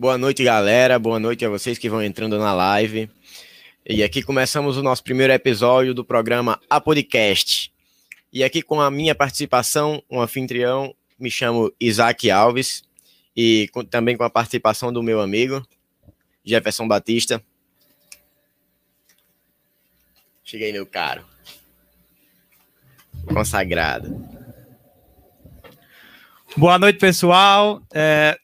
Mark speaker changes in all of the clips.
Speaker 1: Boa noite, galera. Boa noite a vocês que vão entrando na live. E aqui começamos o nosso primeiro episódio do programa A Podcast. E aqui com a minha participação, um anfitrião, me chamo Isaac Alves, e com, também com a participação do meu amigo Jefferson Batista. Cheguei, meu caro. Consagrado.
Speaker 2: Boa noite, pessoal. É,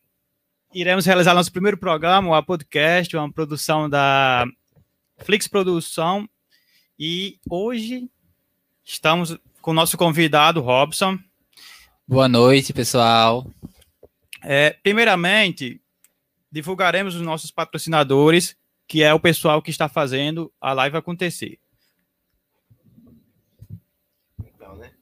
Speaker 2: iremos realizar nosso primeiro programa, o podcast, uma produção da Flix Produção. E hoje estamos com o nosso convidado, Robson.
Speaker 3: Boa noite, pessoal.
Speaker 2: É, primeiramente, divulgaremos os nossos patrocinadores, que é o pessoal que está fazendo a live acontecer.
Speaker 1: Então, né?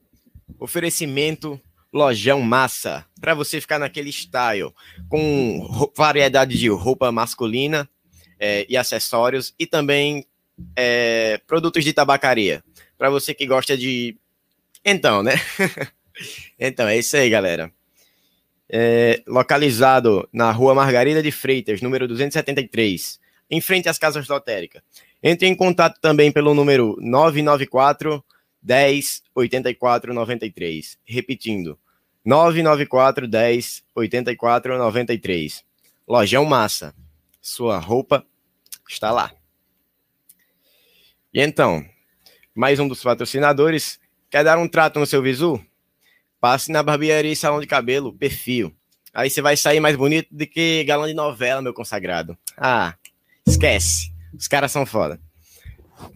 Speaker 1: Oferecimento Lojão Massa, para você ficar naquele style, com variedade de roupa masculina é, e acessórios, e também é, produtos de tabacaria, para você que gosta de. Então, né? então, é isso aí, galera. É, localizado na rua Margarida de Freitas, número 273, em frente às casas lotéricas. Entre em contato também pelo número 994 10 84 93. Repetindo, 994 10 84 93. Lojão Massa. Sua roupa está lá. E então, mais um dos patrocinadores. Quer dar um trato no seu visu? Passe na barbearia e salão de cabelo, perfil. Aí você vai sair mais bonito do que galã de novela, meu consagrado. Ah, esquece. Os caras são foda.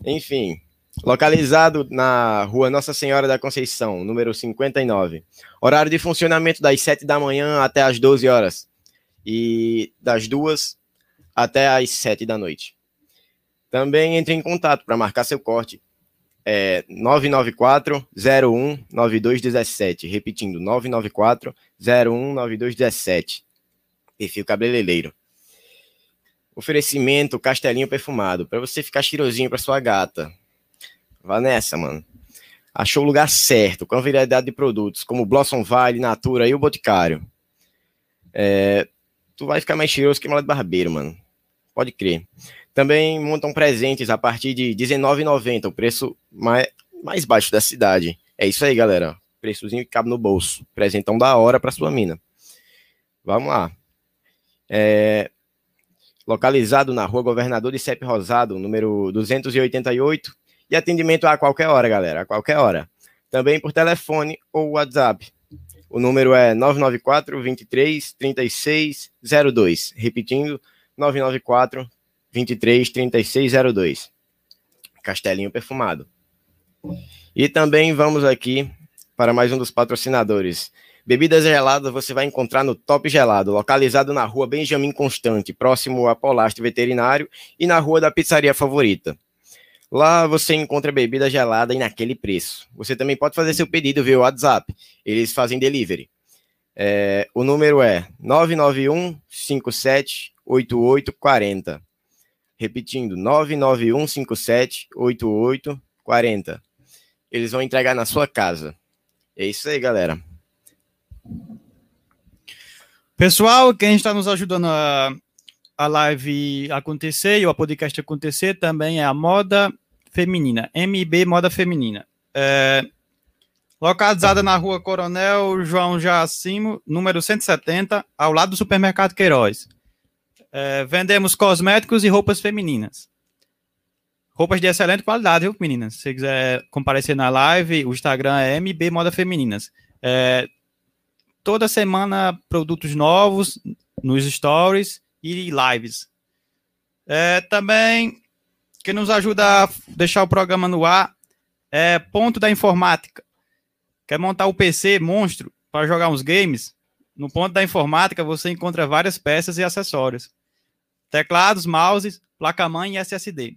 Speaker 1: Enfim, localizado na rua Nossa Senhora da Conceição, número 59. Horário de funcionamento das 7 da manhã até as 12 horas e das 2 até as 7 da noite. Também entre em contato para marcar seu corte. É 994 01 9217. Repetindo, 994 01 9217. Perfil cabeleireiro. Oferecimento Castelinho Perfumado, para você ficar cheirosinho para sua gata. Vá nessa, mano. Achou o lugar certo, com a variedade de produtos, como Blossom Valley, Natura e o Boticário. É, tu vai ficar mais cheiroso que mala de barbeiro, mano. Pode crer. Também montam presentes a partir de R$19,90, o preço mais, mais baixo da cidade. É isso aí, galera. Preçozinho que cabe no bolso. Presentão da hora para sua mina. Vamos lá. É, localizado na rua Governador de Sepe Rosado, número 288, e atendimento a qualquer hora, galera, a qualquer hora. Também por telefone ou WhatsApp. O número é 994 23 36 02. Repetindo, 994 23 36 02. Castelinho Perfumado. E também vamos aqui para mais um dos patrocinadores. Bebidas geladas você vai encontrar no Top Gelado, localizado na rua Benjamin Constante, próximo a Polaste Veterinário e na rua da pizzaria favorita. Lá você encontra bebida gelada e naquele preço. Você também pode fazer seu pedido via WhatsApp. Eles fazem delivery. É, o número é 991 57 8840. Repetindo, 991 57 8840. Eles vão entregar na sua casa. É isso aí, galera.
Speaker 2: Pessoal, quem está nos ajudando a a live acontecer e o podcast acontecer também é a moda feminina, MB Moda Feminina. É, localizada na rua Coronel João Jacimo, número 170, ao lado do supermercado Queiroz. É, vendemos cosméticos e roupas femininas. Roupas de excelente qualidade, viu, meninas? Se quiser comparecer na live, o Instagram é MB Moda Femininas. É, toda semana, produtos novos nos stories e lives. É, também, que nos ajuda a deixar o programa no ar é Ponto da Informática. Quer montar o PC monstro para jogar uns games? No Ponto da Informática você encontra várias peças e acessórios. Teclados, mouses, placa-mãe e SSD.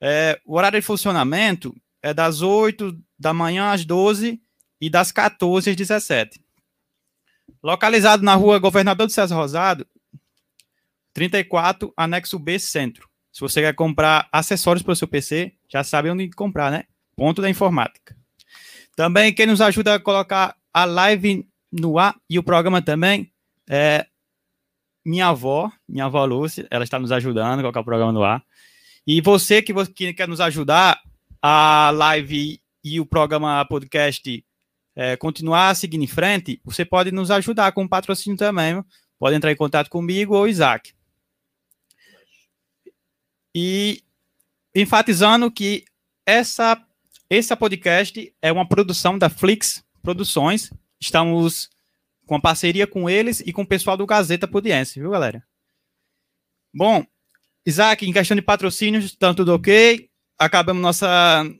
Speaker 2: É, o horário de funcionamento é das 8 da manhã às 12 e das 14 às 17. Localizado na rua Governador de César Rosado, 34, anexo B, centro. Se você quer comprar acessórios para o seu PC, já sabe onde comprar, né? Ponto da informática. Também quem nos ajuda a colocar a live no ar e o programa também é minha avó, minha avó Lúcia, ela está nos ajudando a colocar o programa no ar. E você que, que quer nos ajudar, a live e o programa podcast é, continuar seguindo em frente, você pode nos ajudar com patrocínio também. Pode entrar em contato comigo ou Isaac. E enfatizando que essa, esse podcast é uma produção da Flix Produções. Estamos com parceria com eles e com o pessoal do Gazeta Pudiense, viu, galera? Bom, Isaac, em questão de patrocínios, está tudo ok. Acabamos nossa,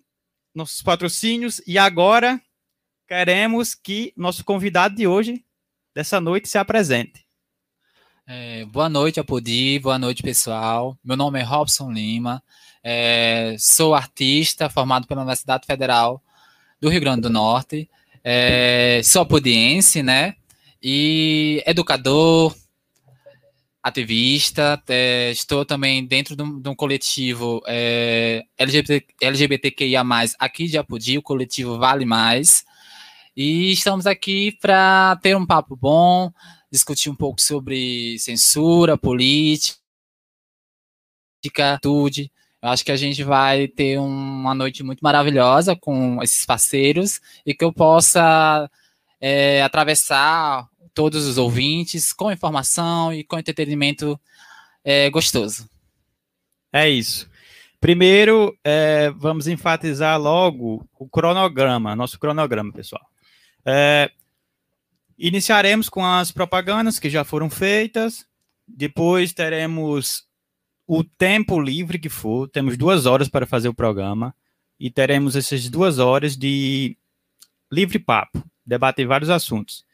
Speaker 2: nossos patrocínios e agora queremos que nosso convidado de hoje, dessa noite, se apresente.
Speaker 3: É, boa noite, Apodi. Boa noite, pessoal. Meu nome é Robson Lima. É, sou artista formado pela Universidade Federal do Rio Grande do Norte. É, sou apodiense, né? E educador, ativista. É, estou também dentro de um, de um coletivo é, LGBT, LGBTQIA, aqui de Apodi, o coletivo Vale Mais. E estamos aqui para ter um papo bom, discutir um pouco sobre censura, política, tudo. Eu acho que a gente vai ter uma noite muito maravilhosa com esses parceiros e que eu possa é, atravessar todos os ouvintes com informação e com entretenimento é, gostoso.
Speaker 2: É isso. Primeiro, é, vamos enfatizar logo o cronograma, nosso cronograma, pessoal. É, iniciaremos com as propagandas que já foram feitas. Depois teremos o tempo livre que for. Temos duas horas para fazer o programa. E teremos essas duas horas de livre papo, debater vários assuntos.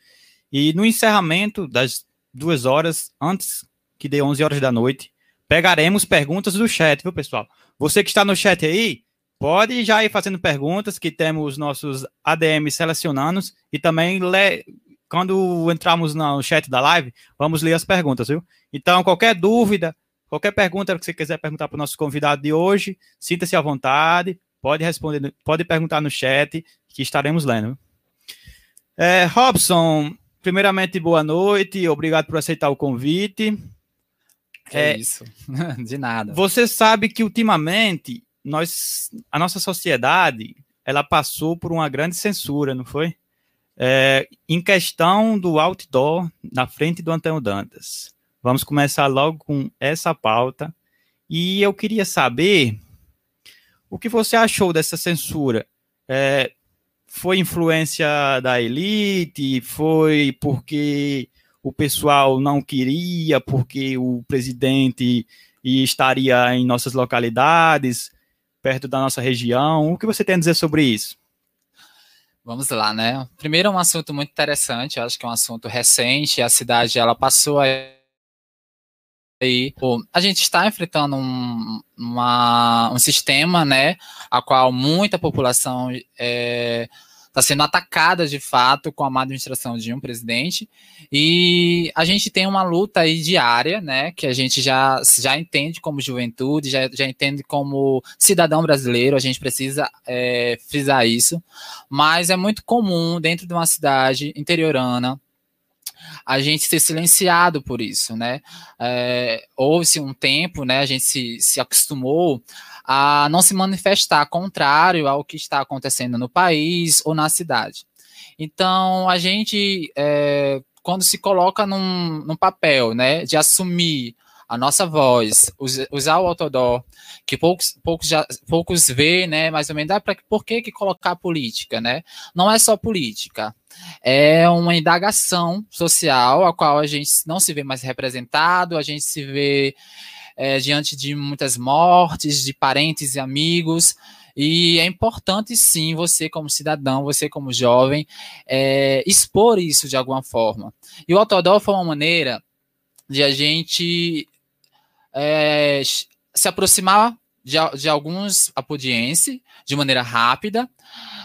Speaker 2: E no encerramento das duas horas, antes que dê 11 horas da noite, pegaremos perguntas do chat, viu, pessoal? Você que está no chat aí, Pode já ir fazendo perguntas, que temos nossos ADM selecionando e também. Quando entrarmos no chat da live, vamos ler as perguntas, viu? Então, qualquer dúvida, qualquer pergunta que você quiser perguntar para o nosso convidado de hoje, sinta-se à vontade, pode responder, pode perguntar no chat, que estaremos lendo. É, Robson, primeiramente, boa noite, obrigado por aceitar o convite.
Speaker 3: É, é isso, de nada.
Speaker 2: Você sabe que ultimamente nós, a nossa sociedade, ela passou por uma grande censura, não foi? É, em questão do outdoor na frente do Antônio Dantas. Vamos começar logo com essa pauta. E eu queria saber o que você achou dessa censura. É, foi influência da elite? Foi porque o pessoal não queria, porque o presidente estaria em nossas localidades? perto da nossa região. O que você tem a dizer sobre isso?
Speaker 3: Vamos lá, né? Primeiro é um assunto muito interessante, acho que é um assunto recente, a cidade ela passou aí a gente está enfrentando um, uma, um sistema, né, a qual muita população é, está sendo atacada de fato com a má administração de um presidente. E a gente tem uma luta aí diária, né? Que a gente já, já entende como juventude, já, já entende como cidadão brasileiro, a gente precisa é, frisar isso. Mas é muito comum dentro de uma cidade interiorana a gente ser silenciado por isso, né? É, Houve-se um tempo, né? A gente se, se acostumou a não se manifestar contrário ao que está acontecendo no país ou na cidade. Então, a gente, é, quando se coloca num, num papel né, de assumir a nossa voz, usar o outdoor, que poucos, poucos, já, poucos vê, né, mais ou menos, ah, por que, que colocar política, né? Não é só política, é uma indagação social a qual a gente não se vê mais representado, a gente se vê é, diante de muitas mortes de parentes e amigos. E é importante, sim, você, como cidadão, você, como jovem, é, expor isso de alguma forma. E o Autodol foi uma maneira de a gente é, se aproximar de, de alguns apodienses de maneira rápida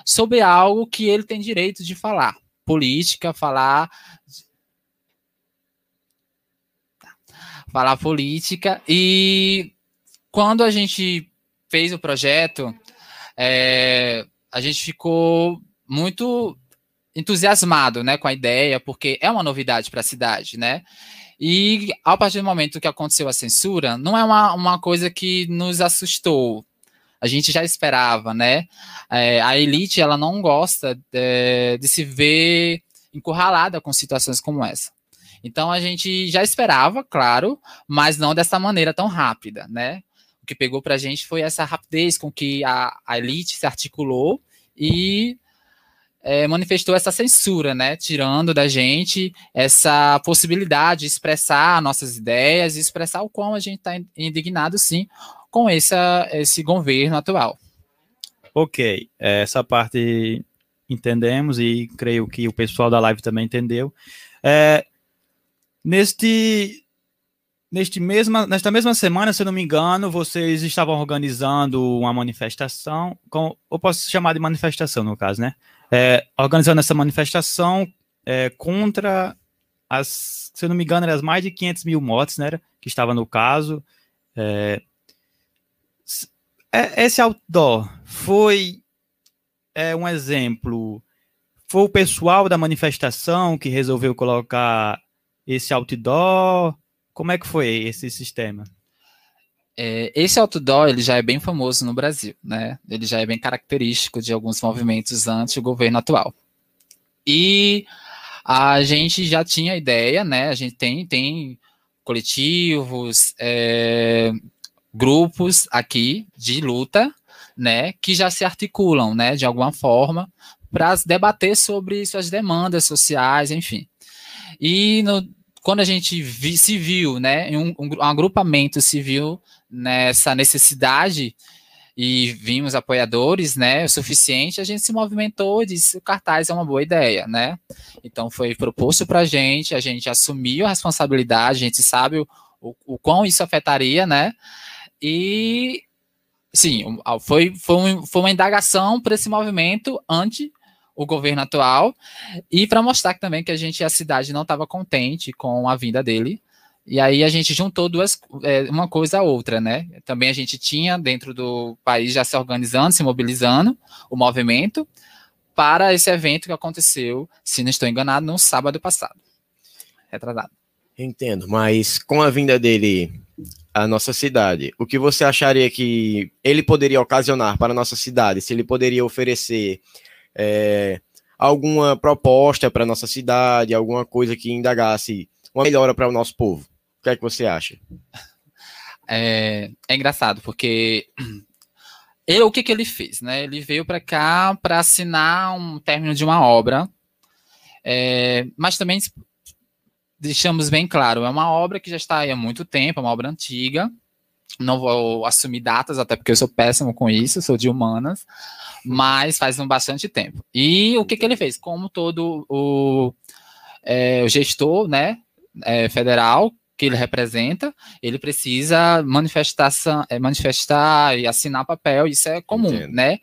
Speaker 3: sobre algo que ele tem direito de falar. Política, falar falar política. E quando a gente fez o projeto, é, a gente ficou muito entusiasmado, né, com a ideia, porque é uma novidade para a cidade, né? E a partir do momento que aconteceu a censura, não é uma, uma coisa que nos assustou. A gente já esperava, né? É, a elite ela não gosta de, de se ver encurralada com situações como essa. Então a gente já esperava, claro, mas não dessa maneira tão rápida, né? O que pegou para a gente foi essa rapidez com que a, a elite se articulou e é, manifestou essa censura, né? Tirando da gente essa possibilidade de expressar nossas ideias e expressar o quão a gente está indignado, sim, com essa, esse governo atual.
Speaker 2: Ok, essa parte entendemos e creio que o pessoal da live também entendeu. É, neste, neste mesma, nesta mesma semana, se não me engano, vocês estavam organizando uma manifestação, com, eu posso chamar de manifestação no caso, né? É, organizando essa manifestação é, contra as, se eu não me engano, eram as mais de 500 mil mortes, né? Que estava no caso. É, é, esse outdoor foi é, um exemplo. Foi o pessoal da manifestação que resolveu colocar esse outdoor? Como é que foi esse sistema?
Speaker 3: É, esse outdoor ele já é bem famoso no Brasil, né? Ele já é bem característico de alguns movimentos anti o governo atual. E a gente já tinha ideia, né? A gente tem, tem coletivos, é, grupos aqui de luta, né? Que já se articulam, né? De alguma forma para debater sobre suas demandas sociais, enfim. E no, quando a gente vi, se viu, né, um, um, um agrupamento se viu nessa necessidade e vimos apoiadores, né, o suficiente, a gente se movimentou e disse o cartaz é uma boa ideia, né? Então foi proposto para a gente, a gente assumiu a responsabilidade, a gente sabe o, o, o quão isso afetaria, né? E sim, foi, foi, foi uma indagação para esse movimento anti o governo atual e para mostrar também que a gente, a cidade, não estava contente com a vinda dele. E aí a gente juntou duas, é, uma coisa a outra, né? Também a gente tinha dentro do país já se organizando, se mobilizando, o movimento para esse evento que aconteceu, se não estou enganado, no sábado passado. Retrasado.
Speaker 1: Entendo, mas com a vinda dele à nossa cidade, o que você acharia que ele poderia ocasionar para a nossa cidade? Se ele poderia oferecer é, alguma proposta para nossa cidade, alguma coisa que indagasse uma melhora para o nosso povo. O que é que você acha?
Speaker 3: É, é engraçado, porque ele, o que, que ele fez? Né? Ele veio para cá para assinar um término de uma obra, é, mas também deixamos bem claro, é uma obra que já está aí há muito tempo, é uma obra antiga, não vou assumir datas, até porque eu sou péssimo com isso, sou de humanas, mas faz um bastante tempo. E o que, que ele fez? Como todo o, é, o gestor né, é, federal que ele representa, ele precisa manifestação, é, manifestar e assinar papel, isso é comum, Entendo. né?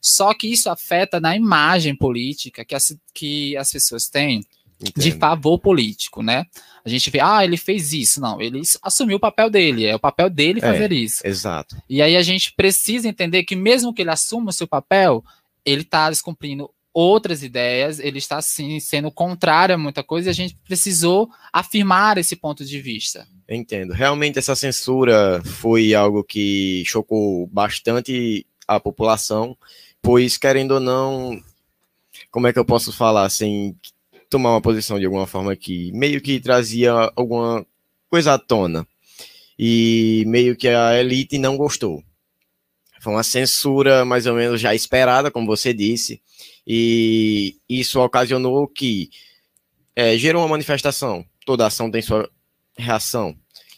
Speaker 3: Só que isso afeta na imagem política que as, que as pessoas têm Entendo. de favor político, né? A gente vê, ah, ele fez isso. Não, ele assumiu o papel dele, é o papel dele é, fazer é, isso.
Speaker 1: Exato.
Speaker 3: E aí a gente precisa entender que mesmo que ele assuma o seu papel, ele está descumprindo outras ideias, ele está sim sendo contrário a muita coisa e a gente precisou afirmar esse ponto de vista.
Speaker 1: Entendo. Realmente essa censura foi algo que chocou bastante a população, pois querendo ou não, como é que eu posso falar assim, tomar uma posição de alguma forma que meio que trazia alguma coisa à tona. E meio que a elite não gostou. Foi uma censura mais ou menos já esperada, como você disse, e isso ocasionou que é, gerou uma manifestação. Toda ação tem sua reação.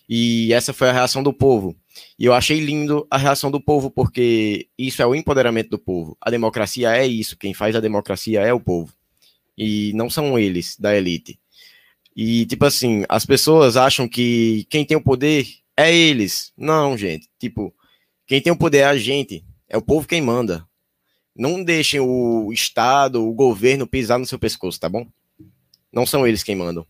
Speaker 1: E essa foi a reação do povo. E eu achei lindo a reação do povo, porque isso é o empoderamento do povo. A democracia é isso. Quem faz a democracia é o povo e não são eles da elite. E, tipo assim, as pessoas acham que quem tem o poder é eles. Não, gente. Tipo, quem tem o poder é a gente. É o povo quem manda. Não deixem o Estado, o governo pisar no seu pescoço, tá bom? Não são eles quem mandam.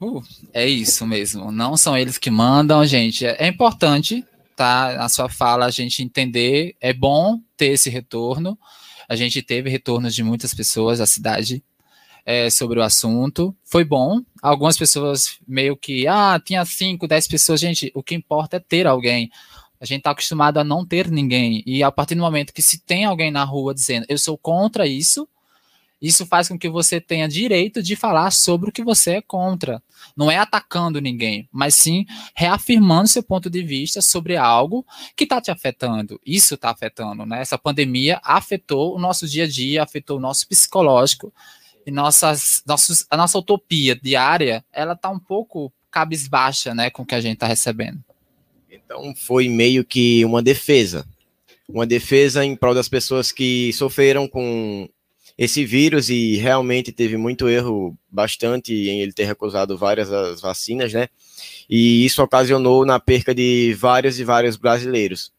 Speaker 3: Uh, é isso mesmo. Não são eles que mandam, gente. É importante, tá? A sua fala, a gente entender. É bom ter esse retorno. A gente teve retornos de muitas pessoas, a cidade é, sobre o assunto. Foi bom. Algumas pessoas meio que, ah, tinha 5, 10 pessoas. Gente, o que importa é ter alguém. A gente está acostumado a não ter ninguém. E a partir do momento que se tem alguém na rua dizendo eu sou contra isso, isso faz com que você tenha direito de falar sobre o que você é contra. Não é atacando ninguém, mas sim reafirmando seu ponto de vista sobre algo que está te afetando. Isso está afetando, né? Essa pandemia afetou o nosso dia a dia, afetou o nosso psicológico e nossas, nossos, a nossa utopia diária, ela está um pouco cabisbaixa, né, com o que a gente está recebendo.
Speaker 1: Então foi meio que uma defesa, uma defesa em prol das pessoas que sofreram com esse vírus e realmente teve muito erro, bastante, em ele ter recusado várias as vacinas, né? E isso ocasionou na perca de vários e vários brasileiros,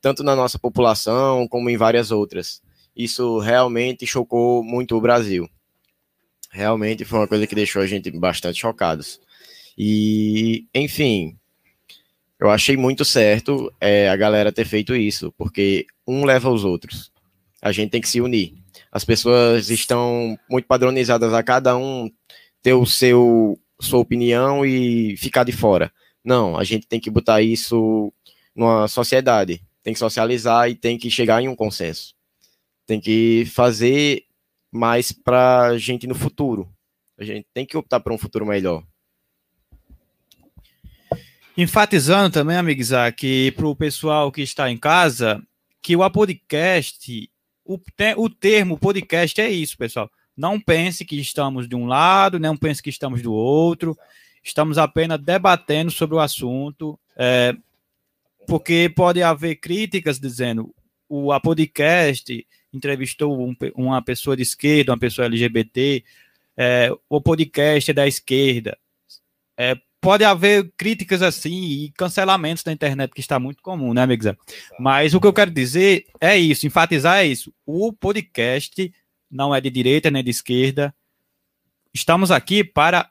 Speaker 1: tanto na nossa população como em várias outras. Isso realmente chocou muito o Brasil. Realmente foi uma coisa que deixou a gente bastante chocados. E, enfim, eu achei muito certo é, a galera ter feito isso, porque um leva aos outros. A gente tem que se unir as pessoas estão muito padronizadas a cada um ter o seu sua opinião e ficar de fora. Não, a gente tem que botar isso numa sociedade, tem que socializar e tem que chegar em um consenso. Tem que fazer mais para a gente no futuro. A gente tem que optar por um futuro melhor.
Speaker 2: Enfatizando também, amigos, que para o pessoal que está em casa, que o podcast o, o termo podcast é isso, pessoal. Não pense que estamos de um lado, não pense que estamos do outro. Estamos apenas debatendo sobre o assunto, é, porque pode haver críticas dizendo o a podcast entrevistou um, uma pessoa de esquerda, uma pessoa LGBT, é, o podcast é da esquerda. É, pode haver críticas assim e cancelamentos da internet, que está muito comum, né, amigos? Mas o que eu quero dizer é isso, enfatizar é isso. O podcast não é de direita nem de esquerda. Estamos aqui para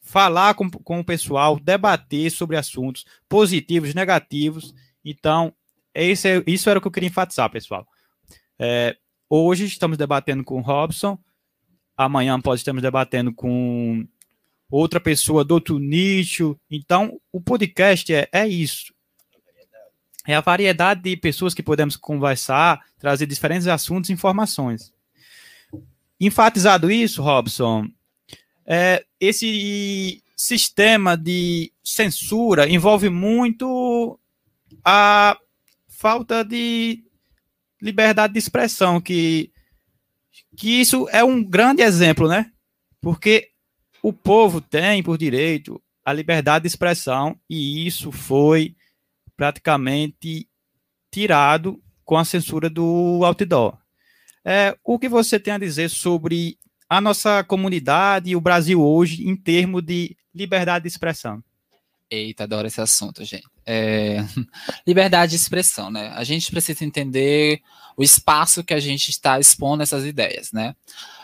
Speaker 2: falar com, com o pessoal, debater sobre assuntos positivos, negativos. Então, esse é, isso era o que eu queria enfatizar, pessoal. É, hoje estamos debatendo com o Robson, amanhã pode estarmos debatendo com outra pessoa do outro nicho. Então, o podcast é, é isso. É a variedade de pessoas que podemos conversar, trazer diferentes assuntos e informações. Enfatizado isso, Robson, é, esse sistema de censura envolve muito a falta de liberdade de expressão, que, que isso é um grande exemplo, né? Porque o povo tem por direito a liberdade de expressão e isso foi praticamente tirado com a censura do outdoor. É, o que você tem a dizer sobre a nossa comunidade e o Brasil hoje em termos de liberdade de expressão?
Speaker 3: Eita, adoro esse assunto, gente. É... Liberdade de expressão, né? A gente precisa entender o espaço que a gente está expondo essas ideias, né?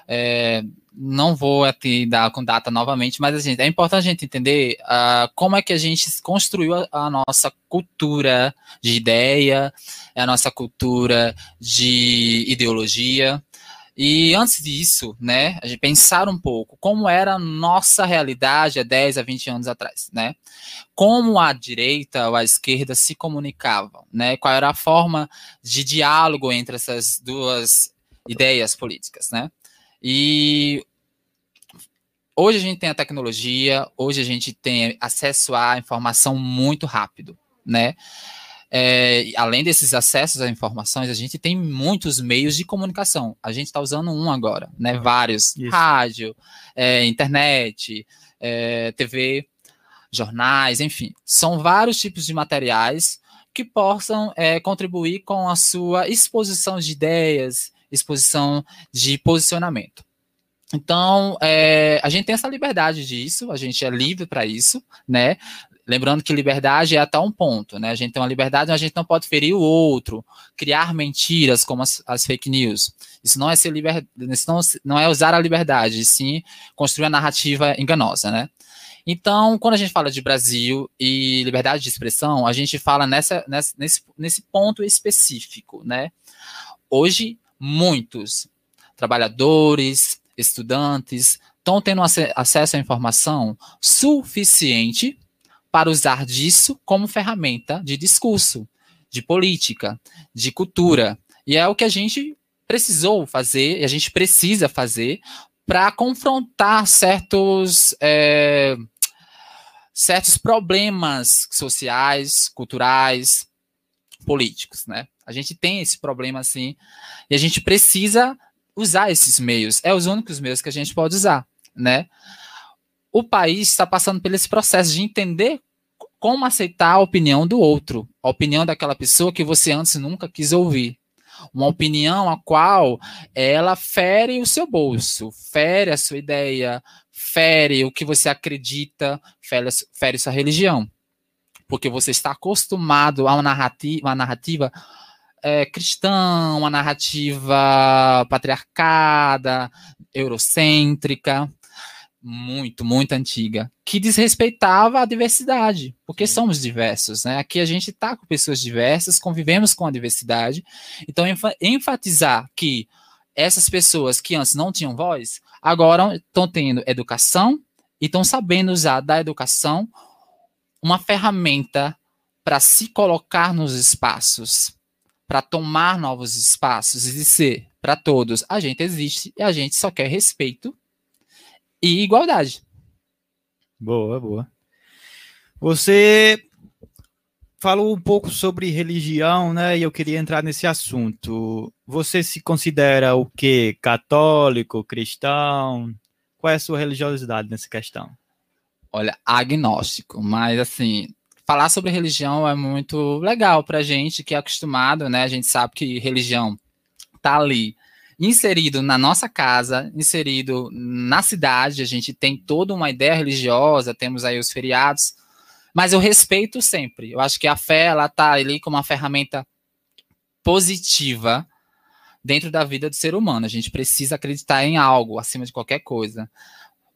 Speaker 3: É, não vou aqui dar com data novamente, mas assim, é importante a gente entender uh, como é que a gente construiu a, a, nossa cultura de ideia, a nossa cultura de ideologia. E antes disso, né, a gente pensar um pouco como era a nossa realidade há 10 a 20 anos atrás, né? Como a direita ou a esquerda se comunicavam, né? Qual era a forma de diálogo entre essas duas ideias políticas, né? E hoje a gente tem a tecnologia, hoje a gente tem acesso à informação muito rápido, né? É, além desses acessos a informações, a gente tem muitos meios de comunicação. A gente está usando um agora, né? Uhum. Vários: Isso. rádio, é, internet, é, TV, jornais, enfim. São vários tipos de materiais que possam é, contribuir com a sua exposição de ideias, exposição de posicionamento. Então, é, a gente tem essa liberdade disso, a gente é livre para isso, né? Lembrando que liberdade é até um ponto, né? A gente tem uma liberdade, mas a gente não pode ferir o outro, criar mentiras como as, as fake news. Isso não é ser liber... isso não, não é usar a liberdade, sim construir a narrativa enganosa, né? Então, quando a gente fala de Brasil e liberdade de expressão, a gente fala nessa, nessa nesse, nesse ponto específico, né? Hoje, muitos trabalhadores, estudantes estão tendo ac acesso à informação suficiente para usar disso como ferramenta de discurso, de política, de cultura. E é o que a gente precisou fazer, e a gente precisa fazer para confrontar certos, é, certos problemas sociais, culturais, políticos, né? A gente tem esse problema assim, e a gente precisa usar esses meios. É os únicos meios que a gente pode usar, né? O país está passando por esse processo de entender como aceitar a opinião do outro, a opinião daquela pessoa que você antes nunca quis ouvir. Uma opinião a qual ela fere o seu bolso, fere a sua ideia, fere o que você acredita, fere, fere sua religião. Porque você está acostumado a uma narrativa, uma narrativa é, cristã, uma narrativa patriarcada, eurocêntrica, muito, muito antiga, que desrespeitava a diversidade, porque somos diversos, né? Aqui a gente está com pessoas diversas, convivemos com a diversidade, então enfatizar que essas pessoas que antes não tinham voz, agora estão tendo educação e estão sabendo usar da educação uma ferramenta para se colocar nos espaços, para tomar novos espaços e dizer para todos: a gente existe e a gente só quer respeito e igualdade.
Speaker 2: Boa, boa. Você falou um pouco sobre religião, né? E eu queria entrar nesse assunto. Você se considera o quê? Católico, cristão? Qual é a sua religiosidade nessa questão?
Speaker 3: Olha, agnóstico, mas assim, falar sobre religião é muito legal pra gente que é acostumado, né? A gente sabe que religião tá ali inserido na nossa casa, inserido na cidade, a gente tem toda uma ideia religiosa, temos aí os feriados, mas eu respeito sempre. Eu acho que a fé, ela tá ali como uma ferramenta positiva dentro da vida do ser humano. A gente precisa acreditar em algo acima de qualquer coisa.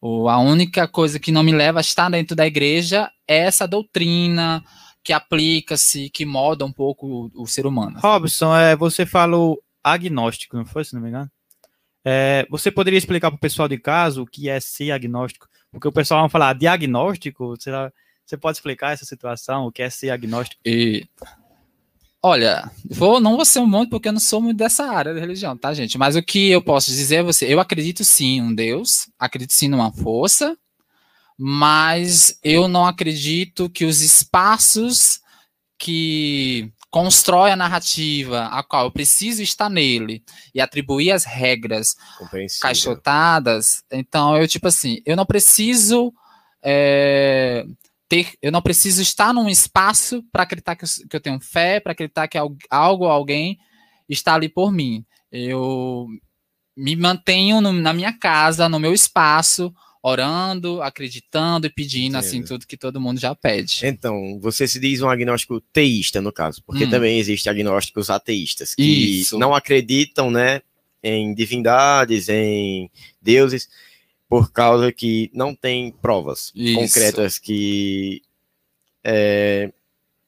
Speaker 3: A única coisa que não me leva a estar dentro da igreja é essa doutrina que aplica-se, que moda um pouco o, o ser humano.
Speaker 2: Robson, é, você falou agnóstico, não foi, se não me engano? É, você poderia explicar para o pessoal de casa o que é ser agnóstico? Porque o pessoal vai falar diagnóstico, será, você pode explicar essa situação, o que é ser agnóstico?
Speaker 3: E, olha, vou, não vou ser um monte porque eu não sou muito dessa área da religião, tá, gente? Mas o que eu posso dizer é você, eu acredito sim em um Deus, acredito sim numa força, mas eu não acredito que os espaços que constrói a narrativa, a qual eu preciso estar nele e atribuir as regras caixotadas. Então, eu, tipo assim, eu não preciso é, ter, eu não preciso estar num espaço para acreditar que eu, que eu, tenho fé, para acreditar que algo ou alguém está ali por mim. Eu me mantenho no, na minha casa, no meu espaço, orando, acreditando e pedindo Entendo. assim tudo que todo mundo já pede.
Speaker 1: Então, você se diz um agnóstico teísta no caso, porque hum. também existe agnósticos ateístas que Isso. não acreditam, né, em divindades, em deuses, por causa que não tem provas Isso. concretas que é,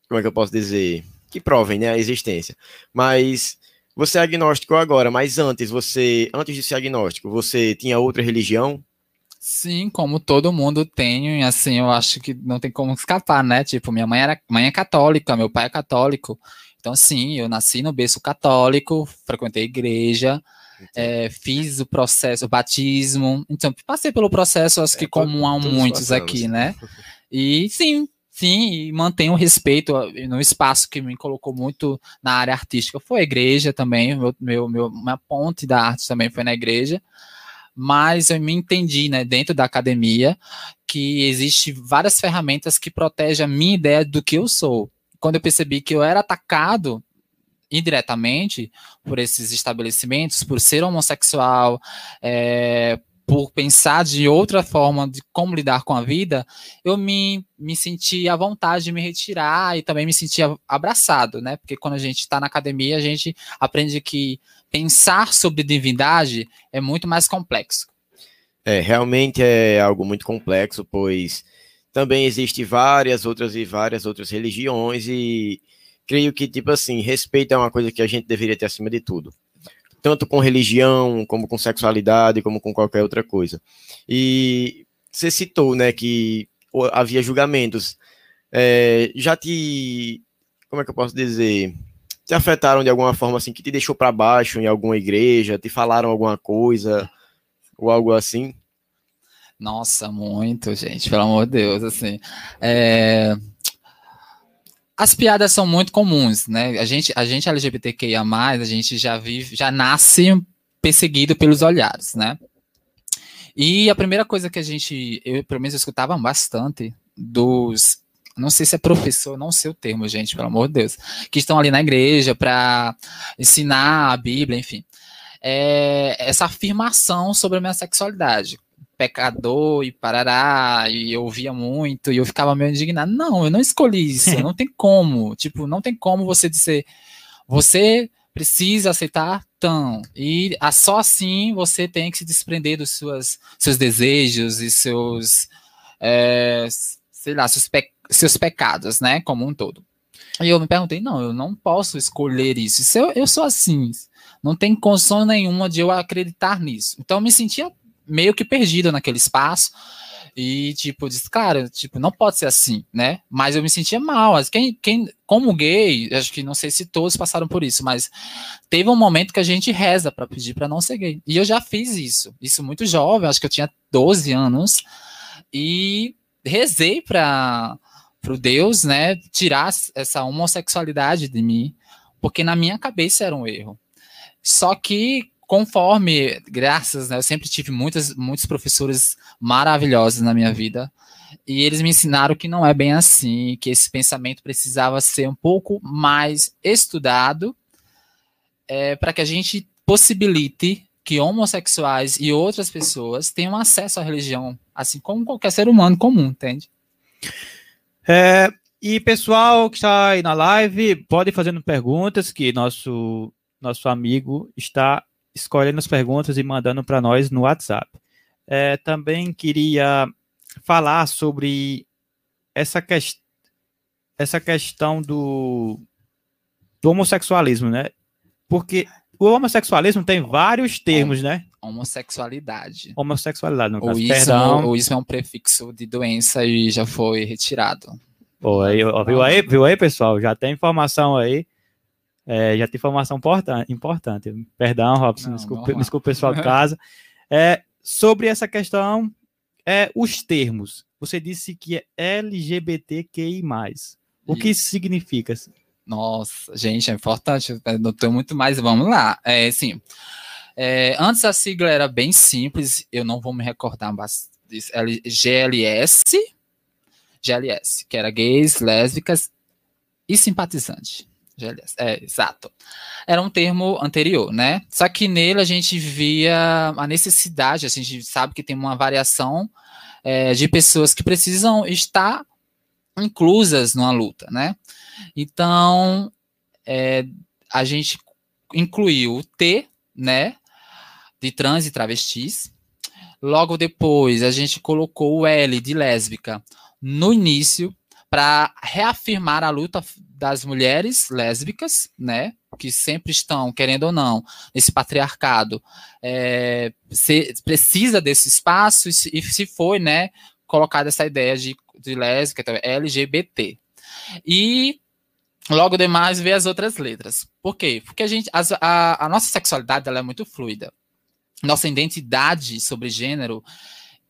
Speaker 1: como é que eu posso dizer, que provem, né, a existência. Mas você é agnóstico agora, mas antes você, antes de ser agnóstico, você tinha outra religião?
Speaker 3: Sim, como todo mundo tem, assim, eu acho que não tem como escapar, né? Tipo, minha mãe era mãe é católica, meu pai é católico. Então, sim, eu nasci no berço católico, frequentei igreja, é, fiz o processo, o batismo. Então, passei pelo processo, acho é, que comum a muitos aqui, né? E sim, sim, e mantenho o respeito no espaço que me colocou muito na área artística. Foi a igreja também, meu, meu, meu, minha ponte da arte também foi na igreja mas eu me entendi, né, dentro da academia, que existe várias ferramentas que protegem a minha ideia do que eu sou. Quando eu percebi que eu era atacado indiretamente por esses estabelecimentos, por ser homossexual, é, por pensar de outra forma de como lidar com a vida, eu me, me senti à vontade de me retirar e também me senti abraçado, né? Porque quando a gente está na academia, a gente aprende que pensar sobre divindade é muito mais complexo.
Speaker 1: É, realmente é algo muito complexo, pois também existe várias outras e várias outras religiões e creio que, tipo assim, respeito é uma coisa que a gente deveria ter acima de tudo. tanto com religião, como com sexualidade, como com qualquer outra coisa. E você citou, né, que havia julgamentos. É, já te, como é que eu posso dizer, te afetaram de alguma forma assim, que te deixou para baixo em alguma igreja, te falaram alguma coisa ou algo assim?
Speaker 3: Nossa, muito, gente, pelo amor de Deus, assim. É... As piadas são muito comuns, né? A gente, a gente LGBTQIA+, a gente já vive, já nasce perseguido pelos olhares, né? E a primeira coisa que a gente, eu pelo menos eu escutava bastante dos, não sei se é professor, não sei o termo, gente, pelo amor de Deus, que estão ali na igreja para ensinar a Bíblia, enfim. É, essa afirmação sobre a minha sexualidade pecador e parará, e eu ouvia muito, e eu ficava meio indignado. Não, eu não escolhi isso, não tem como. Tipo, não tem como você dizer, você precisa aceitar tão, e só assim você tem que se desprender dos suas, seus desejos e seus, é, sei lá, seus, pe seus pecados, né, como um todo. E eu me perguntei, não, eu não posso escolher isso. Se eu, eu sou assim, não tem condição nenhuma de eu acreditar nisso. Então eu me sentia meio que perdido naquele espaço. E, tipo, disse, cara, tipo, não pode ser assim, né? Mas eu me sentia mal. Quem, quem, como gay, acho que não sei se todos passaram por isso, mas teve um momento que a gente reza para pedir para não ser gay. E eu já fiz isso. Isso muito jovem, acho que eu tinha 12 anos. E rezei para o Deus, né, tirar essa homossexualidade de mim, porque na minha cabeça era um erro. Só que conforme, graças, né, eu sempre tive muitas, muitos professores maravilhosos na minha vida, e eles me ensinaram que não é bem assim, que esse pensamento precisava ser um pouco mais estudado é, para que a gente possibilite que homossexuais e outras pessoas tenham acesso à religião, assim como qualquer ser humano comum, entende?
Speaker 2: É, e pessoal que está aí na live, pode fazendo perguntas que nosso nosso amigo está escolhendo as perguntas e mandando para nós no WhatsApp. É, também queria falar sobre essa, que, essa questão do, do homossexualismo, né? Porque o homossexualismo tem vários termos, né?
Speaker 3: Homossexualidade.
Speaker 2: Homossexualidade, no
Speaker 3: caso. O ismo, o ismo é um prefixo de doença e já foi retirado.
Speaker 2: Pô, aí, viu aí, viu aí, pessoal? Já tem informação aí. É, já tem informação importante. importante. Perdão, Robson, desculpa, desculpa pessoal de casa. É, sobre essa questão, é, os termos. Você disse que é LGBTQI+. O que isso significa?
Speaker 3: Nossa, gente, é importante. Não tenho muito mais. Vamos lá. É, sim. É, antes a sigla era bem simples, eu não vou me recordar bastante. GLS, GLS, que era gays, lésbicas e simpatizantes. GLS. É, exato. Era um termo anterior, né? Só que nele a gente via a necessidade, a gente sabe que tem uma variação é, de pessoas que precisam estar inclusas numa luta, né? Então, é, a gente incluiu o T, né? De trans e travestis. Logo depois, a gente colocou o L de lésbica no início, para reafirmar a luta das mulheres lésbicas, né, que sempre estão, querendo ou não, nesse patriarcado, é, se, precisa desse espaço e se, e se foi, né, colocada essa ideia de, de lésbica, então, LGBT. E logo demais ver as outras letras. Por quê? Porque a gente, a, a nossa sexualidade ela é muito fluida. Nossa identidade sobre gênero,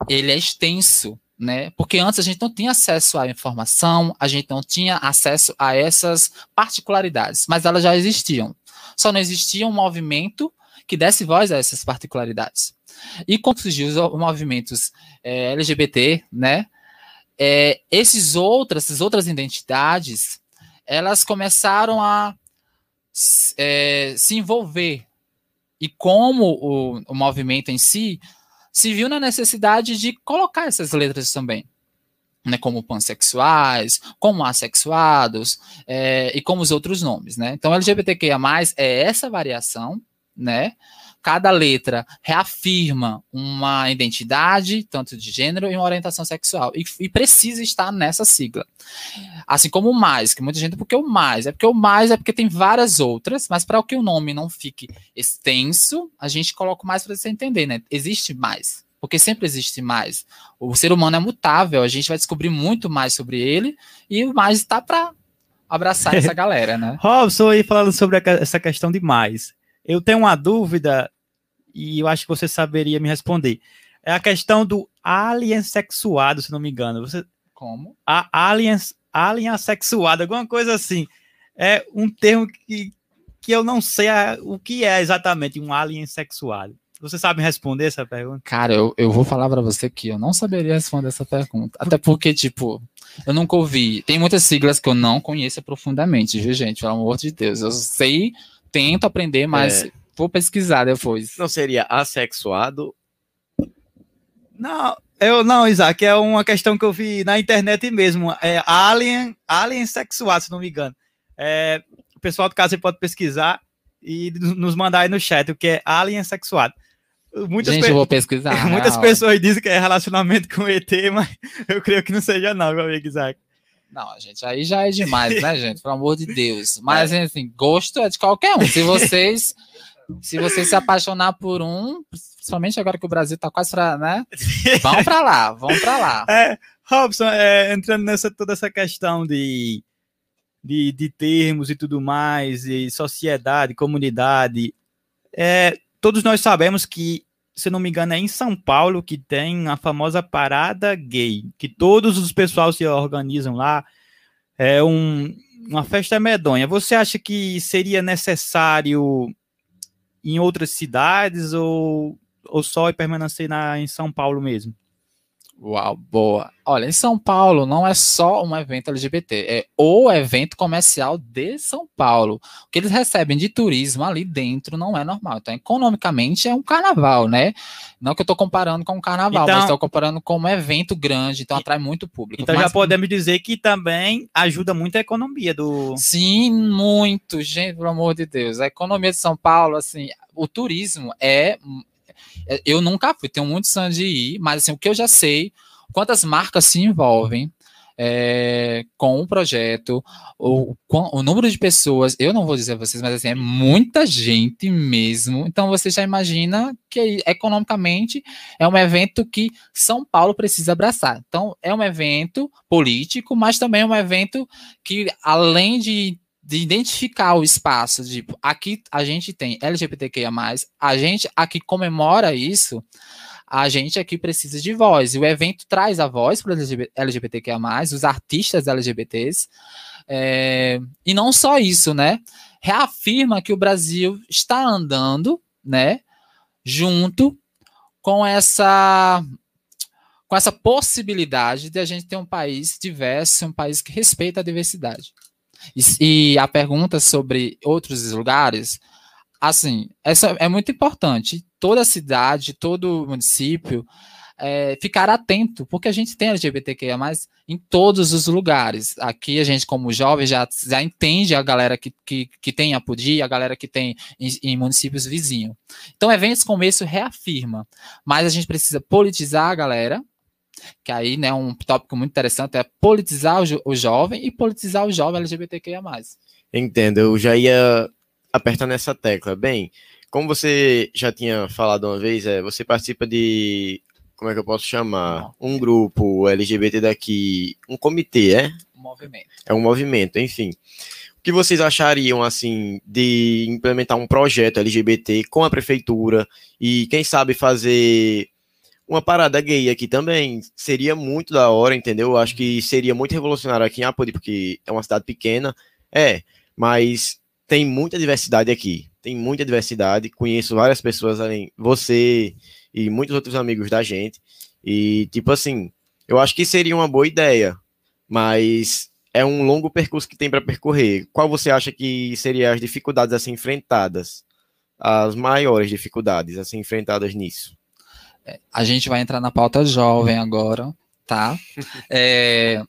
Speaker 3: ele é extenso né? Porque antes a gente não tinha acesso à informação, a gente não tinha acesso a essas particularidades, mas elas já existiam. Só não existia um movimento que desse voz a essas particularidades. E quando surgiu os movimentos é, LGBT, né? É, esses outras, essas outras identidades, elas começaram a é, se envolver. E como o, o movimento em si se viu na necessidade de colocar essas letras também. Né, como pansexuais, como assexuados é, e como os outros nomes, né? Então LGBTQIA+, é essa variação, né? Cada letra reafirma uma identidade, tanto de gênero e uma orientação sexual, e, e precisa estar nessa sigla. Assim como o mais, que muita gente, porque o mais, é porque o mais é porque tem várias outras, mas para que o nome não fique extenso, a gente coloca o mais para você entender, né? Existe mais porque sempre existe mais. O ser humano é mutável, a gente vai descobrir muito mais sobre ele e o mais está para abraçar essa galera, né?
Speaker 2: Robson aí falando sobre essa questão de mais. Eu tenho uma dúvida e eu acho que você saberia me responder. É a questão do alien sexuado, se não me engano. Você
Speaker 3: como?
Speaker 2: A alien alien assexuado, alguma coisa assim. É um termo que, que eu não sei a, o que é exatamente um alien sexuado. Você sabe responder essa pergunta?
Speaker 3: Cara, eu, eu vou falar para você que eu não saberia responder essa pergunta. Até porque, tipo, eu nunca ouvi. Tem muitas siglas que eu não conheço profundamente, viu, gente? Pelo amor de Deus. Eu sei, tento aprender, mas é. vou pesquisar depois.
Speaker 1: Não seria assexuado?
Speaker 2: Não, eu não, Isaac, é uma questão que eu vi na internet mesmo. É alien, alien sexuado, se não me engano. É, o pessoal do caso pode pesquisar e nos mandar aí no chat o que é alien sexuado.
Speaker 3: Muitas Gente, eu vou pesquisar.
Speaker 2: Muitas pessoas dizem que é relacionamento com ET, mas eu creio que não seja não, meu amigo Isaac.
Speaker 3: Não, gente, aí já é demais, né, gente? Pelo amor de Deus. Mas, é. assim, gosto é de qualquer um. Se vocês se vocês se apaixonar por um, principalmente agora que o Brasil tá quase pra, né? Vão para lá, vão para lá.
Speaker 2: É, Robson, é, entrando nessa toda essa questão de, de, de termos e tudo mais, e sociedade, comunidade, é, todos nós sabemos que, se não me engano, é em São Paulo que tem a famosa parada gay, que todos os pessoal se organizam lá. É um, uma festa medonha. Você acha que seria necessário em outras cidades ou, ou só permanecer na, em São Paulo mesmo?
Speaker 3: Uau, boa. Olha, em São Paulo não é só um evento LGBT, é o evento comercial de São Paulo. O que eles recebem de turismo ali dentro não é normal. Então, economicamente é um carnaval, né? Não que eu estou comparando com um carnaval, então, mas estou comparando com um evento grande, então atrai muito público.
Speaker 2: Então
Speaker 3: mas,
Speaker 2: já podemos dizer que também ajuda muito a economia do.
Speaker 3: Sim, muito, gente, pelo amor de Deus. A economia de São Paulo, assim, o turismo é é, eu nunca fui, tenho muito sonho de ir, mas assim, o que eu já sei, quantas marcas se envolvem é, com o projeto, o, o número de pessoas, eu não vou dizer a vocês, mas assim, é muita gente mesmo. Então você já imagina que economicamente é um evento que São Paulo precisa abraçar. Então é um evento político, mas também é um evento que, além de de identificar o espaço, tipo, aqui a gente tem LGBTQIA+, a gente aqui comemora isso, a gente aqui precisa de voz, e o evento traz a voz para LGBTQIA+, os artistas LGBTs, é, e não só isso, né, reafirma que o Brasil está andando, né, junto com essa com essa possibilidade de a gente ter um país diverso, um país que respeita a diversidade. E, e a pergunta sobre outros lugares, assim, essa é muito importante. Toda cidade, todo município é, ficar atento, porque a gente tem LGBTQIA+, em todos os lugares. Aqui a gente, como jovem, já, já entende a galera que, que, que tem a PUDI, a galera que tem em, em municípios vizinhos. Então, eventos como esse reafirma, mas a gente precisa politizar a galera, que aí, né, um tópico muito interessante é politizar o, jo o jovem e politizar o jovem LGBTQIA+.
Speaker 1: Entendo, eu já ia apertar nessa tecla. Bem, como você já tinha falado uma vez, é, você participa de, como é que eu posso chamar? Um grupo LGBT daqui, um comitê, é?
Speaker 3: Um movimento.
Speaker 1: É um movimento, enfim. O que vocês achariam, assim, de implementar um projeto LGBT com a prefeitura e, quem sabe, fazer uma parada gay aqui também seria muito da hora, entendeu? Eu acho que seria muito revolucionário aqui em Apodi, porque é uma cidade pequena, é, mas tem muita diversidade aqui, tem muita diversidade, conheço várias pessoas além, você e muitos outros amigos da gente, e tipo assim, eu acho que seria uma boa ideia, mas é um longo percurso que tem para percorrer. Qual você acha que seriam as dificuldades assim enfrentadas? As maiores dificuldades assim enfrentadas nisso?
Speaker 3: A gente vai entrar na pauta jovem agora, tá? É,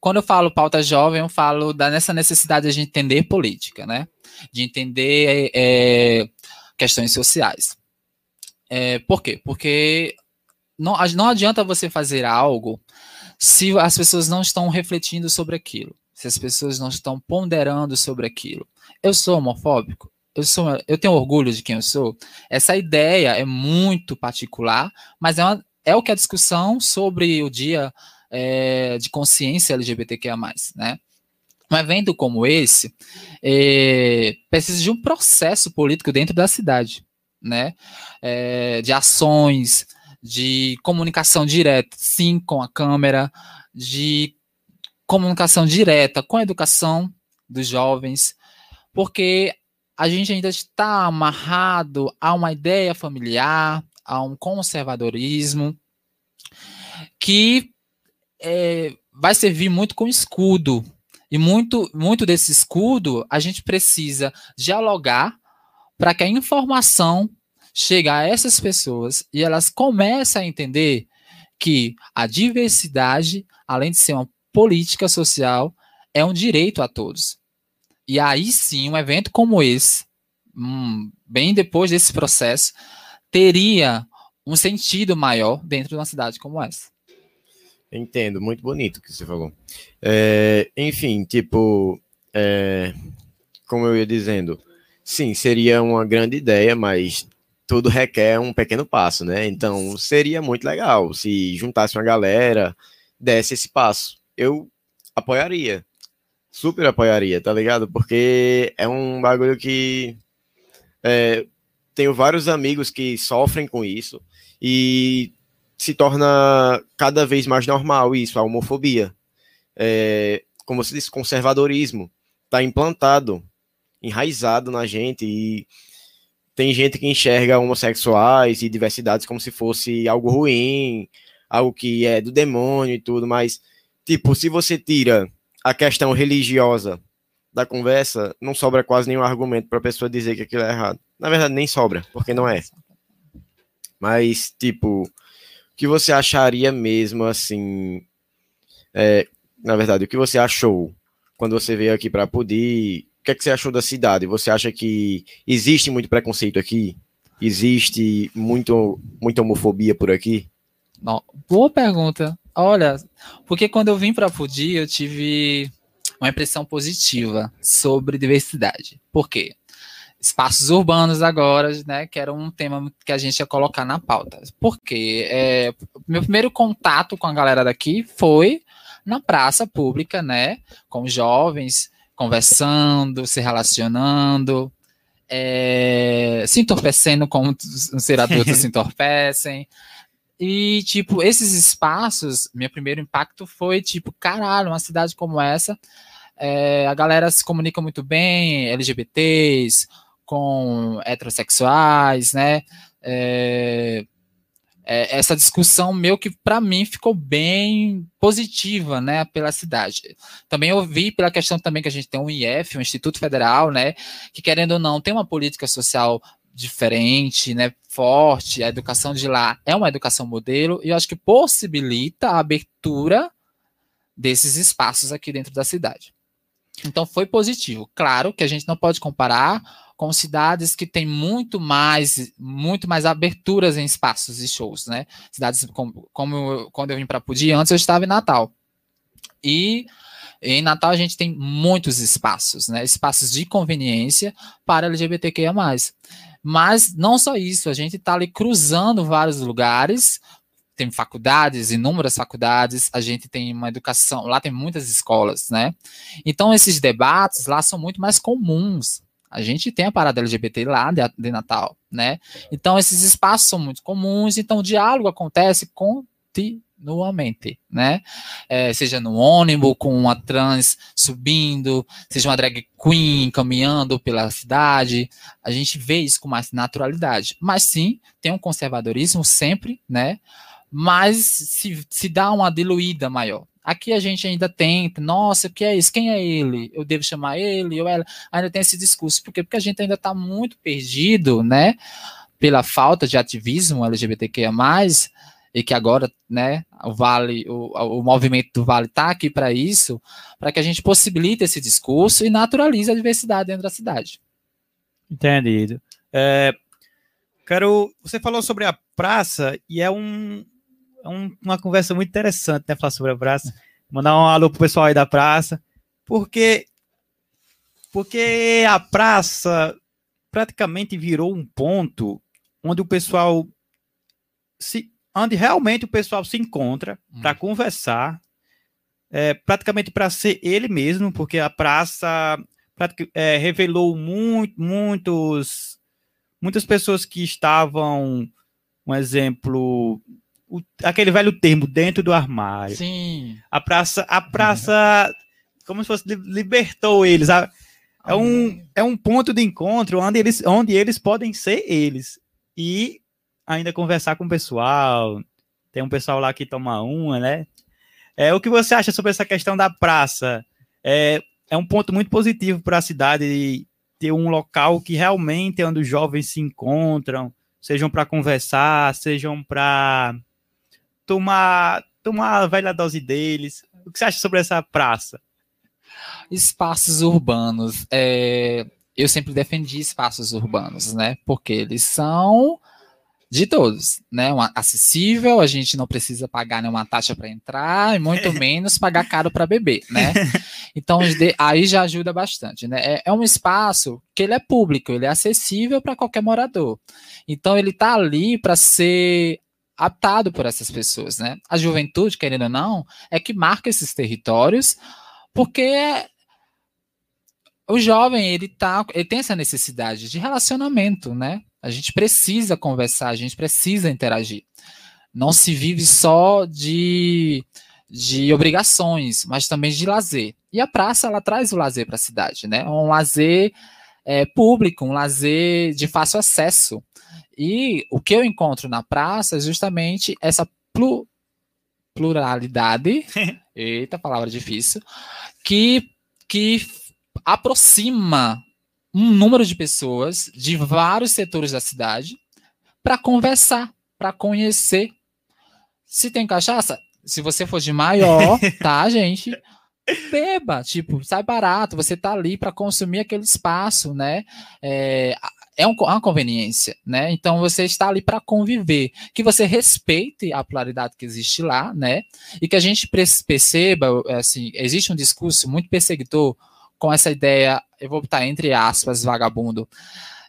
Speaker 3: quando eu falo pauta jovem, eu falo da, nessa necessidade de a gente entender política, né? De entender é, questões sociais. É, por quê? Porque não, não adianta você fazer algo se as pessoas não estão refletindo sobre aquilo, se as pessoas não estão ponderando sobre aquilo. Eu sou homofóbico? Eu, sou, eu tenho orgulho de quem eu sou? Essa ideia é muito particular, mas é, uma, é o que a discussão sobre o dia é, de consciência LGBTQIA+, né? Um evento como esse é, precisa de um processo político dentro da cidade, né? É, de ações, de comunicação direta, sim, com a Câmara, de comunicação direta com a educação dos jovens, porque a gente ainda está amarrado a uma ideia familiar, a um conservadorismo, que é, vai servir muito com escudo. E muito, muito desse escudo a gente precisa dialogar para que a informação chegue a essas pessoas e elas comecem a entender que a diversidade, além de ser uma política social, é um direito a todos. E aí sim, um evento como esse, hum, bem depois desse processo, teria um sentido maior dentro de uma cidade como essa.
Speaker 1: Entendo, muito bonito o que você falou. É, enfim, tipo, é, como eu ia dizendo, sim, seria uma grande ideia, mas tudo requer um pequeno passo, né? Então, seria muito legal se juntasse uma galera, desse esse passo. Eu apoiaria, super apoiaria, tá ligado? Porque é um bagulho que é, tenho vários amigos que sofrem com isso e se torna cada vez mais normal isso, a homofobia. É, como se diz, conservadorismo está implantado, enraizado na gente e tem gente que enxerga homossexuais e diversidades como se fosse algo ruim, algo que é do demônio e tudo, mas tipo, se você tira a questão religiosa da conversa, não sobra quase nenhum argumento para a pessoa dizer que aquilo é errado. Na verdade, nem sobra, porque não é. Mas, tipo, que você acharia mesmo assim? É, na verdade, o que você achou quando você veio aqui para Pudi? O que, é que você achou da cidade? Você acha que existe muito preconceito aqui? Existe muito, muita homofobia por aqui?
Speaker 3: Não, boa pergunta. Olha, porque quando eu vim para Pudi, eu tive uma impressão positiva sobre diversidade. Por quê? espaços urbanos agora, né, que era um tema que a gente ia colocar na pauta. Porque é, meu primeiro contato com a galera daqui foi na praça pública, né, com jovens conversando, se relacionando, é, se entorpecendo como um ser adulto se entorpecem. E, tipo, esses espaços, meu primeiro impacto foi, tipo, caralho, uma cidade como essa, é, a galera se comunica muito bem, LGBTs, com heterossexuais, né? É, é, essa discussão meio que para mim ficou bem positiva, né, pela cidade. Também ouvi pela questão também que a gente tem um IF, um Instituto Federal, né, que querendo ou não tem uma política social diferente, né, forte. A educação de lá é uma educação modelo e eu acho que possibilita a abertura desses espaços aqui dentro da cidade. Então foi positivo. Claro que a gente não pode comparar com cidades que têm muito mais, muito mais aberturas em espaços e shows, né? Cidades como, como quando eu vim para Pudi, antes eu estava em Natal. E em Natal a gente tem muitos espaços, né? Espaços de conveniência para LGBTQIA+. Mas não só isso, a gente está ali cruzando vários lugares, tem faculdades, inúmeras faculdades, a gente tem uma educação, lá tem muitas escolas, né? Então esses debates lá são muito mais comuns, a gente tem a parada LGBT lá de, de Natal, né? Então, esses espaços são muito comuns, então o diálogo acontece continuamente, né? É, seja no ônibus, com uma trans subindo, seja uma drag queen caminhando pela cidade, a gente vê isso com mais naturalidade. Mas sim, tem um conservadorismo sempre, né? Mas se, se dá uma diluída maior. Aqui a gente ainda tenta, nossa, o que é isso? Quem é ele? Eu devo chamar ele ou ela? Ainda tem esse discurso. Por quê? Porque a gente ainda está muito perdido, né? Pela falta de ativismo LGBTQIA, e que agora, né, o Vale, o, o movimento do Vale está aqui para isso, para que a gente possibilite esse discurso e naturalize a diversidade dentro da cidade.
Speaker 2: Entendido. É, Quero. Você falou sobre a praça e é, um, é um, uma conversa muito interessante, né? Falar sobre a praça. Mandar um alô pro pessoal aí da praça. Porque. Porque a praça praticamente virou um ponto onde o pessoal se onde realmente o pessoal se encontra hum. para conversar, é, praticamente para ser ele mesmo, porque a praça é, revelou muito, muitos, muitas pessoas que estavam, um exemplo, o, aquele velho termo, dentro do armário.
Speaker 3: Sim.
Speaker 2: A praça, a praça, uhum. como se fosse, libertou eles. A, é um, é um ponto de encontro onde eles, onde eles podem ser eles. E ainda conversar com o pessoal. Tem um pessoal lá que toma uma, né? É, o que você acha sobre essa questão da praça? É, é um ponto muito positivo para a cidade ter um local que realmente é onde os jovens se encontram, sejam para conversar, sejam para tomar, tomar a velha dose deles. O que você acha sobre essa praça?
Speaker 3: Espaços urbanos. É, eu sempre defendi espaços urbanos, né? Porque eles são de todos, né? Um acessível, a gente não precisa pagar nenhuma taxa para entrar, e muito menos pagar caro para beber, né? Então, aí já ajuda bastante, né? É, é um espaço que ele é público, ele é acessível para qualquer morador. Então, ele está ali para ser aptado por essas pessoas, né? A juventude, querendo ou não, é que marca esses territórios, porque o jovem, ele, tá, ele tem essa necessidade de relacionamento, né? A gente precisa conversar, a gente precisa interagir. Não se vive só de, de obrigações, mas também de lazer. E a praça, ela traz o lazer para a cidade, né? Um lazer é, público, um lazer de fácil acesso. E o que eu encontro na praça é justamente essa plu, pluralidade, eita, palavra difícil, que, que aproxima um número de pessoas de vários setores da cidade para conversar, para conhecer. Se tem cachaça, se você for de maior, tá, gente? Beba, tipo, sai barato, você tá ali para consumir aquele espaço, né? É, é uma conveniência, né? Então você está ali para conviver, que você respeite a pluralidade que existe lá, né? E que a gente perceba, assim, existe um discurso muito perseguidor com essa ideia, eu vou botar entre aspas, vagabundo,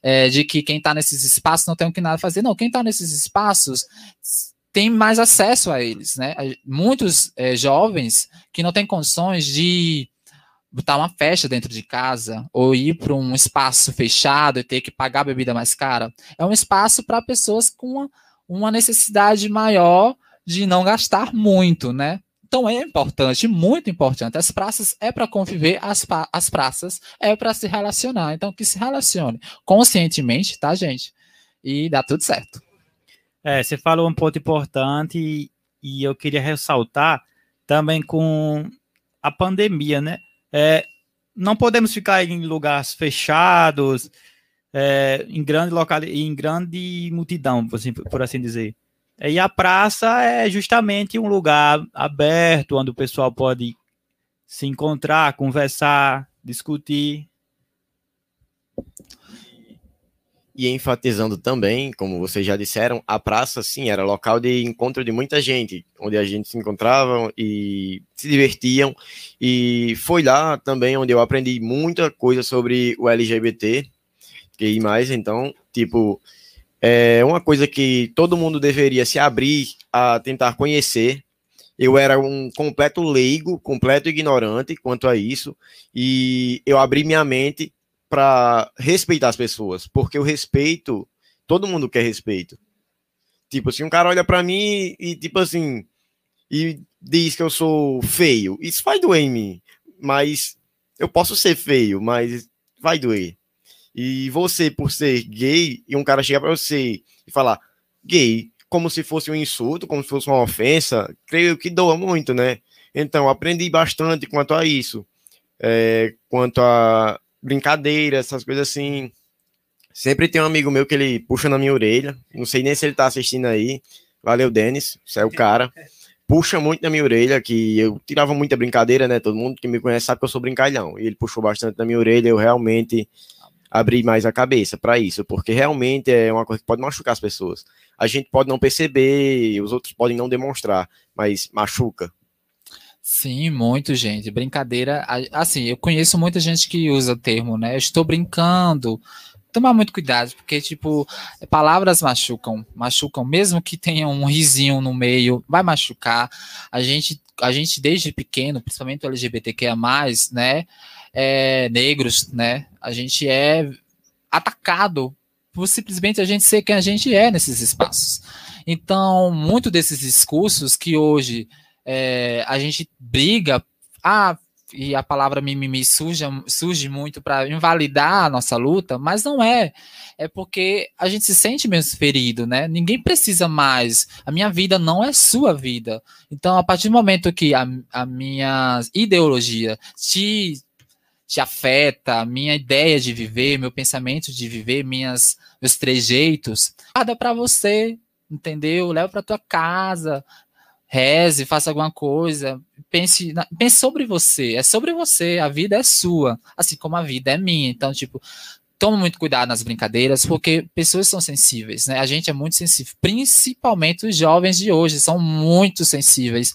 Speaker 3: é, de que quem está nesses espaços não tem o que nada fazer. Não, quem está nesses espaços tem mais acesso a eles, né? Muitos é, jovens que não têm condições de botar uma festa dentro de casa ou ir para um espaço fechado e ter que pagar a bebida mais cara. É um espaço para pessoas com uma, uma necessidade maior de não gastar muito, né? Então é importante, muito importante. As praças é para conviver, as, as praças é para se relacionar. Então que se relacione conscientemente, tá, gente? E dá tudo certo.
Speaker 2: É, você falou um ponto importante e, e eu queria ressaltar também com a pandemia, né? É, não podemos ficar em lugares fechados, é, em grande local, em grande multidão, por assim, por assim dizer. E a praça é justamente um lugar aberto onde o pessoal pode se encontrar, conversar, discutir.
Speaker 1: E enfatizando também, como vocês já disseram, a praça, sim, era local de encontro de muita gente, onde a gente se encontrava e se divertiam. E foi lá também onde eu aprendi muita coisa sobre o LGBT, que mais, então, tipo, é uma coisa que todo mundo deveria se abrir a tentar conhecer. Eu era um completo leigo, completo ignorante quanto a isso, e eu abri minha mente para respeitar as pessoas, porque o respeito, todo mundo quer respeito. Tipo, se um cara olha para mim e tipo assim, e diz que eu sou feio, isso vai doer em mim, mas eu posso ser feio, mas vai doer. E você, por ser gay, e um cara chegar para você e falar gay como se fosse um insulto, como se fosse uma ofensa, creio que doa muito, né? Então, aprendi bastante quanto a isso. É, quanto a brincadeira, essas coisas assim. Sempre tem um amigo meu que ele puxa na minha orelha. Não sei nem se ele tá assistindo aí. Valeu, Denis. Você é o cara. Puxa muito na minha orelha, que eu tirava muita brincadeira, né? Todo mundo que me conhece sabe que eu sou brincalhão. E ele puxou bastante na minha orelha. Eu realmente abrir mais a cabeça para isso, porque realmente é uma coisa que pode machucar as pessoas. A gente pode não perceber, os outros podem não demonstrar, mas machuca.
Speaker 3: Sim, muito, gente. Brincadeira. Assim, eu conheço muita gente que usa o termo, né? estou brincando. Tomar muito cuidado, porque, tipo, palavras machucam. Machucam, mesmo que tenha um risinho no meio, vai machucar. A gente, a gente desde pequeno, principalmente o LGBTQIA, né? É, negros, né? A gente é atacado por simplesmente a gente ser quem a gente é nesses espaços. Então, muito desses discursos que hoje é, a gente briga, ah, e a palavra mimimi surge, surge muito para invalidar a nossa luta, mas não é. É porque a gente se sente mesmo ferido, né? Ninguém precisa mais. A minha vida não é sua vida. Então, a partir do momento que a, a minha ideologia te, te afeta, a minha ideia de viver, meu pensamento de viver, minhas, meus trejeitos, guarda para você, entendeu? Leva para tua casa, reze, faça alguma coisa, pense, pense sobre você, é sobre você, a vida é sua, assim como a vida é minha. Então, tipo, toma muito cuidado nas brincadeiras, porque pessoas são sensíveis, né? A gente é muito sensível, principalmente os jovens de hoje são muito sensíveis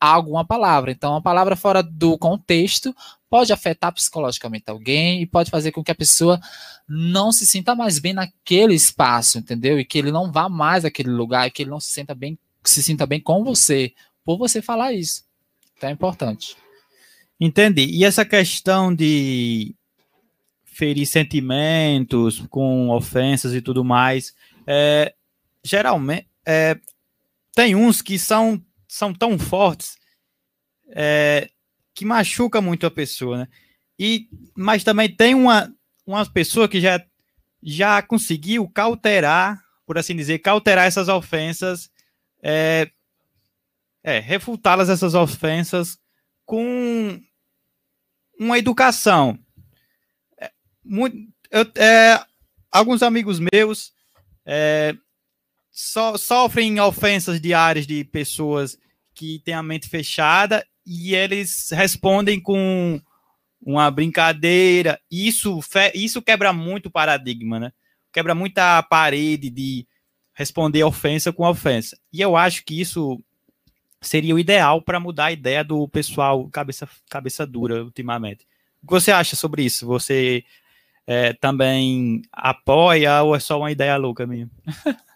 Speaker 3: a alguma palavra. Então, uma palavra fora do contexto pode afetar psicologicamente alguém e pode fazer com que a pessoa não se sinta mais bem naquele espaço, entendeu? E que ele não vá mais àquele lugar, e que ele não se sinta bem se sinta bem com você por você falar isso. Então é importante.
Speaker 2: Entendi. E essa questão de ferir sentimentos com ofensas e tudo mais, é, geralmente é, tem uns que são, são tão fortes é, que machuca muito a pessoa, né? E, mas também tem uma, uma pessoa que já, já conseguiu cauterar, por assim dizer, cauterar essas ofensas é, é refutá-las essas ofensas com uma educação. É, muito, eu, é, alguns amigos meus é, so, sofrem ofensas diárias de pessoas que têm a mente fechada e eles respondem com uma brincadeira. Isso, isso quebra muito o paradigma, né? Quebra muita parede de responder ofensa com ofensa. E eu acho que isso seria o ideal para mudar a ideia do pessoal cabeça, cabeça dura ultimamente. O que você acha sobre isso? Você é, também apoia ou é só uma ideia louca mesmo?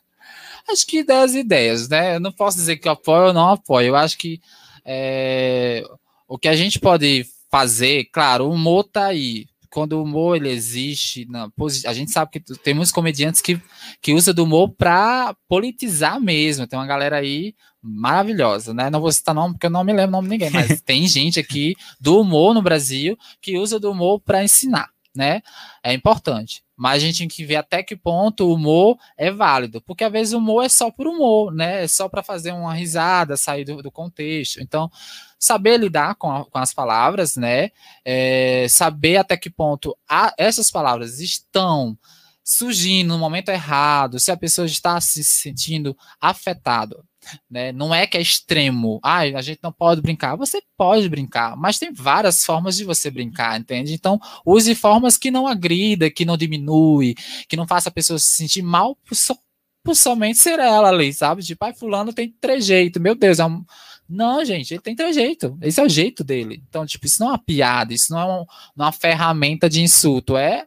Speaker 3: acho que das ideias, né? Eu não posso dizer que eu apoio ou não apoio. Eu acho que é, o que a gente pode fazer, claro, o humor tá aí quando o humor ele existe, na, a gente sabe que tem muitos comediantes que, que usam do humor para politizar mesmo. Tem uma galera aí maravilhosa, né? Não vou citar nome porque eu não me lembro o nome de ninguém, mas tem gente aqui do humor no Brasil que usa do humor para ensinar, né? É importante. Mas a gente tem que ver até que ponto o humor é válido, porque às vezes o humor é só por humor, né? É só para fazer uma risada, sair do, do contexto. Então, saber lidar com, a, com as palavras, né? É, saber até que ponto a, essas palavras estão surgindo no momento errado, se a pessoa está se sentindo afetada. Né? Não é que é extremo, ah, a gente não pode brincar. Você pode brincar, mas tem várias formas de você brincar, entende? Então, use formas que não agrida, que não diminui, que não faça a pessoa se sentir mal por, so, por somente ser ela ali, sabe? De pai fulano tem trejeito, meu Deus, é um, não, gente, ele tem trejeito. Esse é o jeito dele. Então, tipo, isso não é uma piada, isso não é, um, é uma ferramenta de insulto, é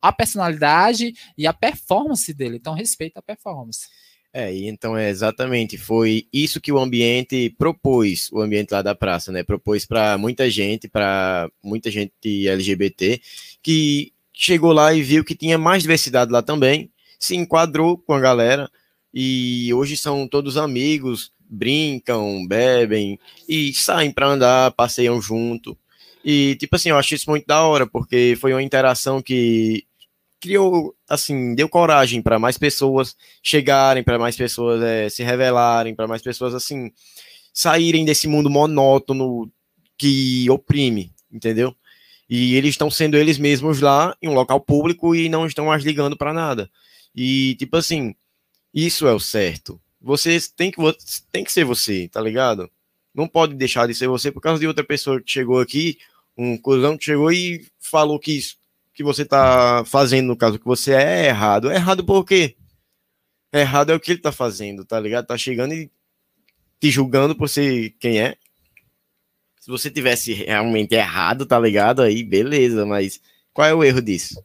Speaker 3: a personalidade e a performance dele. Então, respeita a performance.
Speaker 1: É, então é exatamente, foi isso que o ambiente propôs, o ambiente lá da praça, né? Propôs para muita gente, para muita gente LGBT, que chegou lá e viu que tinha mais diversidade lá também, se enquadrou com a galera, e hoje são todos amigos, brincam, bebem e saem para andar, passeiam junto. E, tipo assim, eu acho isso muito da hora, porque foi uma interação que criou, assim, deu coragem para mais pessoas chegarem, para mais pessoas é, se revelarem, para mais pessoas, assim, saírem desse mundo monótono que oprime, entendeu? E eles estão sendo eles mesmos lá em um local público e não estão mais ligando para nada. E, tipo assim, isso é o certo. Você tem que, tem que ser você, tá ligado? Não pode deixar de ser você por causa de outra pessoa que chegou aqui, um cuzão que chegou e falou que, que você tá fazendo, no caso que você é, errado. É errado por quê? É errado é o que ele tá fazendo, tá ligado? Tá chegando e te julgando por ser quem é. Se você tivesse realmente errado, tá ligado? Aí, beleza, mas qual é o erro disso?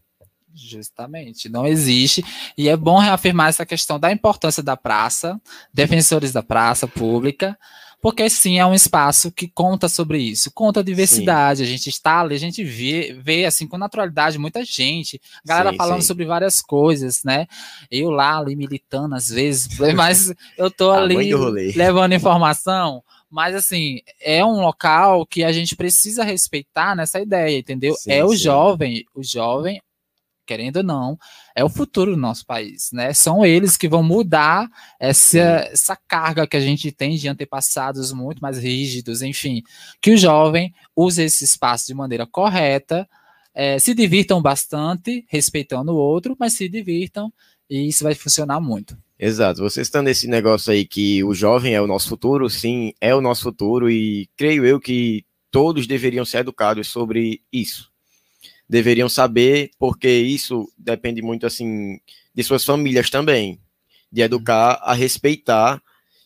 Speaker 3: Justamente, não existe. E é bom reafirmar essa questão da importância da praça, defensores da praça pública, porque sim, é um espaço que conta sobre isso, conta a diversidade, sim. a gente está ali, a gente vê, vê assim com naturalidade muita gente, galera sim, falando sim. sobre várias coisas, né? Eu lá ali militando às vezes, mas eu tô ali levando informação, mas assim, é um local que a gente precisa respeitar nessa ideia, entendeu? é o jovem, o jovem querendo ou não, é o futuro do nosso país, né? São eles que vão mudar essa, essa carga que a gente tem de antepassados muito mais rígidos, enfim, que o jovem use esse espaço de maneira correta, é, se divirtam bastante, respeitando o outro, mas se divirtam e isso vai funcionar muito.
Speaker 1: Exato, você está nesse negócio aí que o jovem é o nosso futuro, sim, é o nosso futuro e creio eu que todos deveriam ser educados sobre isso deveriam saber, porque isso depende muito assim de suas famílias também, de educar a respeitar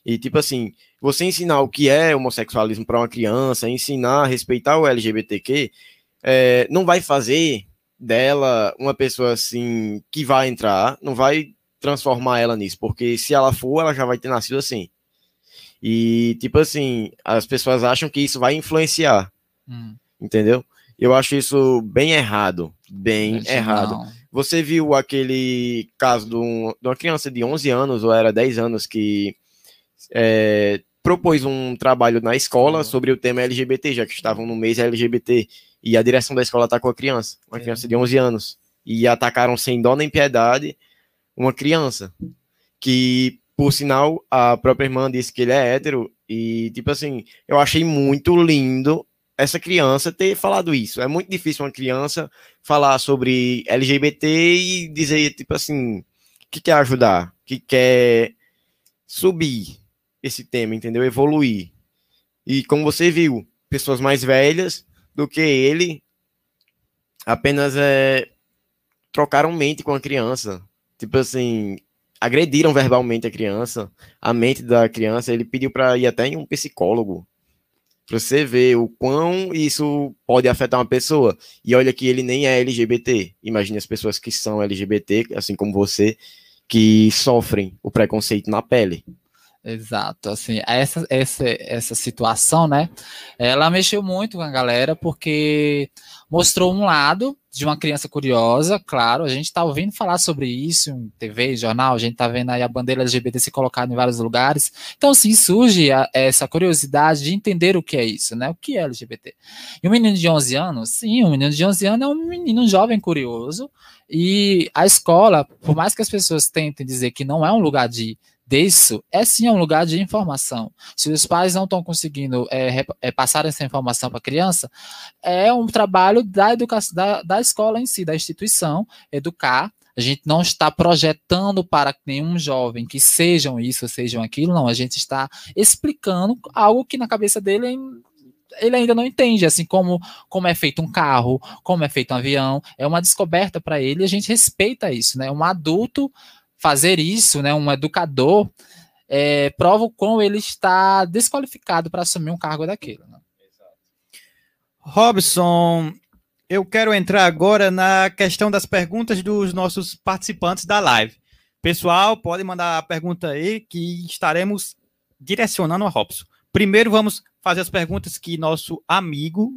Speaker 1: e tipo assim, você ensinar o que é homossexualismo para uma criança, ensinar a respeitar o LGBTQ, é, não vai fazer dela uma pessoa assim que vai entrar, não vai transformar ela nisso, porque se ela for, ela já vai ter nascido assim. E tipo assim, as pessoas acham que isso vai influenciar, hum. entendeu? Eu acho isso bem errado, bem errado. Não. Você viu aquele caso de, um, de, uma criança de 11 anos, ou era 10 anos, que é, propôs um trabalho na escola sobre o tema LGBT, já que estavam no mês LGBT, e a direção da escola atacou a criança, uma criança de 11 anos, e atacaram sem dó nem piedade uma criança, que, por sinal, a própria irmã disse que ele é hétero, e, tipo assim, eu achei muito lindo essa criança ter falado isso. É muito difícil uma criança falar sobre LGBT e dizer, tipo assim, que quer ajudar, que quer subir esse tema, entendeu? Evoluir. E como você viu, pessoas mais velhas do que ele apenas é, trocaram mente com a criança. Tipo assim, agrediram verbalmente a criança, a mente da criança. Ele pediu para ir até em um psicólogo Pra você ver o quão isso pode afetar uma pessoa. E olha que ele nem é LGBT. Imagine as pessoas que são LGBT, assim como você, que sofrem o preconceito na pele.
Speaker 3: Exato, assim, essa, essa, essa situação, né, ela mexeu muito com a galera, porque mostrou um lado de uma criança curiosa, claro, a gente está ouvindo falar sobre isso em TV, jornal, a gente está vendo aí a bandeira LGBT se colocada em vários lugares, então sim, surge a, essa curiosidade de entender o que é isso, né, o que é LGBT. E um menino de 11 anos, sim, um menino de 11 anos é um menino jovem curioso, e a escola, por mais que as pessoas tentem dizer que não é um lugar de disso é sim um lugar de informação. Se os pais não estão conseguindo é, é, passar essa informação para a criança, é um trabalho da educação da, da escola em si, da instituição, educar. A gente não está projetando para nenhum jovem que sejam isso, sejam aquilo, não. A gente está explicando algo que na cabeça dele ele ainda não entende, assim como, como é feito um carro, como é feito um avião, é uma descoberta para ele a gente respeita isso, né? Um adulto fazer isso, né, um educador, é, prova o quão ele está desqualificado para assumir um cargo daquilo. Né?
Speaker 2: Robson, eu quero entrar agora na questão das perguntas dos nossos participantes da live. Pessoal, pode mandar a pergunta aí que estaremos direcionando a Robson. Primeiro, vamos fazer as perguntas que nosso amigo,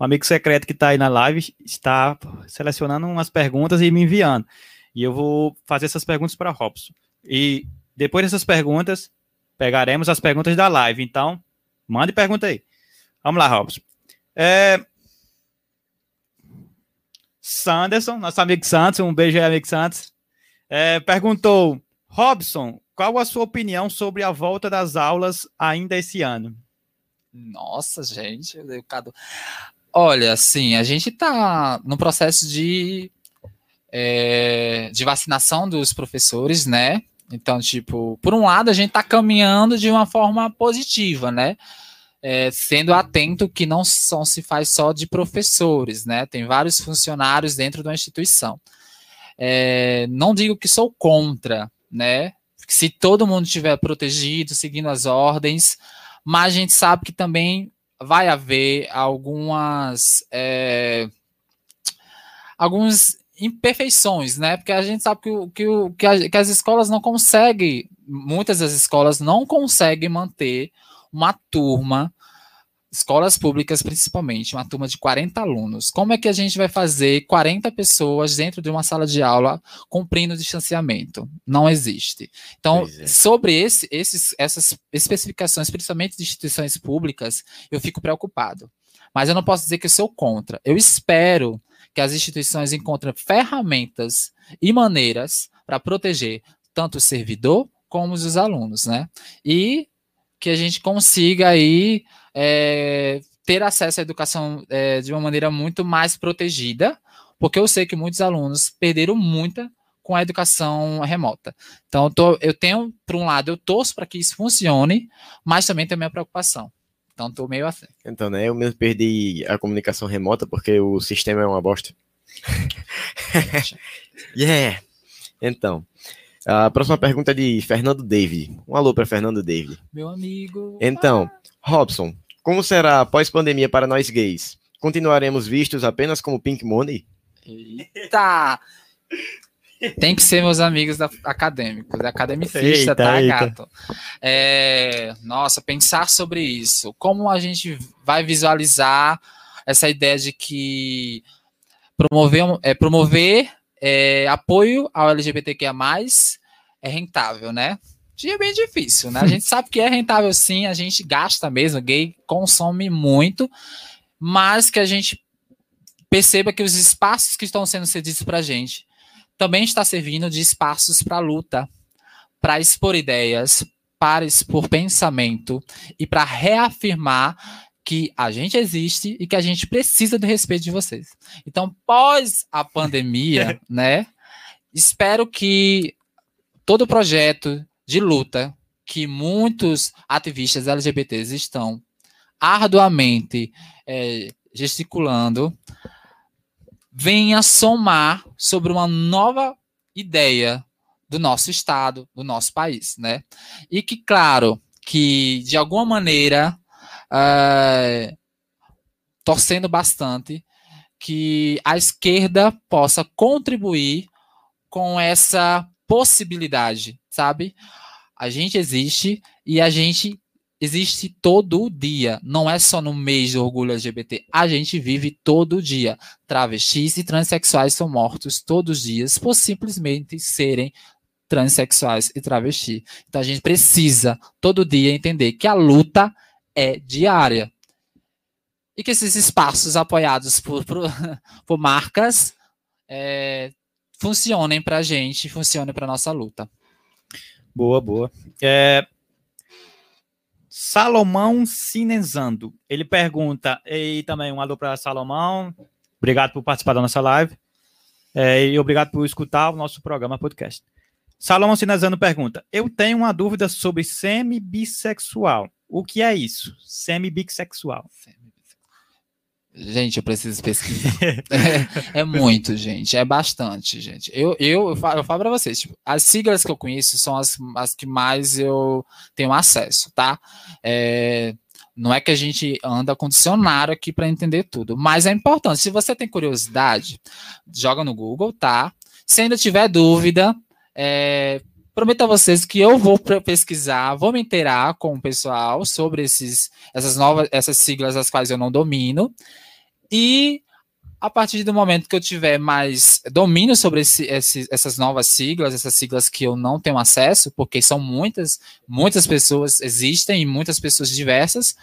Speaker 2: um amigo secreto que está aí na live, está selecionando umas perguntas e me enviando. E eu vou fazer essas perguntas para Robson. E depois dessas perguntas, pegaremos as perguntas da live. Então, mande pergunta aí. Vamos lá, Robson. É... Sanderson, nosso amigo Santos, um beijo aí, amigo Santos. É, perguntou: Robson, qual a sua opinião sobre a volta das aulas ainda esse ano?
Speaker 3: Nossa, gente, Olha, assim, a gente está no processo de é, de vacinação dos professores, né? Então, tipo, por um lado, a gente está caminhando de uma forma positiva, né? é, sendo atento que não só se faz só de professores, né? Tem vários funcionários dentro da instituição. É, não digo que sou contra, né? Se todo mundo estiver protegido, seguindo as ordens, mas a gente sabe que também vai haver algumas é, algumas imperfeições, né? Porque a gente sabe que, que, que, a, que as escolas não conseguem, muitas das escolas não conseguem manter uma turma escolas públicas principalmente, uma turma de 40 alunos. Como é que a gente vai fazer 40 pessoas dentro de uma sala de aula cumprindo o distanciamento? Não existe. Então, é. sobre esse, esses, essas especificações, principalmente de instituições públicas, eu fico preocupado. Mas eu não posso dizer que eu sou contra. Eu espero que as instituições encontrem ferramentas e maneiras para proteger tanto o servidor como os alunos, né? E que a gente consiga aí é, ter acesso à educação é, de uma maneira muito mais protegida, porque eu sei que muitos alunos perderam muita com a educação remota. Então, eu, tô, eu tenho, por um lado, eu torço para que isso funcione, mas também tenho minha preocupação. Então, estou meio assim.
Speaker 1: Então, né, eu mesmo perdi a comunicação remota porque o sistema é uma bosta. yeah! Então, a próxima pergunta é de Fernando David. Um alô para Fernando David.
Speaker 3: Meu amigo.
Speaker 1: Então, Robson, como será após pandemia para nós gays? Continuaremos vistos apenas como Pink Money?
Speaker 3: Eita! Tem que ser meus amigos da, acadêmicos, academicista, eita, tá, eita. gato? É, nossa, pensar sobre isso. Como a gente vai visualizar essa ideia de que promover, é, promover é, apoio ao LGBTQIA+, é rentável, né? dia bem difícil, né? A gente sabe que é rentável sim, a gente gasta mesmo, gay consome muito, mas que a gente perceba que os espaços que estão sendo cedidos para a gente também está servindo de espaços para luta, para expor ideias, para expor pensamento e para reafirmar que a gente existe e que a gente precisa do respeito de vocês. Então, pós a pandemia, né? Espero que todo o projeto de luta que muitos ativistas LGBTs estão arduamente é, gesticulando venha somar sobre uma nova ideia do nosso estado, do nosso país, né? E que, claro, que de alguma maneira, é, torcendo bastante, que a esquerda possa contribuir com essa possibilidade, sabe? A gente existe e a gente existe todo dia, não é só no mês do orgulho LGBT. A gente vive todo dia. Travestis e transexuais são mortos todos os dias por simplesmente serem transexuais e travestis. Então a gente precisa todo dia entender que a luta é diária. E que esses espaços apoiados por, por, por marcas é, funcionem para a gente, funcionem para nossa luta.
Speaker 2: Boa, boa. É... Salomão Cinezando. Ele pergunta, e também um alô para Salomão. Obrigado por participar da nossa live. É, e obrigado por escutar o nosso programa podcast. Salomão Cinezando pergunta: Eu tenho uma dúvida sobre semi-bissexual. O que é isso? Semi-bissexual. Semi
Speaker 3: Gente, eu preciso pesquisar. é, é, muito, gente. É bastante, gente. Eu, eu, eu falo, eu falo para vocês, tipo, as siglas que eu conheço são as, as que mais eu tenho acesso, tá? É, não é que a gente anda com dicionário aqui para entender tudo, mas é importante. Se você tem curiosidade, joga no Google, tá? Se ainda tiver dúvida, é, prometo a vocês que eu vou pesquisar, vou me inteirar com o pessoal sobre esses, essas novas, essas siglas as quais eu não domino. E a partir do momento que eu tiver mais domínio sobre esse, esse, essas novas siglas, essas siglas que eu não tenho acesso, porque são muitas, muitas pessoas existem e muitas pessoas diversas.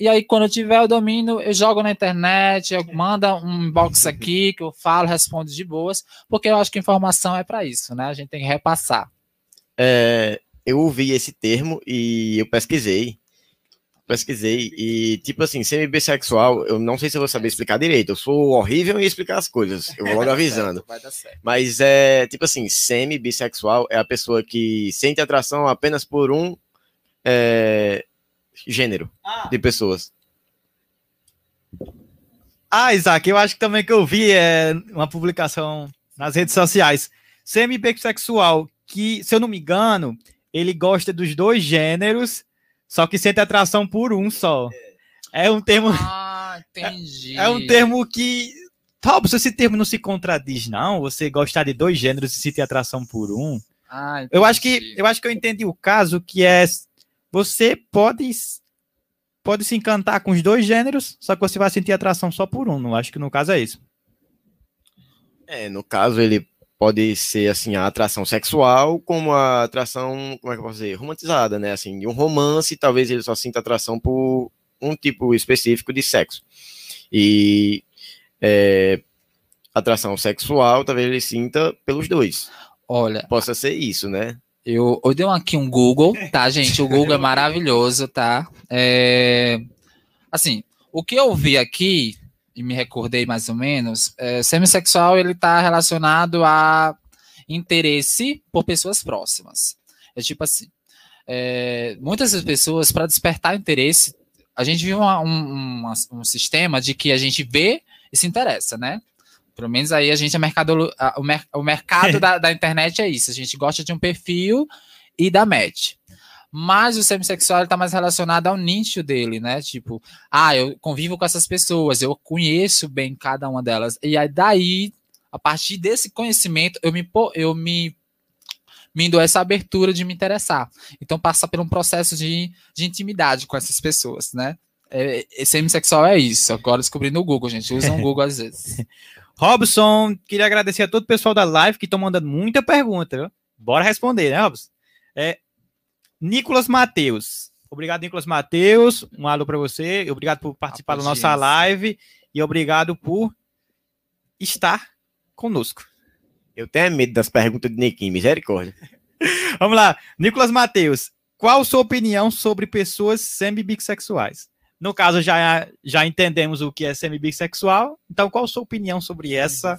Speaker 3: E aí, quando eu tiver o domínio, eu jogo na internet, eu mando um inbox aqui que eu falo, respondo de boas, porque eu acho que informação é para isso, né? A gente tem que repassar.
Speaker 1: É, eu ouvi esse termo e eu pesquisei pesquisei e, tipo assim, semi-bissexual, eu não sei se eu vou saber explicar direito. Eu sou horrível em explicar as coisas. Eu vou logo avisando. Mas é, tipo assim, semi-bissexual é a pessoa que sente atração apenas por um. É, gênero de pessoas.
Speaker 2: Ah, Isaac, eu acho que também que eu vi é, uma publicação nas redes sociais. Semi-bissexual, que, se eu não me engano, ele gosta dos dois gêneros, só que sente atração por um só. É um termo.
Speaker 3: Ah, entendi.
Speaker 2: É, é um termo que. Talvez esse termo não se contradiz, não. Você gostar de dois gêneros e sentir atração por um.
Speaker 3: Ah,
Speaker 2: eu acho que eu acho que eu entendi o caso que é você pode pode se encantar com os dois gêneros, só que você vai sentir atração só por um. Não acho que no caso é isso.
Speaker 1: É, no caso ele pode ser assim a atração sexual como a atração, como é que eu posso dizer, romantizada, né? Assim, um romance, talvez ele só sinta atração por um tipo específico de sexo. E é, atração sexual, talvez ele sinta pelos dois.
Speaker 3: Olha,
Speaker 1: possa ser isso, né?
Speaker 3: Eu, eu dei aqui um Google, tá, gente? O Google é maravilhoso, tá? É, assim, o que eu vi aqui, e me recordei mais ou menos, é, semissexual ele está relacionado a interesse por pessoas próximas. É tipo assim, é, muitas das pessoas, para despertar interesse, a gente vive uma, um, um sistema de que a gente vê e se interessa, né? Pelo menos aí a gente é mercado. O, mer, o mercado da, da, internet é isso. A gente gosta de um perfil e da match. Mas o semissexual está mais relacionado ao nicho dele, né? Tipo, ah, eu convivo com essas pessoas, eu conheço bem cada uma delas. E aí daí, a partir desse conhecimento, eu me, eu me me dou essa abertura de me interessar. Então passa por um processo de, de intimidade com essas pessoas, né? É, semissexual é isso. Agora descobri no Google, gente. Usam o Google às vezes.
Speaker 2: Robson, queria agradecer a todo o pessoal da live que estão mandando muita pergunta, viu? Bora responder, né, Robson? É, Nicolas Mateus. Obrigado, Nicolas Mateus. Um alô para você. Obrigado por participar da nossa live e obrigado por estar conosco.
Speaker 1: Eu tenho medo das perguntas de Niquim, misericórdia.
Speaker 2: Vamos lá. Nicolas Mateus, qual a sua opinião sobre pessoas semi-bissexuais? No caso, já, já entendemos o que é semi-bissexual. Então, qual a sua opinião sobre essa?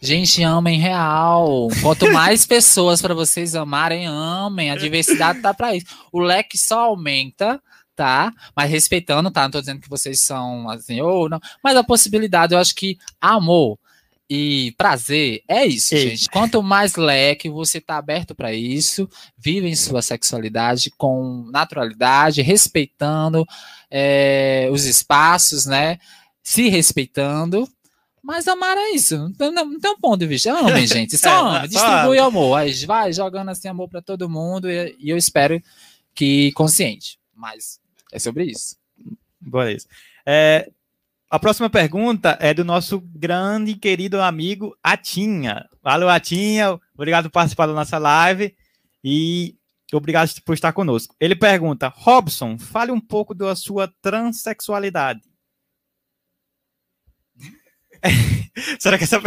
Speaker 3: Gente, amem real. Quanto mais pessoas para vocês amarem, amem. A diversidade tá para isso. O leque só aumenta, tá? Mas respeitando, tá? Não tô dizendo que vocês são assim ou não. Mas a possibilidade, eu acho que amor e prazer é isso, Ei. gente. Quanto mais leque você tá aberto para isso, vive em sua sexualidade com naturalidade, respeitando é, os espaços, né? Se respeitando. Mas amar é isso. Não tem, não tem um ponto de vista. Amem, gente. Só é. Distribui só... amor. Aí vai jogando assim amor para todo mundo. E, e, eu espero que consciente. Mas é sobre isso.
Speaker 2: Beleza. É, a próxima pergunta é do nosso grande e querido amigo Atinha. Valeu, Atinha. Obrigado por participar da nossa live e obrigado por estar conosco. Ele pergunta: Robson, fale um pouco da sua transexualidade. Será que essa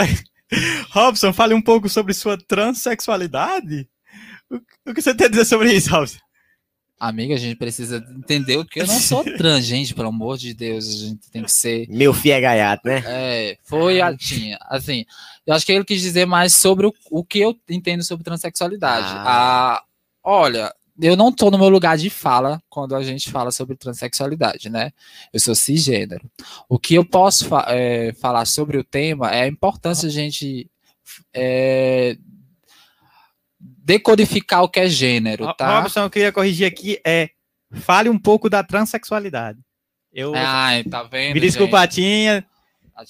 Speaker 2: Robson, fale um pouco sobre sua transexualidade? O que você tem a dizer sobre isso, Robson?
Speaker 3: Amiga, a gente precisa entender que eu não sou trans, gente, pelo amor de Deus, a gente tem que ser.
Speaker 1: Meu filho é gaiato, né?
Speaker 3: É, foi a tinha. Assim, eu acho que ele quis dizer mais sobre o, o que eu entendo sobre transexualidade. Ah. ah olha, eu não tô no meu lugar de fala quando a gente fala sobre transexualidade, né? Eu sou cisgênero. O que eu posso fa é, falar sobre o tema é a importância de a gente é, decodificar o que é gênero, tá?
Speaker 2: Robson, eu queria corrigir aqui, é fale um pouco da transexualidade.
Speaker 3: Eu, Ai, tá vendo,
Speaker 2: Me desculpa, Tinha.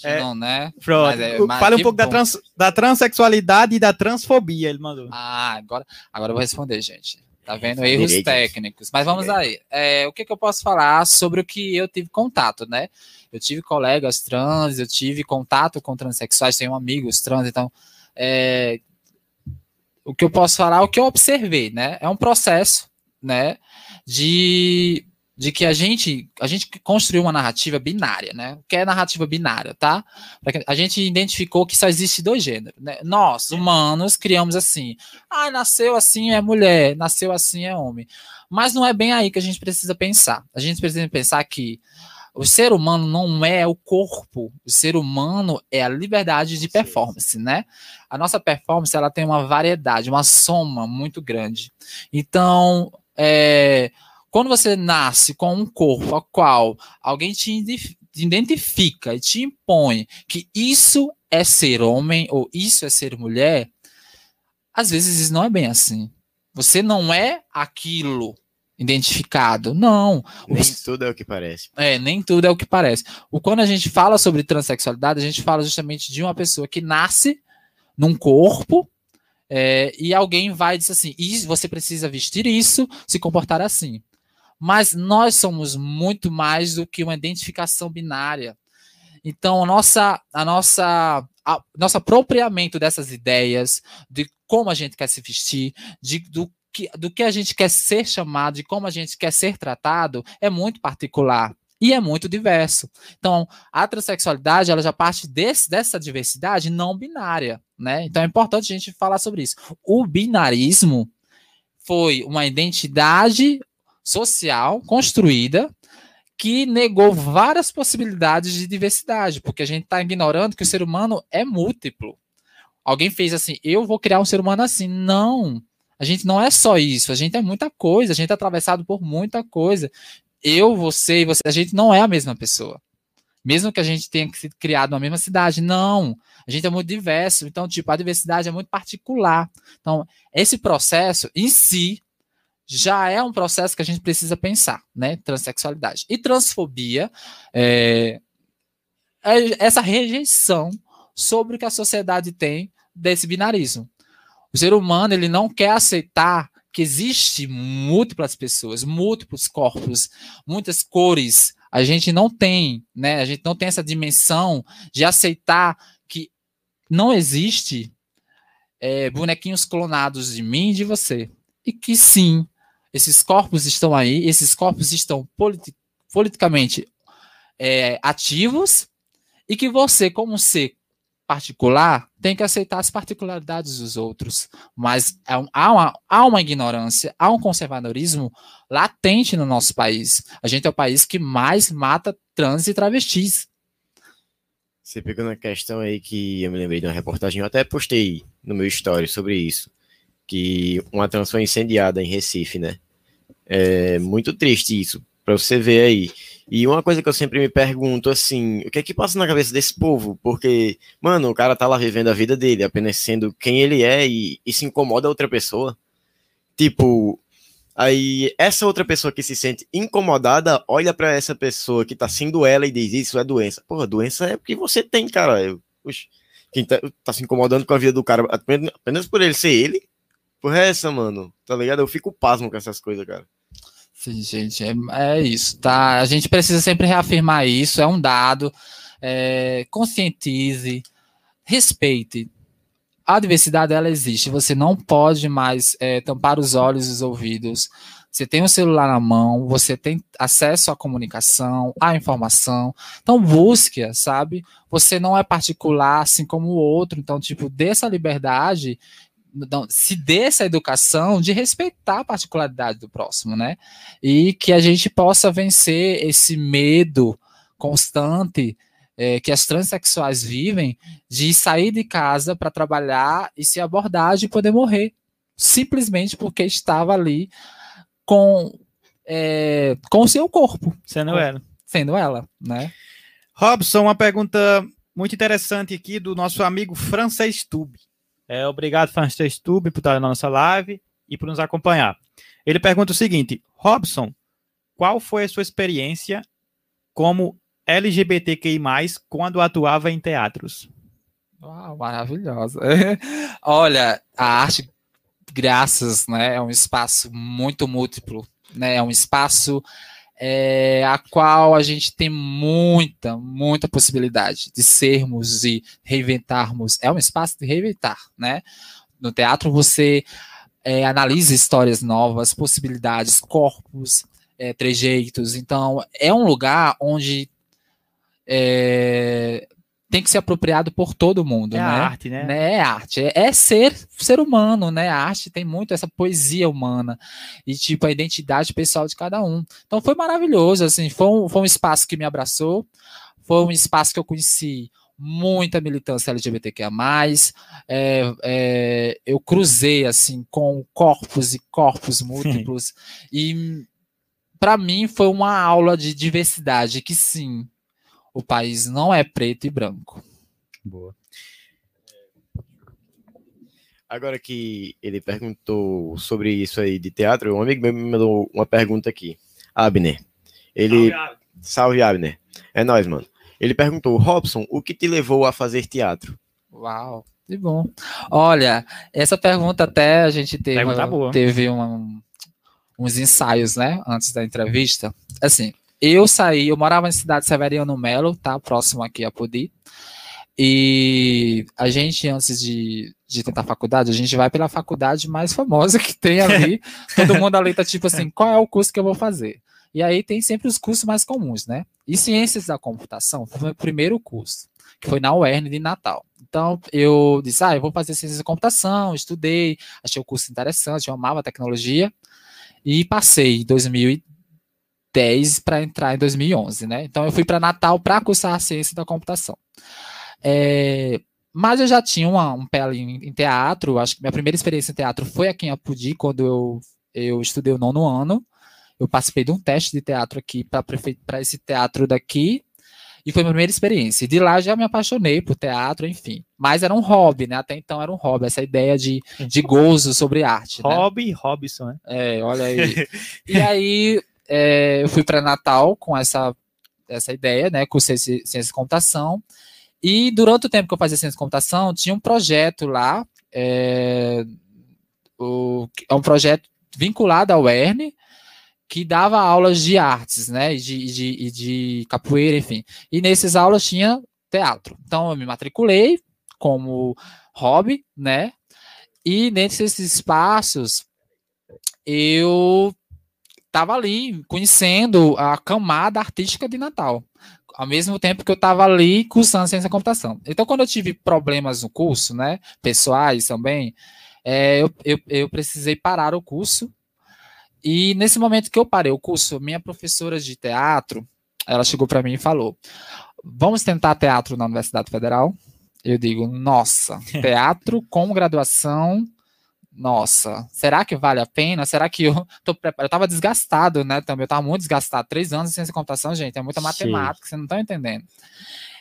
Speaker 3: É, não, né?
Speaker 2: Pronto. Mas é, mas Fale um pouco da, trans, da transexualidade e da transfobia, ele mandou.
Speaker 3: Ah, agora, agora eu vou responder, gente. Tá vendo? Erros técnicos. Mas vamos aí. É, o que, que eu posso falar sobre o que eu tive contato, né? Eu tive colegas trans, eu tive contato com transexuais, tenho amigos trans, então é, o que eu posso falar, o que eu observei, né? É um processo, né? De, de que a gente, a gente construiu uma narrativa binária, né? O que é narrativa binária, tá? A gente identificou que só existe dois gêneros, né? Nós, humanos, criamos assim. Ah, nasceu assim é mulher, nasceu assim é homem. Mas não é bem aí que a gente precisa pensar. A gente precisa pensar que o ser humano não é o corpo, o ser humano é a liberdade de performance, né? A nossa performance ela tem uma variedade, uma soma muito grande. Então, é, quando você nasce com um corpo a qual alguém te identifica e te impõe que isso é ser homem ou isso é ser mulher, às vezes isso não é bem assim. Você não é aquilo identificado. Não.
Speaker 1: Nem tudo é o que parece.
Speaker 3: É, nem tudo é o que parece. O, quando a gente fala sobre transexualidade, a gente fala justamente de uma pessoa que nasce num corpo é, e alguém vai dizer assim: você precisa vestir isso, se comportar assim. Mas nós somos muito mais do que uma identificação binária. Então, a nossa, a nossa, a, nosso apropriamento dessas ideias, de como a gente quer se vestir, de, do que, do que a gente quer ser chamado, de como a gente quer ser tratado, é muito particular e é muito diverso. Então, a transexualidade ela já parte desse, dessa diversidade não binária, né? Então é importante a gente falar sobre isso. O binarismo foi uma identidade social construída que negou várias possibilidades de diversidade, porque a gente está ignorando que o ser humano é múltiplo. Alguém fez assim, eu vou criar um ser humano assim. Não. A gente não é só isso, a gente é muita coisa, a gente é atravessado por muita coisa. Eu, você e você, a gente não é a mesma pessoa. Mesmo que a gente tenha sido criado na mesma cidade, não. A gente é muito diverso, então, tipo, a diversidade é muito particular. Então, esse processo em si já é um processo que a gente precisa pensar, né? Transsexualidade. E transfobia é, é essa rejeição sobre o que a sociedade tem desse binarismo. O ser humano ele não quer aceitar que existe múltiplas pessoas, múltiplos corpos, muitas cores. A gente não tem, né? A gente não tem essa dimensão de aceitar que não existe é, bonequinhos clonados de mim e de você. E que sim, esses corpos estão aí, esses corpos estão politi politicamente é, ativos e que você, como ser particular tem que aceitar as particularidades dos outros, mas é há, uma, há uma ignorância, há um conservadorismo latente no nosso país. A gente é o país que mais mata trans e travestis.
Speaker 1: Você pegou uma questão aí que eu me lembrei de uma reportagem, eu até postei no meu story sobre isso, que uma trans foi incendiada em Recife, né? É muito triste isso, para você ver aí. E uma coisa que eu sempre me pergunto, assim, o que é que passa na cabeça desse povo? Porque, mano, o cara tá lá vivendo a vida dele, apenas sendo quem ele é e, e se incomoda a outra pessoa. Tipo, aí essa outra pessoa que se sente incomodada olha para essa pessoa que tá sendo ela e diz: Isso é doença. Porra, doença é o que você tem, cara. Eu, quem tá, tá, se incomodando com a vida do cara apenas por ele ser ele? Porra, é essa, mano. Tá ligado? Eu fico pasmo com essas coisas, cara.
Speaker 3: Sim, gente, é, é, isso, tá? A gente precisa sempre reafirmar isso, é um dado. É, conscientize, respeite. A diversidade, ela existe. Você não pode mais é, tampar os olhos e os ouvidos. Você tem o um celular na mão, você tem acesso à comunicação, à informação. Então, busque, sabe? Você não é particular assim como o outro. Então, tipo, dê essa liberdade se dê essa educação de respeitar a particularidade do próximo, né? E que a gente possa vencer esse medo constante é, que as transexuais vivem de sair de casa para trabalhar e se abordar de poder morrer, simplesmente porque estava ali com é, com o seu corpo,
Speaker 2: sendo ela,
Speaker 3: sendo ela, né?
Speaker 2: Robson, uma pergunta muito interessante aqui do nosso amigo Francês Tube. É, obrigado, Francis Tube, por estar na nossa live e por nos acompanhar. Ele pergunta o seguinte: Robson, qual foi a sua experiência como LGBTQI, quando atuava em teatros?
Speaker 3: Uau, maravilhosa. Olha, a arte, graças, né, é um espaço muito múltiplo, né, é um espaço é, a qual a gente tem muita, muita possibilidade de sermos e reinventarmos. É um espaço de reinventar, né? No teatro você é, analisa histórias novas, possibilidades, corpos, é, trejeitos. Então, é um lugar onde é, tem que ser apropriado por todo mundo,
Speaker 2: é
Speaker 3: né?
Speaker 2: arte, né?
Speaker 3: É arte, é, é, ser ser humano, né? A arte tem muito essa poesia humana e tipo a identidade pessoal de cada um. Então foi maravilhoso, assim, foi um, foi um espaço que me abraçou, foi um espaço que eu conheci muita militância LGBTQIA+, é, é, eu cruzei, assim, com corpos e corpos múltiplos, e para mim foi uma aula de diversidade que sim, o país não é preto e branco.
Speaker 2: Boa.
Speaker 1: Agora que ele perguntou sobre isso aí de teatro, um amigo meu me mandou uma pergunta aqui. Abner. Ele. Salve, Abner. É nóis, mano. Ele perguntou, Robson, o que te levou a fazer teatro?
Speaker 3: Uau, que bom. Olha, essa pergunta até a gente teve, teve um- uns ensaios, né, antes da entrevista. Assim, eu saí, eu morava na cidade de Severiano Melo, tá, próximo aqui a Podi. E a gente, antes de, de tentar faculdade, a gente vai pela faculdade mais famosa que tem ali. Todo mundo ali tá tipo assim, qual é o curso que eu vou fazer? E aí tem sempre os cursos mais comuns, né? E Ciências da Computação foi o meu primeiro curso, que foi na UERN de Natal. Então eu disse, ah, eu vou fazer Ciências da Computação, estudei, achei o curso interessante, eu amava tecnologia. E passei em 2010 para entrar em 2011, né? Então eu fui para Natal para cursar Ciência da Computação. É, mas eu já tinha uma- um pé ali em, em teatro, acho que minha primeira experiência em teatro foi aqui em Apudi, quando eu, eu estudei o nono ano. Eu participei de um teste de teatro aqui para esse teatro daqui, e foi a minha primeira experiência. E de lá já me apaixonei por teatro, enfim. Mas era um hobby, né? Até então era um hobby, essa ideia de, de gozo sobre arte. né?
Speaker 2: Hobby Robson, né?
Speaker 3: É, olha aí. e aí é, eu fui para Natal com essa, essa ideia, né? Ci- ciência de computação. E durante o tempo que eu fazia ciência de computação, tinha um projeto lá, é, o, é um projeto vinculado ao ERN, que dava aulas de artes, né? E de, de, de capoeira, enfim. E nessas aulas tinha teatro. Então eu me matriculei como hobby, né? E nesses espaços eu estava ali conhecendo a camada artística de Natal, ao mesmo tempo que eu estava ali cursando ciência da computação. Então, quando eu tive problemas no curso, né, pessoais também, é, eu, eu, eu precisei parar o curso. E nesse momento que eu parei o curso, minha professora de teatro, ela chegou para mim e falou: "Vamos tentar teatro na Universidade Federal?" Eu digo: "Nossa, teatro com graduação nossa, será que vale a pena? Será que eu tô preparado? Eu tava desgastado, né? Também eu tava muito desgastado. Três anos de ciência de computação, gente, é muita
Speaker 2: Sim.
Speaker 3: matemática, vocês não estão entendendo.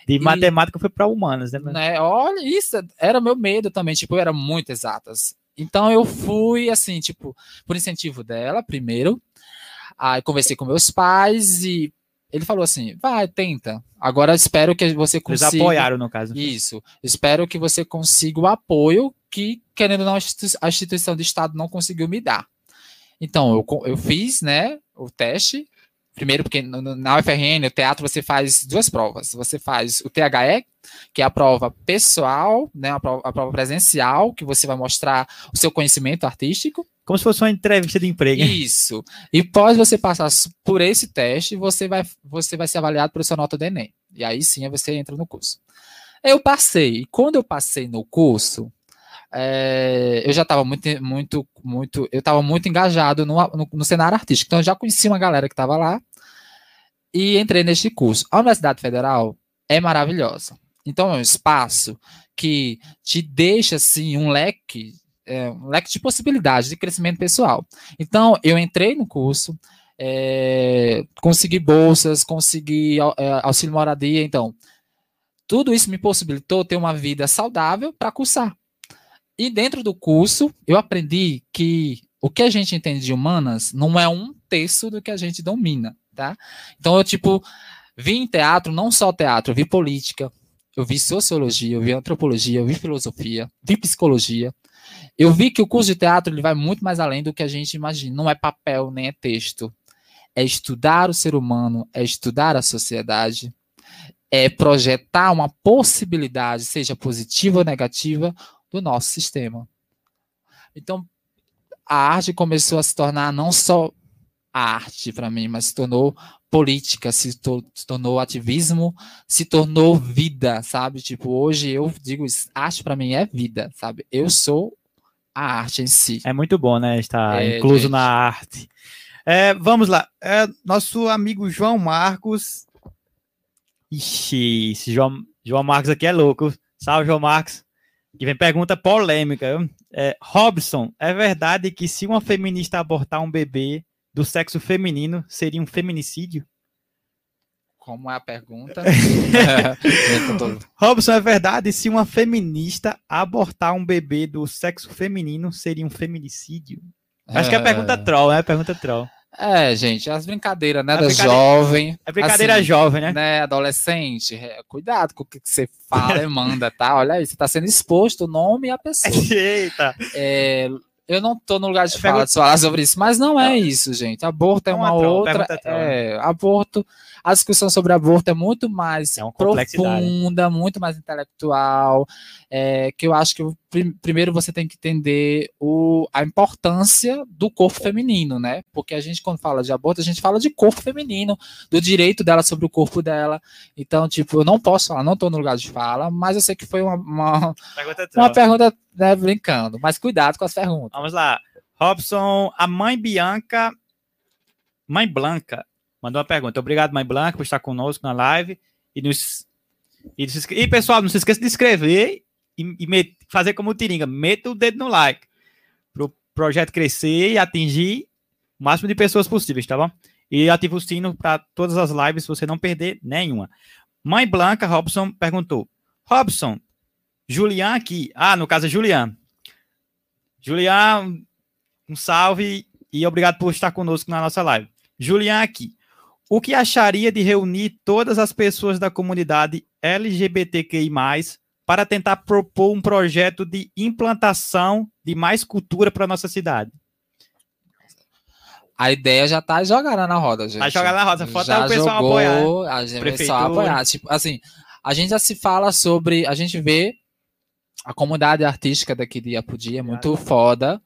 Speaker 2: De
Speaker 3: E-
Speaker 2: matemática foi para humanas, né?
Speaker 3: Né? Olha, isso era meu medo também, tipo, eu era muito exatas. Então eu fui assim, tipo, por incentivo dela, primeiro. Aí conversei com meus pais e ele falou assim: vai, tenta. Agora espero que você
Speaker 2: Eles
Speaker 3: consiga.
Speaker 2: apoiaram, no caso.
Speaker 3: Isso. Espero que você consiga o apoio que, querendo ou não, a institui- a instituição de Estado não conseguiu me dar. Então, eu, eu fiz, né, o teste. Primeiro, porque na UFRN, o teatro, você faz duas provas. Você faz o THE, que é a prova pessoal, né, a prova, a prova presencial, que você vai mostrar o seu conhecimento artístico.
Speaker 2: Como se fosse uma entrevista de emprego.
Speaker 3: Isso. E após você passar por esse teste, você vai, você vai ser avaliado pelo seu nota do Enem. E aí sim você entra no curso. Eu passei. E quando eu passei no curso, é, eu já estava muito, muito, muito, eu estava muito engajado no, no, no cenário artístico. Então eu já conhecia uma galera que estava lá e entrei neste curso. A Universidade Federal é maravilhosa. Então é um espaço que te deixa assim um leque, é, um leque de possibilidades de crescimento pessoal. Então eu entrei no curso, é, consegui bolsas, consegui é, auxílio moradia, então tudo isso me possibilitou ter uma vida saudável para cursar. E dentro do curso, eu aprendi que o que a gente entende de humanas não é um terço do que a gente domina, tá? Então, eu, tipo, vi em teatro, não só teatro, eu vi política, eu vi sociologia, eu vi antropologia, eu vi filosofia, vi psicologia. Eu vi que o curso de teatro ele vai muito mais além do que a gente imagina. Não é papel, nem é texto. É estudar o ser humano, é estudar a sociedade, é projetar uma possibilidade, seja positiva ou negativa, do nosso sistema. Então, a arte começou a se tornar não só arte para mim, mas se tornou política, se, to se, tornou ativismo, se tornou vida, sabe? Tipo, hoje eu digo, isso, arte para mim é vida, sabe? Eu sou a arte em si.
Speaker 2: É muito bom, né? Estar é, incluso gente. na arte. É, vamos lá. É, nosso amigo João Marcos. Ixi, esse João, João Marcos aqui é louco. Salve, João Marcos. Que vem pergunta polêmica. É, Robson, é verdade que se uma feminista abortar um bebê, do sexo feminino seria um feminicídio?
Speaker 3: Como é a pergunta?
Speaker 2: Robson, é verdade se uma feminista abortar um bebê do sexo feminino seria um feminicídio? Acho que é a pergunta troll, né? Pergunta troll.
Speaker 3: É, gente, as brincadeiras, né,
Speaker 2: A
Speaker 3: da
Speaker 2: brincadeira-
Speaker 3: jovem.
Speaker 2: É brincadeira
Speaker 3: assim,
Speaker 2: jovem, né?
Speaker 3: né, adolescente, é, cuidado com o que você fala e manda, tá? Olha aí, você tá sendo exposto o nome e a pessoa.
Speaker 2: Eita.
Speaker 3: É, eu não tô no lugar de falar, de falar sobre isso, mas não é isso, gente. Aborto é
Speaker 2: É uma
Speaker 3: outra. É, aborto, a discussão sobre aborto é muito mais
Speaker 2: É
Speaker 3: profunda, muito mais intelectual. É, que eu acho que prim- primeiro você tem que entender o, a importância do corpo feminino, né? Porque a gente, quando fala de aborto, a gente fala de corpo feminino, do direito dela sobre o corpo dela. Então, tipo, eu não posso falar, não tô no lugar de fala, mas eu sei que foi uma, uma,
Speaker 2: Pergunta
Speaker 3: uma pergunta né, brincando, mas cuidado com as perguntas.
Speaker 2: Vamos lá. Robson, a mãe Bianca, mãe Blanca, mandou uma pergunta. Obrigado, mãe Blanca, por estar conosco na live. E, nos, e, e, pessoal, não se esqueça de inscrever e, e met- fazer como o Tiringa. Meta o dedo no like. Para o projeto crescer e atingir o máximo de pessoas possíveis, tá bom? E ativa o sino para todas as lives, você não perder nenhuma. Mãe Blanca, Robson, perguntou. Robson, Julian aqui. Ah, no caso é Julian. Julian, um salve e obrigado por estar conosco na nossa live. Julian aqui. O que acharia de reunir todas as pessoas da comunidade LGBTQI+, para tentar propor um projeto de implantação de mais cultura para nossa cidade?
Speaker 3: A ideia já tá jogada na roda, gente.
Speaker 2: Tá jogada na roda, falta
Speaker 3: já
Speaker 2: o pessoal
Speaker 3: jogou,
Speaker 2: apoiar.
Speaker 3: A gente só apoiar. Tipo, assim, a gente já se fala sobre. A gente vê a comunidade artística daqui de Iapudi é muito foda.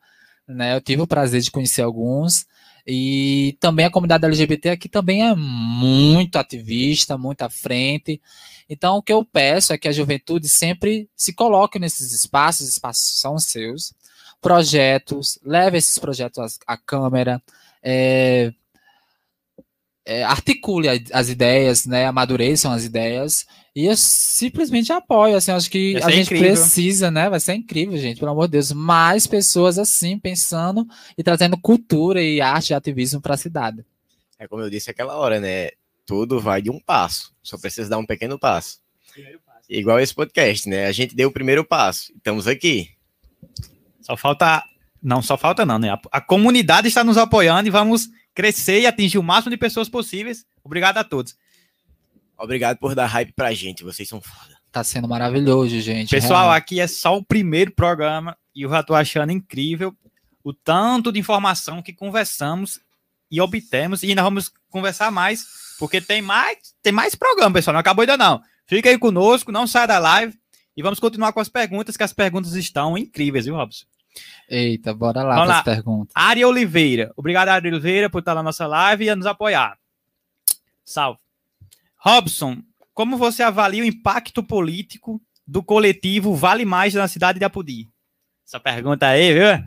Speaker 3: Né? Eu tive o prazer de conhecer alguns. E também a comunidade LGBT aqui também é muito ativista, muito à frente. Então, o que eu peço é que a juventude sempre se coloque nesses espaços, os espaços são seus, projetos, leve esses projetos à, à Câmara, é, é, articule a- as ideias, né, amadureçam as ideias, e eu simplesmente apoio, assim, acho que a gente
Speaker 2: incrível.
Speaker 3: precisa, né, vai ser incrível, gente, pelo amor de Deus, mais pessoas assim, pensando e trazendo cultura e arte e ativismo para a cidade.
Speaker 1: É como eu disse aquela hora, né? Tudo vai de um passo. Só precisa dar um pequeno passo. Igual esse podcast, né? A gente deu o primeiro passo. Estamos aqui.
Speaker 2: Só falta. Não, só falta não, né? A, a comunidade está nos apoiando e vamos crescer e atingir o máximo de pessoas possíveis. Obrigado a todos.
Speaker 1: Obrigado por dar hype pra gente. Vocês são foda.
Speaker 3: Tá sendo maravilhoso, gente.
Speaker 2: Pessoal,
Speaker 3: realmente.
Speaker 2: aqui é só o primeiro programa e eu já tô achando incrível o tanto de informação que conversamos e obtemos e ainda vamos conversar mais, porque tem mais, tem mais programa, pessoal, não acabou ainda não. Fica aí conosco, não saia da live e vamos continuar com as perguntas, que as perguntas estão incríveis, viu, Robson?
Speaker 3: Eita, bora lá
Speaker 2: Vamos
Speaker 3: para
Speaker 2: lá.
Speaker 3: as perguntas.
Speaker 2: Ari Oliveira. Obrigado, Ari Oliveira, por estar na nossa live e nos apoiar. Salve. Robson, como você avalia o impacto político do coletivo Vale Mais na cidade de Apodi? Essa pergunta aí, viu?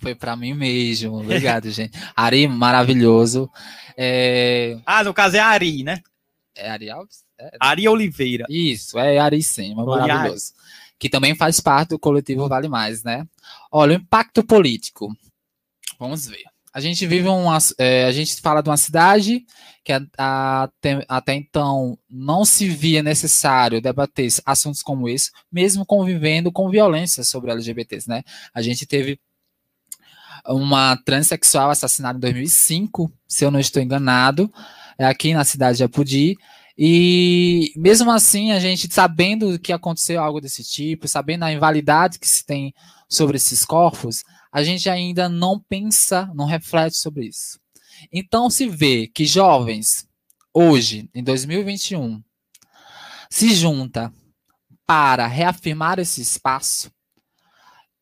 Speaker 3: Foi para mim mesmo. Obrigado, gente. Ari, maravilhoso. É,
Speaker 2: Ah, no caso é Ari, né?
Speaker 3: é Ari Alves? É,
Speaker 2: Ari Oliveira.
Speaker 3: Isso, é Aricema,
Speaker 2: Oi,
Speaker 3: maravilhoso. Que também faz parte do coletivo Vale Mais, né? Olha, o impacto político. Vamos ver. A gente vive uma. é, a gente fala de uma cidade que até, até então não se via necessário debater assuntos como esse, mesmo convivendo com violência sobre LGBTs, né? A gente teve uma transexual assassinada em 2005, se eu não estou enganado, é aqui na cidade de Apudi. E mesmo assim, a gente sabendo que aconteceu algo desse tipo, sabendo a invalidade que se tem sobre esses corpos, a gente ainda não pensa, não reflete sobre isso. Então se vê que jovens, hoje, em 2021, se junta para reafirmar esse espaço,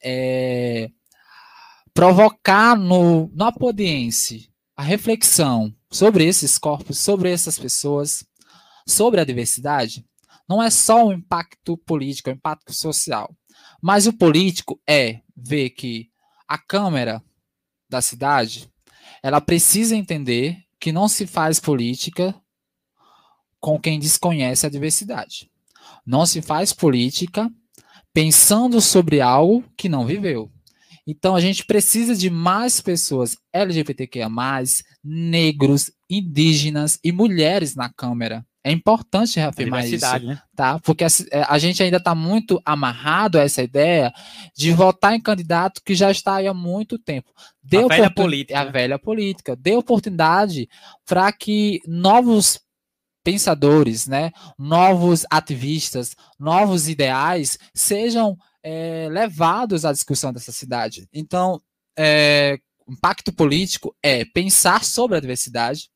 Speaker 3: é, provocar no, no apodiense a reflexão sobre esses corpos, sobre essas pessoas, sobre a diversidade, não é só um impacto político, é um impacto social. Mas o político é ver que a Câmara da cidade, ela precisa entender que não se faz política com quem desconhece a diversidade. Não se faz política pensando sobre algo que não viveu. Então a gente precisa de mais pessoas LGBTQIA+, negros, indígenas e mulheres na Câmara. É importante reafirmar isso,
Speaker 2: né?
Speaker 3: tá? Porque a, é, a gente ainda está muito amarrado a essa ideia de votar em candidato que já está aí há muito tempo. Dê
Speaker 2: A velha política,
Speaker 3: A
Speaker 2: né?
Speaker 3: velha política. Dê oportunidade para que novos pensadores, né, novos ativistas, novos ideais sejam é, levados à discussão dessa cidade. Então, é, o impacto político é pensar sobre a diversidade,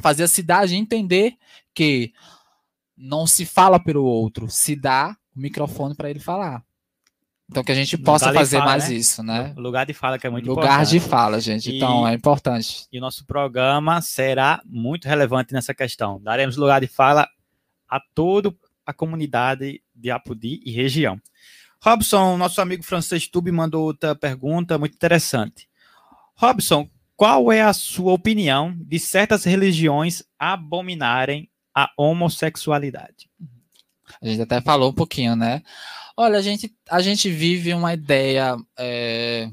Speaker 3: fazer a cidade entender que não se fala pelo outro, se dá o microfone para ele falar. Então, que a gente possa
Speaker 2: Lugar de
Speaker 3: fazer
Speaker 2: fala,
Speaker 3: mais
Speaker 2: né?
Speaker 3: isso, né?
Speaker 2: Lugar de fala que é muito
Speaker 3: Lugar de
Speaker 2: importante.
Speaker 3: fala, gente. Então,
Speaker 2: E-
Speaker 3: é importante.
Speaker 2: E o nosso programa será muito relevante nessa questão. Daremos lugar de fala a toda a comunidade de Apodi e região. Robson, nosso amigo francês Tube mandou outra pergunta muito interessante. Robson, qual é a sua opinião de certas religiões abominarem a homossexualidade?
Speaker 3: A gente até falou um pouquinho, né? Olha, a gente, a gente vive uma ideia é,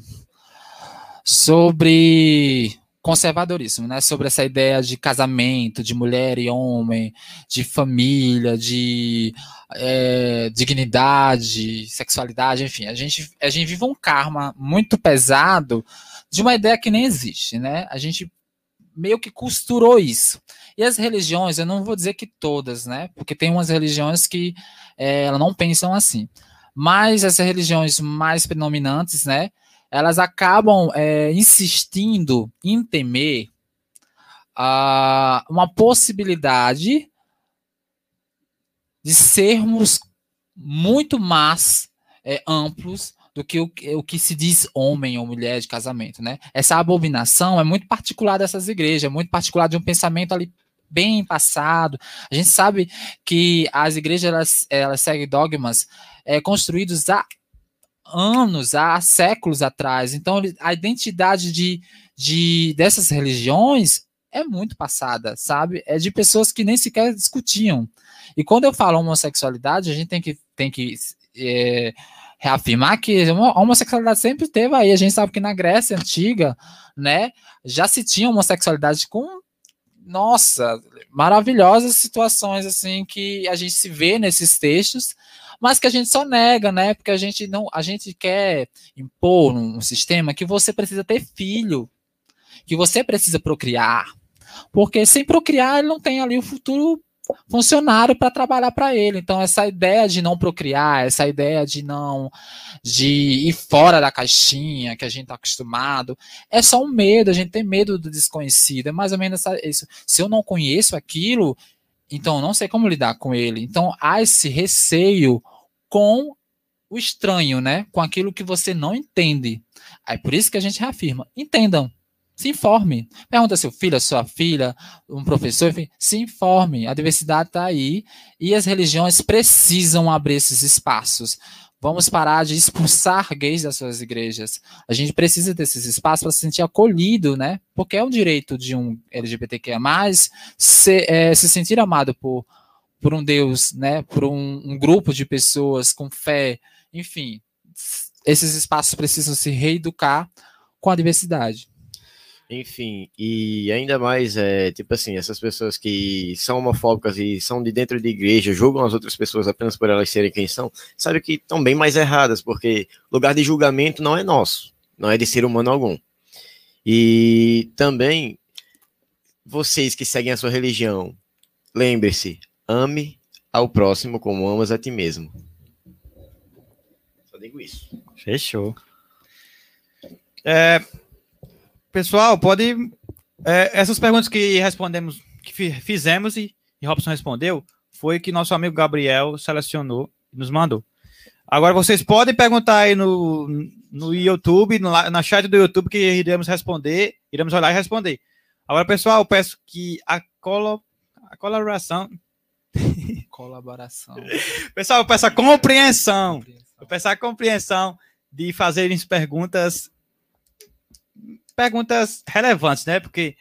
Speaker 3: sobre conservadorismo, né? Sobre essa ideia de casamento, de mulher e homem, de família, de é, dignidade, sexualidade, enfim. A gente, a gente vive um karma muito pesado de uma ideia que nem existe, né? A gente meio que costurou isso. E as religiões, eu não vou dizer que todas, né? Porque tem umas religiões que é, elas não pensam assim. Mas essas religiões mais predominantes, né? Elas acabam é, insistindo em temer ah, uma possibilidade de sermos muito mais é, amplos do que o, o que se diz homem ou mulher de casamento, né? Essa abominação é muito particular dessas igrejas, é muito particular de um pensamento ali bem passado. A gente sabe que as igrejas elas, elas seguem dogmas é, construídos há anos, há séculos atrás. Então, a identidade de, de dessas religiões é muito passada, sabe? É de pessoas que nem sequer discutiam. E quando eu falo homossexualidade, a gente tem que, tem que é, reafirmar que a homossexualidade sempre teve aí. A gente sabe que na Grécia Antiga, né, já se tinha homossexualidade com nossa, maravilhosas situações assim que a gente se vê nesses textos, mas que a gente só nega, né? Porque a gente não, a gente quer impor num sistema que você precisa ter filho, que você precisa procriar, porque sem procriar ele não tem ali o futuro funcionário para trabalhar para ele. Então essa ideia de não procriar, essa ideia de não de ir fora da caixinha que a gente está acostumado, é só um medo, a gente tem medo do desconhecido, é mais ou menos essa- isso. Se eu não conheço aquilo, então eu não sei como lidar com ele. Então há esse receio com o estranho, né? Com aquilo que você não entende. Aí por isso que a gente reafirma: entendam, se informe. Pergunta seu filho, sua filha, um professor, enfim, se informe. A diversidade está aí e as religiões precisam abrir esses espaços. Vamos parar de expulsar gays das suas igrejas. A gente precisa desses espaços para se sentir acolhido, né? Porque é um direito de um LGBTQIA+, se, é, se sentir amado por, por um Deus, né? Por um, um grupo de pessoas com fé, enfim. Esses espaços precisam se reeducar com a diversidade.
Speaker 1: Enfim, e ainda mais, é, tipo assim, essas pessoas que são homofóbicas e são de dentro de igreja, julgam as outras pessoas apenas por elas serem quem são, sabe que estão bem mais erradas, porque lugar de julgamento não é nosso, não é de ser humano algum. E também, vocês que seguem a sua religião, lembre-se, ame ao próximo como amas a ti mesmo. Só digo isso.
Speaker 2: Fechou. É, pessoal, pode. é, essas perguntas que respondemos, que fi- fizemos e, e Robson respondeu, foi que nosso amigo Gabriel selecionou e nos mandou. Agora vocês podem perguntar aí no, no YouTube, no, na chat do YouTube, que iremos responder, iremos olhar e responder. Agora, pessoal, eu peço que a, colo, a colaboração.
Speaker 3: Colaboração.
Speaker 2: Pessoal, eu peço a compreensão. Eu peço a compreensão de fazerem perguntas perguntas relevantes, né? Porque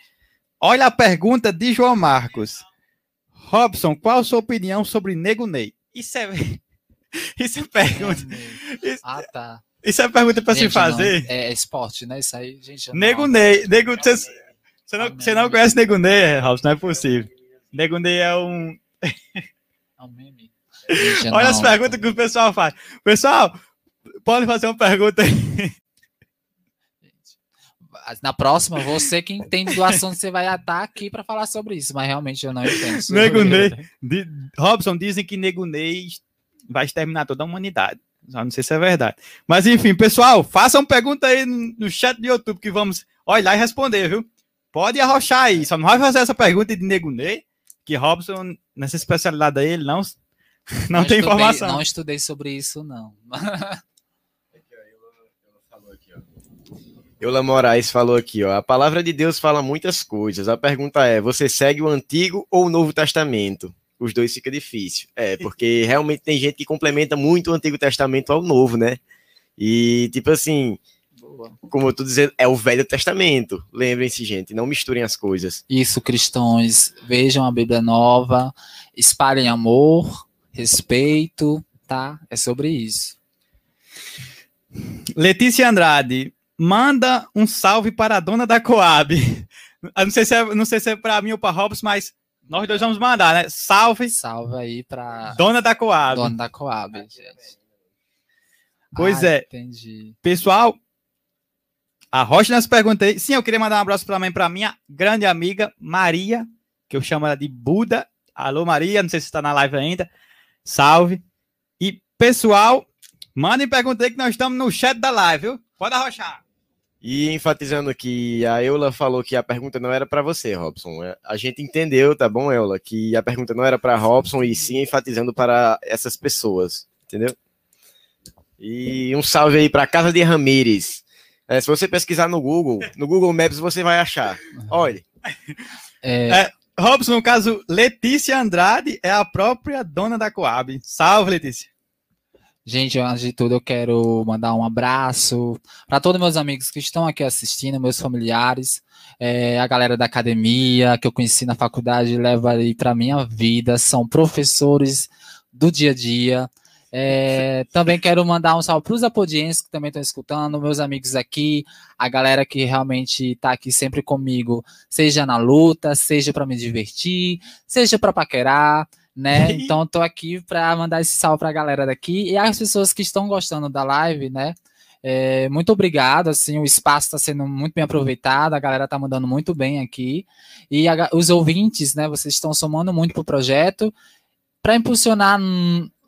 Speaker 2: olha a pergunta de João Marcos. Robson, qual a sua opinião sobre Nego Ney? Isso é isso é pergunta. Isso,
Speaker 3: Ah, tá.
Speaker 2: Isso é pergunta pra se
Speaker 3: Gente, não,
Speaker 2: fazer.
Speaker 3: é, é esporte, né? Isso aí, gente.
Speaker 2: Nego Ney. Nego, você, você não, você não conhece Nego Ney, Robson? Não é possível. Nego Ney é um.
Speaker 3: É um meme.
Speaker 2: Olha as perguntas que o pessoal faz. Pessoal, pode fazer uma pergunta aí.
Speaker 3: Na próxima, você que entende do assunto, você vai estar aqui para falar sobre isso, mas realmente eu não entendo.
Speaker 2: Ney. Di- Robson, dizem que Nego Ney vai exterminar toda a humanidade. Só não sei se é verdade. Mas enfim, pessoal, façam pergunta aí no chat do YouTube que vamos olhar e responder, viu? Pode arrochar aí. Só não vai fazer essa pergunta de Nego Ney, que Robson, nessa especialidade aí, ele não, não, tem
Speaker 3: estudei-
Speaker 2: informação.
Speaker 3: Não estudei sobre isso, não.
Speaker 1: Eula Moraes falou aqui, ó. A palavra de Deus fala muitas coisas. A pergunta é: você segue o Antigo ou o Novo Testamento? Os dois fica difícil. É, porque realmente tem gente que complementa muito o Antigo Testamento ao Novo, né? E, tipo assim, como eu tô dizendo, é o Velho Testamento. Lembrem-se, gente, não misturem as coisas.
Speaker 3: Isso, cristãos, vejam a Bíblia nova, espalhem amor, respeito, tá? É sobre isso.
Speaker 2: Letícia Andrade, manda um salve para a dona da Coab. Eu não sei se é, não sei se é para mim ou para Robson, mas nós dois vamos mandar, né? Salve,
Speaker 3: Salve aí pra
Speaker 2: dona da Coab.
Speaker 3: dona da Coab, gente.
Speaker 2: Pois
Speaker 3: Ah,
Speaker 2: é.
Speaker 3: Entendi.
Speaker 2: Pessoal, a Rocha nas perguntei. Sim, eu queria mandar um abraço também para minha grande amiga Maria, que eu chamo ela de Buda. Alô, Maria, não sei se está na live ainda. Salve. E, pessoal, mandem perguntar aí que nós estamos no chat da live, viu? Pode arrochar.
Speaker 1: E enfatizando que a Eula falou que a pergunta não era para você, Robson. É, A gente entendeu, tá bom, Eula, que a pergunta não era para Robson e sim enfatizando para essas pessoas, entendeu? E um salve aí para Casa de Ramires. É, se você pesquisar no Google, no Google Maps você vai achar. Olha,
Speaker 3: É,
Speaker 2: É. Robson, no caso, Letícia Andrade é a própria dona da Coab. Salve, Letícia.
Speaker 3: Gente, antes de tudo, eu quero mandar um abraço para todos meus amigos que estão aqui assistindo, meus familiares, é, a galera da academia que eu conheci na faculdade leva aí para minha vida, são professores do dia a dia. É, também quero mandar um salve para os apodienses que também estão escutando, meus amigos aqui, a galera que realmente está aqui sempre comigo, seja na luta, seja para me divertir, seja para paquerar né? Então tô aqui para mandar esse salve para a galera daqui e as pessoas que estão gostando da live, né? É, muito obrigado, assim, o espaço está sendo muito bem aproveitado, a galera tá mandando muito bem aqui e a- os ouvintes, né? Vocês estão somando muito pro projeto para impulsionar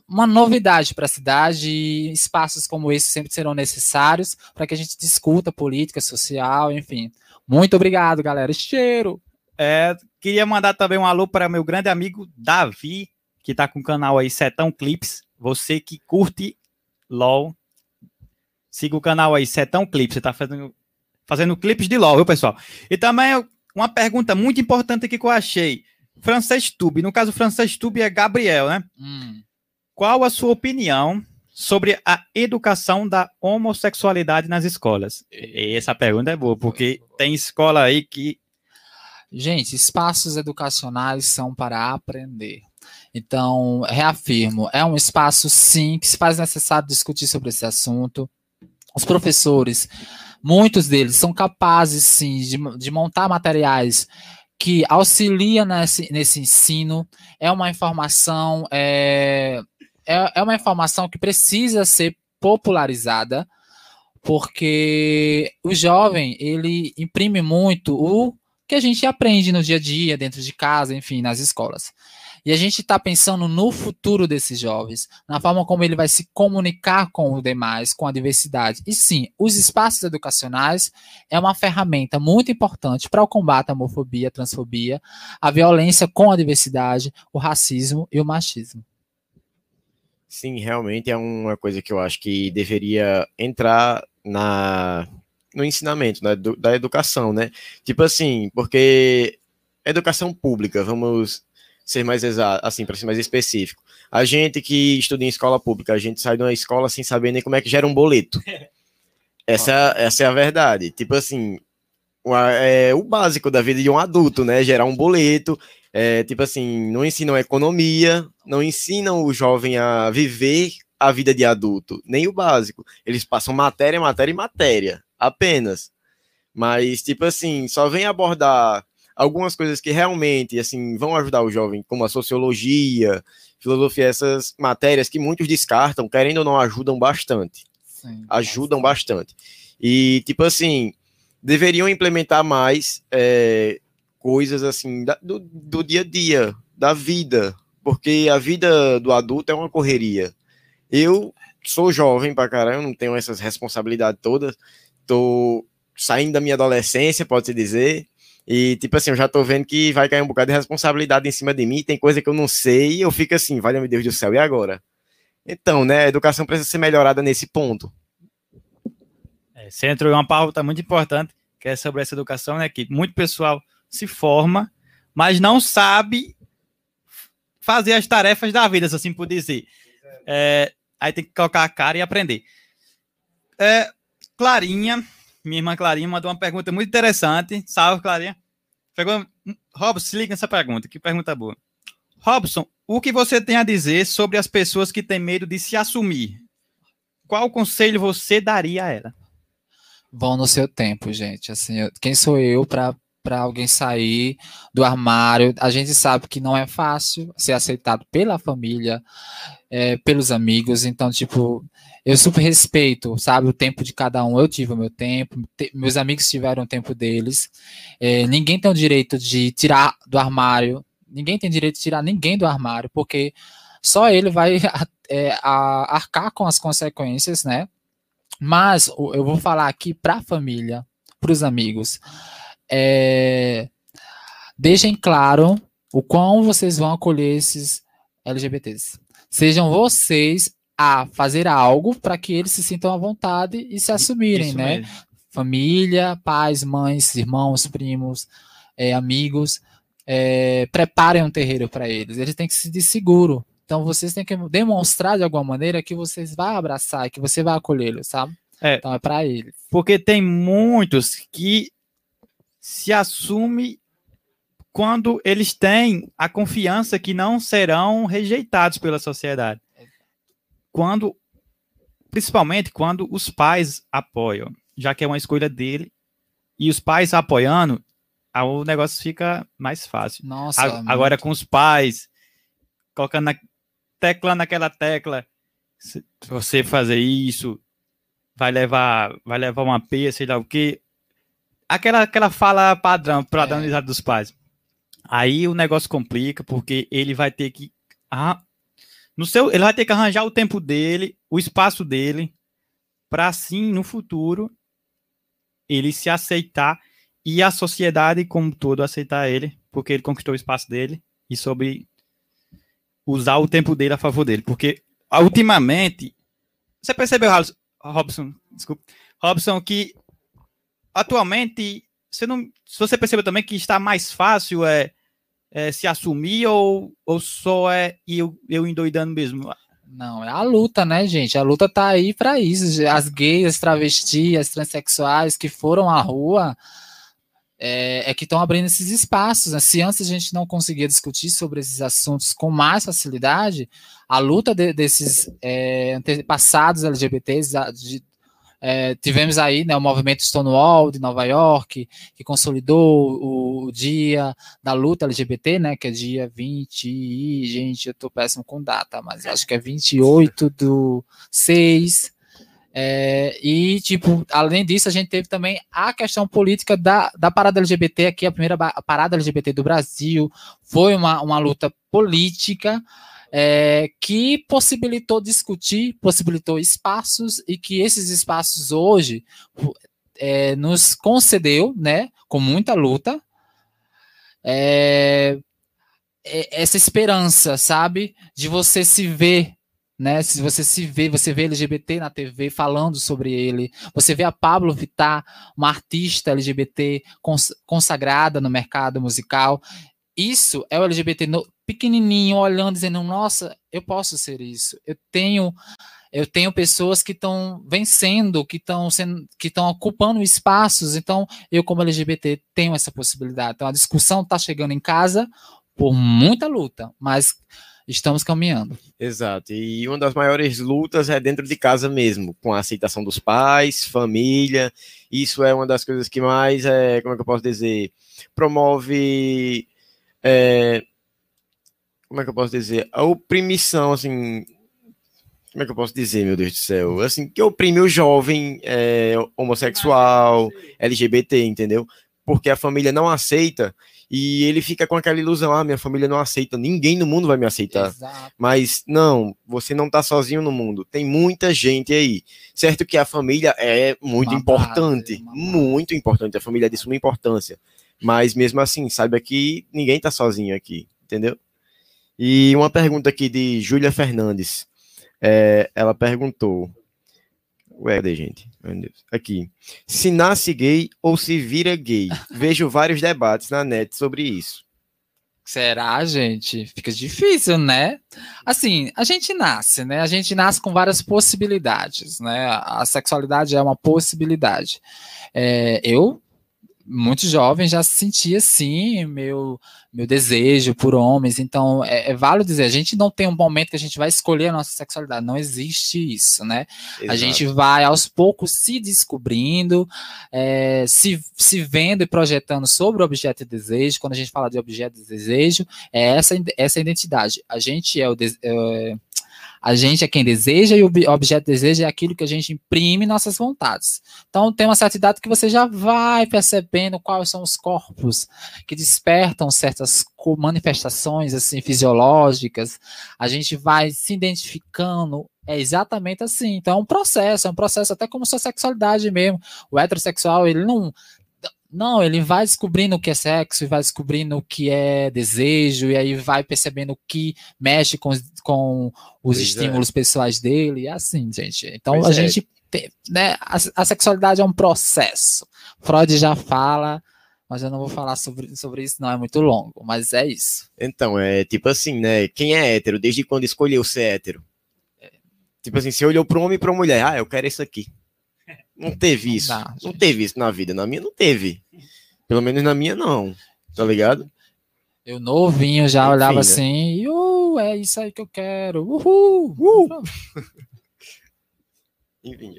Speaker 3: uma novidade para a cidade. e espaços como esse sempre serão necessários para que a gente discuta política social, enfim. Muito obrigado, galera. Cheiro.
Speaker 2: É, queria mandar também um alô para meu grande amigo Davi, que tá com o canal aí Setão Clips. Você que curte LOL, siga o canal aí Setão Clips. Você tá fazendo, fazendo clipes de LOL, viu, pessoal? E também uma pergunta muito importante aqui que eu achei. Francês Tube, no caso, Francês Tube é Gabriel, né?
Speaker 3: Hum.
Speaker 2: Qual a sua opinião sobre a educação da homossexualidade nas escolas? E essa pergunta é boa, porque tem escola aí que
Speaker 3: Gente, espaços educacionais são para aprender. Então, reafirmo, é um espaço, sim, que se faz necessário discutir sobre esse assunto. Os professores, muitos deles são capazes, sim, de, de montar materiais que auxiliam nesse, nesse ensino. É uma informação, é, é, é uma informação que precisa ser popularizada, porque o jovem, ele imprime muito o que a gente aprende no dia a dia, dentro de casa, enfim, nas escolas. E a gente está pensando no futuro desses jovens, na forma como ele vai se comunicar com os demais, com a diversidade. E sim, os espaços educacionais é uma ferramenta muito importante para o combate à homofobia, à transfobia, a violência com a diversidade, o racismo e o machismo.
Speaker 1: sim, realmente é uma coisa que eu acho que deveria entrar na no ensinamento né, do- da educação, né? Tipo assim, porque educação pública, vamos ser mais exato, assim, para ser mais específico. A gente que estuda em escola pública, a gente sai de uma escola sem saber nem como é que gera um boleto. Essa, essa é a verdade. Tipo assim, é o básico da vida de um adulto, né? Gerar um boleto. É, tipo assim, não ensinam economia, não ensinam o jovem a viver a vida de adulto, nem o básico. Eles passam matéria, matéria e matéria, apenas. Mas, tipo assim, só vem abordar algumas coisas que realmente, assim, vão ajudar o jovem, como a sociologia, filosofia, essas matérias que muitos descartam, querendo ou não, ajudam bastante. Sim, ajudam bastante. E, tipo assim, deveriam implementar mais é, coisas, assim, da, do, do dia a dia, da vida, porque a vida do adulto é uma correria. Eu sou jovem pra caramba, não tenho essas responsabilidades todas, tô saindo da minha adolescência, pode-se dizer, e, tipo assim, eu já tô vendo que vai cair um bocado de responsabilidade em cima de mim, tem coisa que eu não sei, e eu fico assim, vale meu Deus do céu, e agora? Então, né, a educação precisa ser melhorada nesse ponto.
Speaker 2: É, você entrou em uma pauta muito importante, que é sobre essa educação, né, que muito pessoal se forma, mas não sabe fazer as tarefas da vida, se assim por dizer. É, aí tem que colocar a cara e aprender. É, Clarinha, minha irmã Clarinha, mandou uma pergunta muito interessante. Salve, Clarinha. Pegou... Robson, se liga nessa pergunta, que pergunta boa. Robson, o que você tem a dizer sobre as pessoas que têm medo de se assumir? Qual conselho você daria a ela?
Speaker 3: Vão no seu tempo, gente. Assim, quem sou eu para para alguém sair do armário. A gente sabe que não é fácil ser aceitado pela família, é, pelos amigos. Então, tipo, eu super respeito, sabe, o tempo de cada um. Eu tive o meu tempo, te, meus amigos tiveram o tempo deles. É, ninguém tem o direito de tirar do armário. Ninguém tem direito de tirar ninguém do armário, porque só ele vai é, a, arcar com as consequências, né? Mas eu vou falar aqui para a família, para os amigos é, deixem claro o quão vocês vão acolher esses LGBTs. Sejam vocês a fazer algo para que eles se sintam à vontade e se assumirem, Isso né? Mesmo. Família, pais, mães, irmãos, primos, é, amigos, é, preparem um terreiro para eles. Eles têm que se sentir seguro. Então vocês têm que demonstrar de alguma maneira que vocês vão abraçar, que você vai acolhê-los, sabe? É, então é para eles.
Speaker 2: Porque tem muitos que se assume quando eles têm a confiança que não serão rejeitados pela sociedade. Quando, principalmente quando os pais apoiam, já que é uma escolha dele, e os pais apoiando, o negócio fica mais fácil.
Speaker 3: Nossa,
Speaker 2: a, agora com os pais colocando na tecla naquela tecla, se você fazer isso vai levar vai levar uma peia, sei lá o que, aquela, aquela fala padrão, padronizada é. dos pais. Aí o negócio complica, porque ele vai ter que. Ah, no seu, ele vai ter que arranjar o tempo dele, o espaço dele, para assim, no futuro, ele se aceitar e a sociedade como todo aceitar ele, porque ele conquistou o espaço dele e sobre usar o tempo dele a favor dele. Porque, ultimamente, você percebeu, Robson, desculpa, Robson, que atualmente, você não, se você percebeu também que está mais fácil é, é se assumir ou, ou só é eu, eu endoidando mesmo?
Speaker 3: Não, é a luta, né, gente? A luta tá aí para isso. As gays, as travestis, as transexuais que foram à rua é, é que estão abrindo esses espaços. Né? Se antes a gente não conseguia discutir sobre esses assuntos com mais facilidade, a luta de, desses é, antepassados LGBTs, de, é, tivemos aí né, o movimento Stonewall de Nova York, que consolidou o, o, dia da luta LGBT, né, que é dia 20, e, gente, eu tô péssimo com data, mas acho que é 28 do 6. É, e, tipo, além disso, a gente teve também a questão política da, da parada LGBT aqui, a primeira parada LGBT do Brasil, foi uma, uma luta política, é, que possibilitou discutir, possibilitou espaços e que esses espaços hoje é, nos concedeu, né, com muita luta, é, é essa esperança, sabe, de você se ver né? Se você se vê, você vê LGBT na TV falando sobre ele, você vê a Pablo Vittar, uma artista LGBT consagrada no mercado musical. Isso é o LGBT no, pequenininho olhando, dizendo: Nossa, eu posso ser isso. Eu tenho, eu tenho pessoas que estão vencendo, que estão que estão ocupando espaços. Então, eu como LGBT tenho essa possibilidade. Então, a discussão está chegando em casa por muita luta, mas estamos caminhando.
Speaker 1: Exato. E uma das maiores lutas é dentro de casa mesmo, com a aceitação dos pais, família. Isso é uma das coisas que mais, é, como é que eu posso dizer, promove. É, como é que eu posso dizer? A oprimição, assim. Como é que eu posso dizer, meu Deus do céu? Assim, que oprime o jovem é, homossexual, LGBT, entendeu? Porque a família não aceita e ele fica com aquela ilusão: ah, minha família não aceita, ninguém no mundo vai me aceitar. Exato. Mas não, você não tá sozinho no mundo, tem muita gente aí. Certo que a família é muito uma importante, base, muito importante, a família é de suma importância. Mas mesmo assim, saiba que ninguém tá sozinho aqui, entendeu? E uma pergunta aqui de Júlia Fernandes. É, ela perguntou: Ué, cadê, gente? Meu Deus. Aqui. Se nasce gay ou se vira gay? Vejo vários debates na net sobre isso.
Speaker 3: Será, gente? Fica difícil, né? Assim, a gente nasce, né? A gente nasce com várias possibilidades, né? A sexualidade é uma possibilidade. É, eu muito jovem já sentia assim meu meu desejo por homens. Então é, é válido dizer a gente não tem um momento que a gente vai escolher a nossa sexualidade. Não existe isso né? Exato. a gente vai aos poucos se descobrindo é, se, se vendo e projetando sobre o objeto de desejo. Quando a gente fala de objeto de desejo é essa essa identidade. A gente é o é, a gente é quem deseja e o objeto de desejo é aquilo que a gente imprime nossas vontades. Então, tem uma certa idade que você já vai percebendo quais são os corpos que despertam certas manifestações assim fisiológicas. A gente vai se identificando é exatamente assim. Então, é um processo, é um processo até como sua sexualidade mesmo. O heterossexual, ele não não, ele vai descobrindo o que é sexo, e vai descobrindo o que é desejo, e aí vai percebendo o que mexe com, com os pois é. estímulos é. pessoais dele, e assim, gente. Então pois a é. gente tem, né, a, a, sexualidade é um processo. Freud já fala, mas eu não vou falar sobre, sobre isso, não, é muito longo, mas é isso.
Speaker 1: Então, é tipo assim, né? Quem é hétero, desde quando escolheu ser hétero? É. Tipo assim, você olhou para um homem e para uma mulher, ah, eu quero isso aqui. Não teve isso. Não, não teve isso na vida. Na minha não teve. Pelo menos na minha não. Tá ligado?
Speaker 3: Eu novinho já Enfim, olhava né? assim, uh, é isso aí que eu quero. Uhul! Uh.
Speaker 2: Enfim.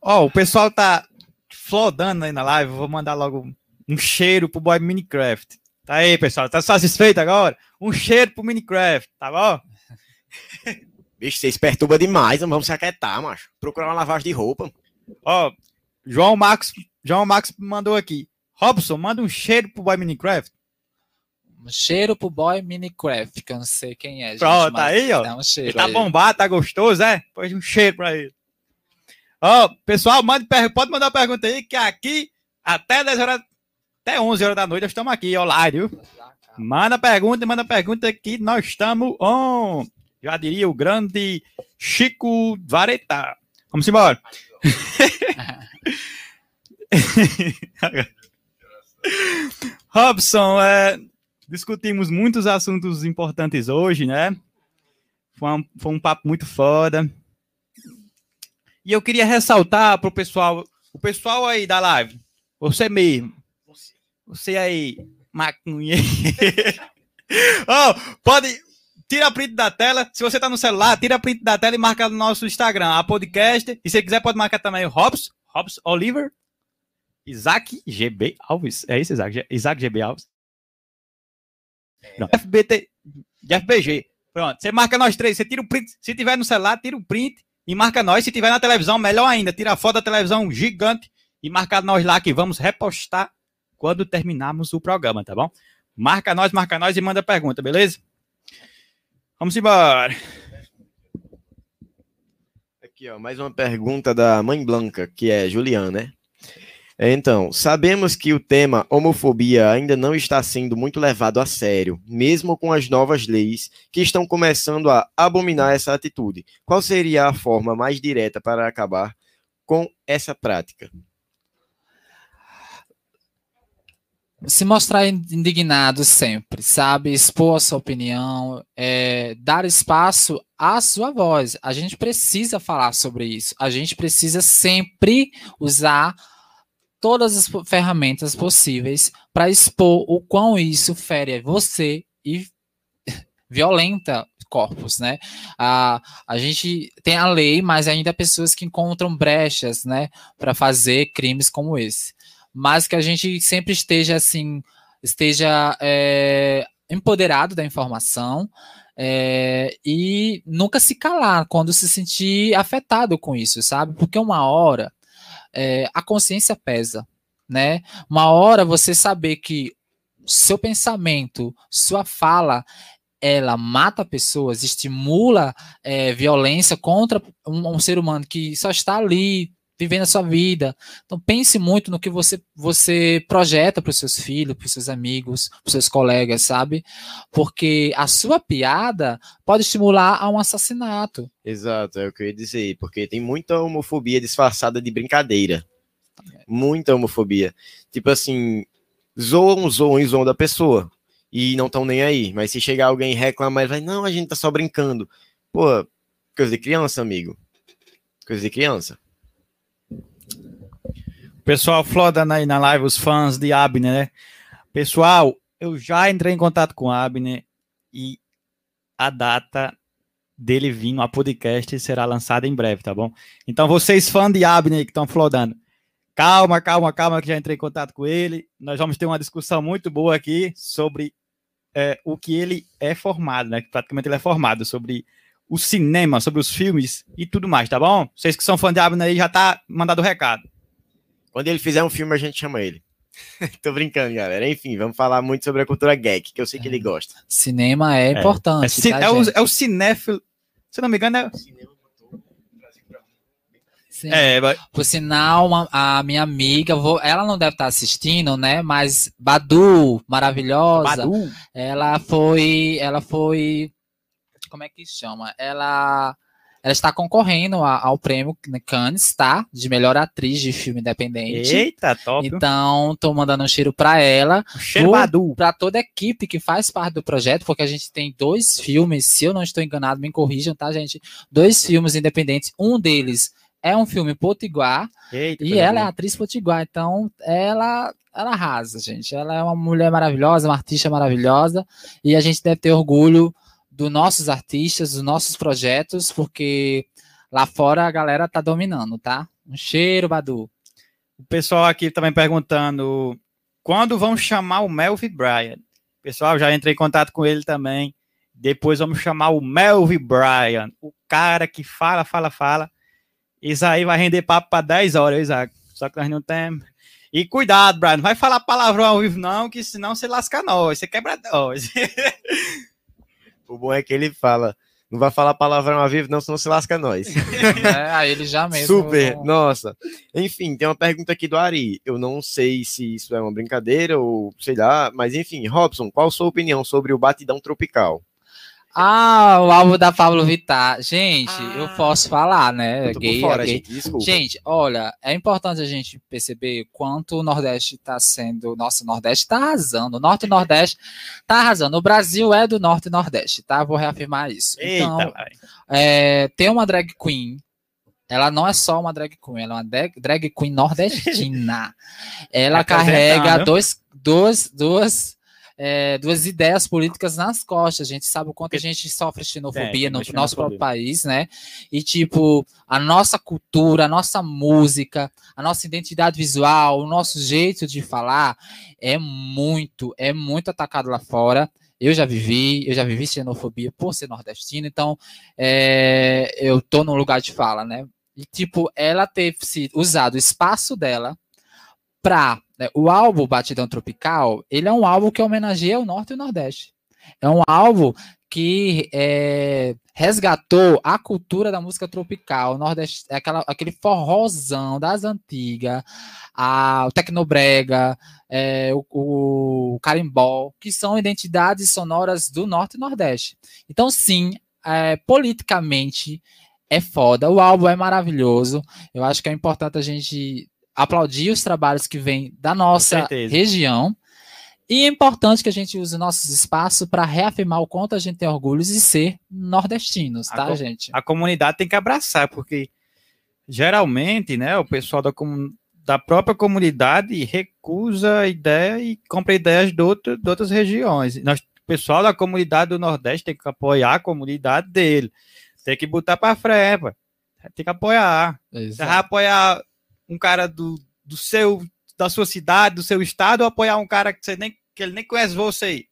Speaker 2: Ó, oh, o pessoal tá flodando aí na live. Vou mandar logo um cheiro pro boy Minecraft. Tá aí, pessoal. Tá satisfeito agora? Um cheiro pro Minecraft, tá bom?
Speaker 1: Bicho, vocês perturbam demais, não vamos se aquietar, macho. Procurar uma lavagem de roupa.
Speaker 2: Ó, João Max, João Max mandou aqui. Robson, manda um cheiro pro boy Minecraft.
Speaker 3: Um cheiro pro boy Minecraft, que eu não sei quem é. Gente,
Speaker 2: Pronto, tá aí, ó. Um cheiro ele tá aí. bombado, tá gostoso, é? Pois um cheiro pra ele. Ó, pessoal, mande, pode mandar uma pergunta aí, que aqui, até 10 horas, até 11 horas da noite, nós estamos aqui, online, viu? Manda pergunta, manda pergunta que nós estamos on. Já diria o grande Chico Vareta. Vamos embora. Robson, é, discutimos muitos assuntos importantes hoje, né? Foi um, foi um papo muito foda. E eu queria ressaltar para o pessoal, o pessoal aí da live, você mesmo, você aí, macunha. oh, pode, tira a print da tela. Se você está no celular, tira a print da tela e marca no nosso Instagram, a podcast. E se quiser, pode marcar também o Hobbs, Hobbs Oliver, Isaac GB Alves. É isso, Isaac? Isaac GB Alves. Não, FBT, FBG. Pronto, você marca nós três, você tira o print. Se tiver no celular, tira o print e marca nós. Se tiver na televisão, melhor ainda, tira a foto da televisão gigante e marca nós lá que vamos repostar quando terminarmos o programa, tá bom? Marca nós, marca nós e manda pergunta, beleza? Vamos embora.
Speaker 1: Aqui, ó, mais uma pergunta da Mãe Blanca, que é Juliana, né? Então, sabemos que o tema homofobia ainda não está sendo muito levado a sério, mesmo com as novas leis que estão começando a abominar essa atitude. Qual seria a forma mais direta para acabar com essa prática?
Speaker 3: Se mostrar indignado sempre, sabe? Expor a sua opinião, é, dar espaço à sua voz. A gente precisa falar sobre isso. A gente precisa sempre usar todas as ferramentas possíveis para expor o quão isso fere você e violenta corpos, né? A, a gente tem a lei, mas ainda há pessoas que encontram brechas, né, para fazer crimes como esse. Mas que a gente sempre esteja assim, esteja é, empoderado da informação é, e nunca se calar quando se sentir afetado com isso, sabe? Porque uma hora é, a consciência pesa, né? Uma hora você saber que seu pensamento, sua fala, ela mata pessoas, estimula é, violência contra um, um, ser humano que só está ali vivendo a sua vida. Então pense muito no que você você projeta para os seus filhos, para os seus amigos, para os seus colegas, sabe? Porque a sua piada pode estimular a um assassinato.
Speaker 1: Exato, é o que eu ia dizer, porque tem muita homofobia disfarçada de brincadeira. Muita homofobia. Tipo assim, zoam, zoam e zoam da pessoa e não estão nem aí. Mas se chegar alguém reclamar, ele vai, não, a gente tá só brincando. Pô, coisa de criança, amigo. Coisa de criança.
Speaker 2: Pessoal, flodando aí na live, os fãs de Abner, né? Pessoal, eu já entrei em contato com Abner e a data dele vir a podcast será lançada em breve, tá bom? Então, vocês fãs de Abner que estão flodando, calma, calma, calma, que já entrei em contato com ele. Nós vamos ter uma discussão muito boa aqui sobre é, o que ele é formado, né? Praticamente ele é formado sobre o cinema, sobre os filmes e tudo mais, tá bom? Vocês que são fã de Abner aí já tá mandado o recado.
Speaker 1: Quando ele fizer um filme, a gente chama ele. Tô brincando, galera. Enfim, vamos falar muito sobre a cultura geek, que eu sei que ele é. gosta.
Speaker 3: Cinema é, é. importante.
Speaker 2: É, tá, é, o, é o cinéfilo. Se não me engano, é.
Speaker 3: Sim. É, mas... Por sinal, uma, a minha amiga, vou, ela não deve estar assistindo, né? Mas Badu, maravilhosa. Badu. Ela foi. Ela foi. Como é que chama? Ela. Ela está concorrendo ao prêmio Cannes, tá? De melhor atriz de filme independente.
Speaker 2: Eita, top.
Speaker 3: Então, tô mandando um cheiro para ela.
Speaker 2: Um.
Speaker 3: Para toda a equipe que faz parte do projeto, porque a gente tem dois filmes, se eu não estou enganado, me corrijam, tá, gente? Dois filmes independentes. Um deles é um filme potiguar Eita, e ela é atriz potiguar, então ela ela arrasa, gente. Ela é uma mulher maravilhosa, uma artista maravilhosa e a gente deve ter orgulho dos nossos artistas, dos nossos projetos, porque lá fora a galera tá dominando, tá? Um cheiro, Badu.
Speaker 2: O pessoal aqui também perguntando quando vão chamar o Melvin Bryan. Pessoal, já entrei em contato com ele também. Depois vamos chamar o Melvin Bryan, o cara que fala, fala, fala isso aí vai render papo para 10 horas, Isaac. Só que nós não temos. E cuidado, Brian, não vai falar palavrão ao vivo, não, que senão você lasca nós, você quebra nós.
Speaker 1: o bom é que ele fala. Não vai falar palavrão ao vivo, não, senão se lasca nós.
Speaker 3: É, aí ele já mesmo.
Speaker 1: Super, não... nossa. Enfim, tem uma pergunta aqui do Ari. Eu não sei se isso é uma brincadeira ou sei lá, mas enfim, Robson, qual a sua opinião sobre o batidão tropical?
Speaker 3: Ah, o álbum da Pablo Vittar. Gente, ah, eu posso falar, né? Gay, fora, gay. Gente, gente, olha, é importante a gente perceber quanto o Nordeste está sendo. Nossa, o Nordeste está arrasando. O Norte e o Nordeste está arrasando. O Brasil é do Norte e Nordeste, tá? Vou reafirmar isso. Eita, então, é, tem uma drag queen ela não é só uma drag queen, ela é uma drag, drag queen nordestina. ela carrega dois, dois, duas é, duas ideias políticas nas costas. A gente sabe o quanto a gente sofre xenofobia é, no nosso próprio país, né? E, tipo, a nossa cultura, a nossa música, a nossa identidade visual, o nosso jeito de falar é muito, é muito atacado lá fora. Eu já vivi, eu já vivi xenofobia por ser nordestino, então é, eu tô num lugar de fala, né? E, tipo, ela ter se usado o espaço dela para né, o álbum Batidão Tropical, ele é um álbum que homenageia o Norte e o Nordeste. É um álbum que é, resgatou a cultura da música tropical, Nordeste, é aquela, aquele forrozão das antigas, a, o tecnobrega, é, o, o carimbó, que são identidades sonoras do Norte e Nordeste. Então, sim, é, politicamente é foda. O álbum é maravilhoso. Eu acho que é importante a gente aplaudir os trabalhos que vêm da nossa região. E é importante que a gente use nossos espaços para reafirmar o quanto a gente tem orgulho de ser nordestinos, tá, a gente?
Speaker 2: A comunidade tem que abraçar, porque geralmente, né, o pessoal da, da própria comunidade recusa a ideia e compra ideias de, outro, de outras regiões. Nós, o pessoal da comunidade do Nordeste tem que apoiar a comunidade dele. Tem que botar para frente, tem que apoiar. Você vai apoiar um cara do, do seu, da sua cidade, do seu estado, ou apoiar um cara que, você nem, que ele nem conhece você?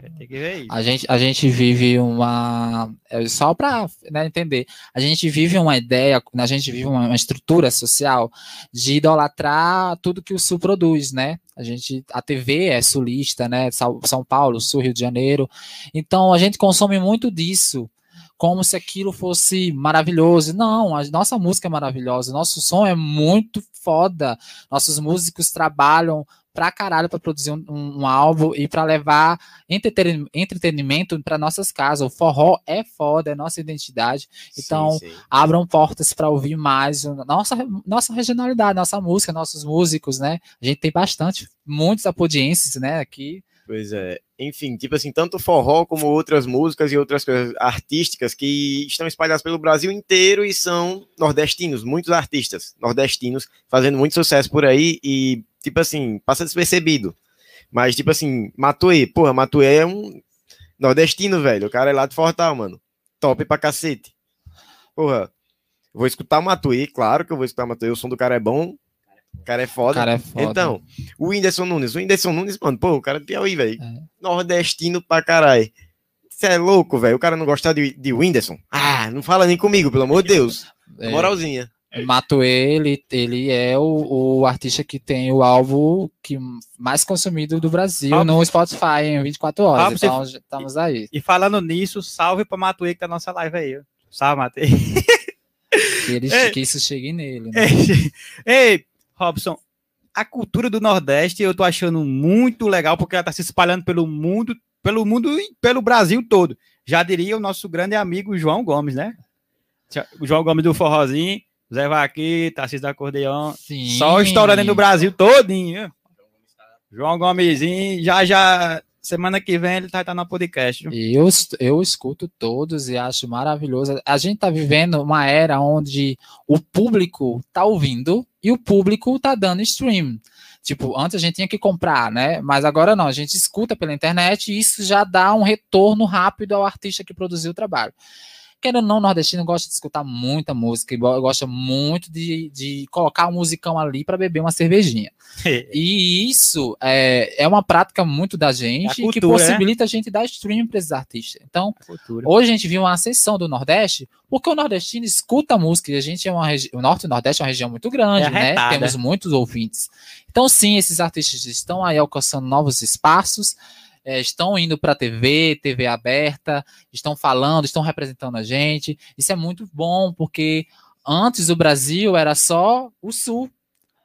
Speaker 2: Tem que ver isso.
Speaker 3: A gente, a gente vive uma. é, Só para entender, a gente vive uma ideia, a gente vive uma, estrutura social de idolatrar tudo que o Sul produz, né? A gente, a TV é sulista, né? São Paulo, Sul, Rio de Janeiro. Então a gente consome muito disso, como se aquilo fosse maravilhoso. Não, a nossa música é maravilhosa, nosso som é muito foda. Nossos músicos trabalham pra caralho pra produzir um, um- um álbum e pra levar entreten- entretenimento para nossas casas. O forró é foda, é nossa identidade. Então,
Speaker 1: Sim, sim.
Speaker 3: abram portas para ouvir mais nossa, nossa regionalidade, nossa música, nossos músicos, né? A gente tem bastante, muitos apodienses, né, aqui.
Speaker 1: Pois é. Enfim, tipo assim, tanto forró como outras músicas e outras coisas artísticas que estão espalhadas pelo Brasil inteiro e são nordestinos, muitos artistas nordestinos fazendo muito sucesso por aí e, tipo assim, passa despercebido. Mas, tipo assim, Matuê, porra, Matuê é um nordestino, velho. O cara é lá de Fortal, mano. Top pra cacete. Porra, vou escutar o Matuê, claro que eu vou escutar o Matuê, o som do cara é bom, o cara é
Speaker 3: O
Speaker 1: foda.
Speaker 3: cara é foda.
Speaker 1: Então, o Whindersson Nunes, o Whindersson Nunes, mano, pô, o cara é de Piauí, velho.
Speaker 3: É.
Speaker 1: Nordestino pra caralho. Você é louco, velho. O cara não gostar de, de Whindersson? Ah, não fala nem comigo, pelo amor de Deus.
Speaker 3: É,
Speaker 1: Moralzinha.
Speaker 3: Matuê, ele, ele é o, o artista que tem o álbum que mais consumido do Brasil
Speaker 2: Ah,
Speaker 3: no Spotify em 24 horas.
Speaker 2: Ah, você-
Speaker 3: então, já estamos aí.
Speaker 2: E falando nisso, salve pra Matuê que tá na nossa live aí. Salve, Matuê.
Speaker 3: Que, ele,
Speaker 2: Ei.
Speaker 3: que isso chegue nele. né?
Speaker 2: Ei, Robson, a cultura do Nordeste eu tô achando muito legal porque ela tá se espalhando pelo mundo, pelo mundo e pelo Brasil todo. Já diria o nosso grande amigo João Gomes, né? O João Gomes do Forrozinho, Zé Vaquita, Tarcísio da Acordeão,
Speaker 3: Sim.
Speaker 2: só estourando no Brasil todinho. João Gomesinho, já já, semana que vem ele tá, tá no podcast. viu?
Speaker 3: Eu, eu escuto todos e acho maravilhoso. A gente tá vivendo uma era onde o público tá ouvindo e o público tá dando stream. Tipo, antes a gente tinha que comprar, né? Mas agora não, a gente escuta pela internet e isso já dá um retorno rápido ao artista que produziu o trabalho. Querendo ou não, o nordestino gosta de escutar muita música e go- gosta muito de, de colocar um musicão ali para beber uma cervejinha. E isso é, é uma prática muito da gente que
Speaker 2: cultura, né?
Speaker 3: possibilita a gente dar stream para esses artistas. Então, hoje a gente viu uma ascensão do Nordeste, porque o nordestino escuta música e a gente é uma região. O Norte e o Nordeste é uma região muito grande,
Speaker 2: É
Speaker 3: né? Temos muitos ouvintes. Então, sim, esses artistas estão aí alcançando novos espaços. É, estão indo para a TV, TV aberta, estão falando, estão representando a gente. Isso é muito bom, porque antes o Brasil era só o Sul,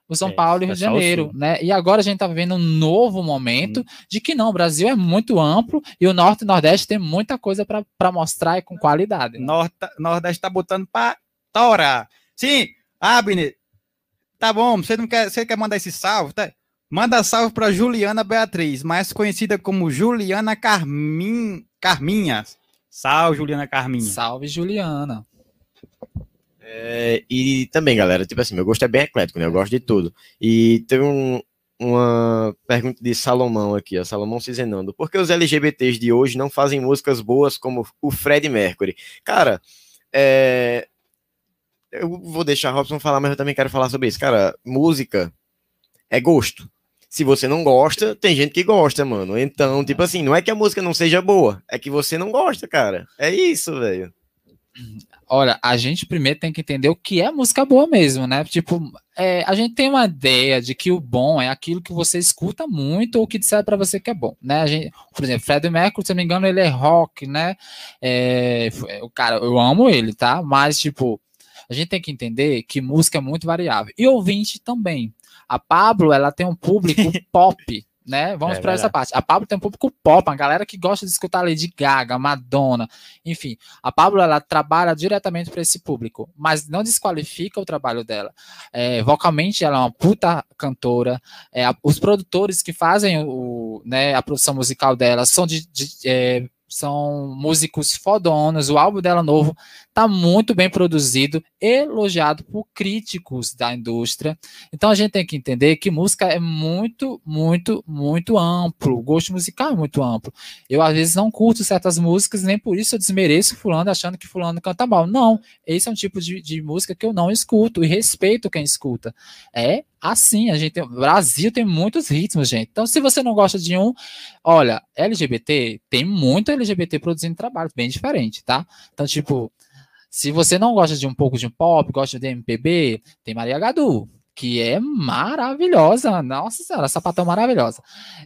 Speaker 3: o São
Speaker 2: É,
Speaker 3: Paulo e o Rio de Janeiro, né? E agora a gente está vivendo um novo momento de que não, o Brasil é muito amplo e o Norte e o Nordeste tem muita coisa para mostrar e com qualidade. né?
Speaker 2: Norte, Nordeste tá botando pra torar. Sim, Abner, tá bom, você não quer, você quer mandar esse salve, tá? Manda salve pra Juliana Beatriz, mais conhecida como Juliana Carmin, Carminha. Salve, Juliana Carminha.
Speaker 3: Salve, Juliana.
Speaker 1: É, e também, galera, tipo assim, meu gosto é bem eclético, né? Eu gosto de tudo. E teve um- uma pergunta de Salomão aqui, ó, Salomão Cizenando. Por que os LGBTs de hoje não fazem músicas boas como o Fred Mercury? Cara, é, eu vou deixar a Robson falar, mas eu também quero falar sobre isso. Cara, música é gosto. Se você não gosta, tem gente que gosta, mano. Então, tipo assim, não é que a música não seja boa, é que você não gosta, cara. É isso, velho.
Speaker 3: Olha, a gente primeiro tem que entender o que é música boa mesmo, né? Tipo, é, a gente tem uma ideia de que o bom é aquilo que você escuta muito ou que disser pra você que é bom, né? A gente, por exemplo, Fred Mercury, se eu não me engano, ele é rock, né? É, o cara, eu amo ele, tá? Mas, tipo, a gente tem que entender que música é muito variável. E ouvinte também. A Pablo, ela tem um público pop, né? Vamos
Speaker 2: É
Speaker 3: para essa parte. A Pablo tem um público pop, uma galera que gosta de escutar Lady Gaga, Madonna, enfim. A Pablo, ela trabalha diretamente para esse público, mas não desqualifica o trabalho dela. É, vocalmente, ela é uma puta cantora. É, os produtores que fazem o, né, a produção musical dela são de, de, é, são músicos fodonas. O álbum dela novo tá muito bem produzido, elogiado por críticos da indústria. Então a gente tem que entender que música é muito, muito, muito amplo. O gosto musical é muito amplo. Eu às vezes não curto certas músicas, nem por isso eu desmereço fulano achando que fulano canta mal. Não, esse é um tipo de, de música que eu não escuto e respeito quem escuta. É assim, a gente Brasil tem muitos ritmos, gente. Então, se você não gosta de um, olha, LGBT tem muito LGBT produzindo trabalho bem diferente, tá? Então, tipo, se você não gosta de um pouco de um pop, gosta de MPB, tem Maria Gadu, que é maravilhosa. Nossa senhora, sapatão maravilhosa.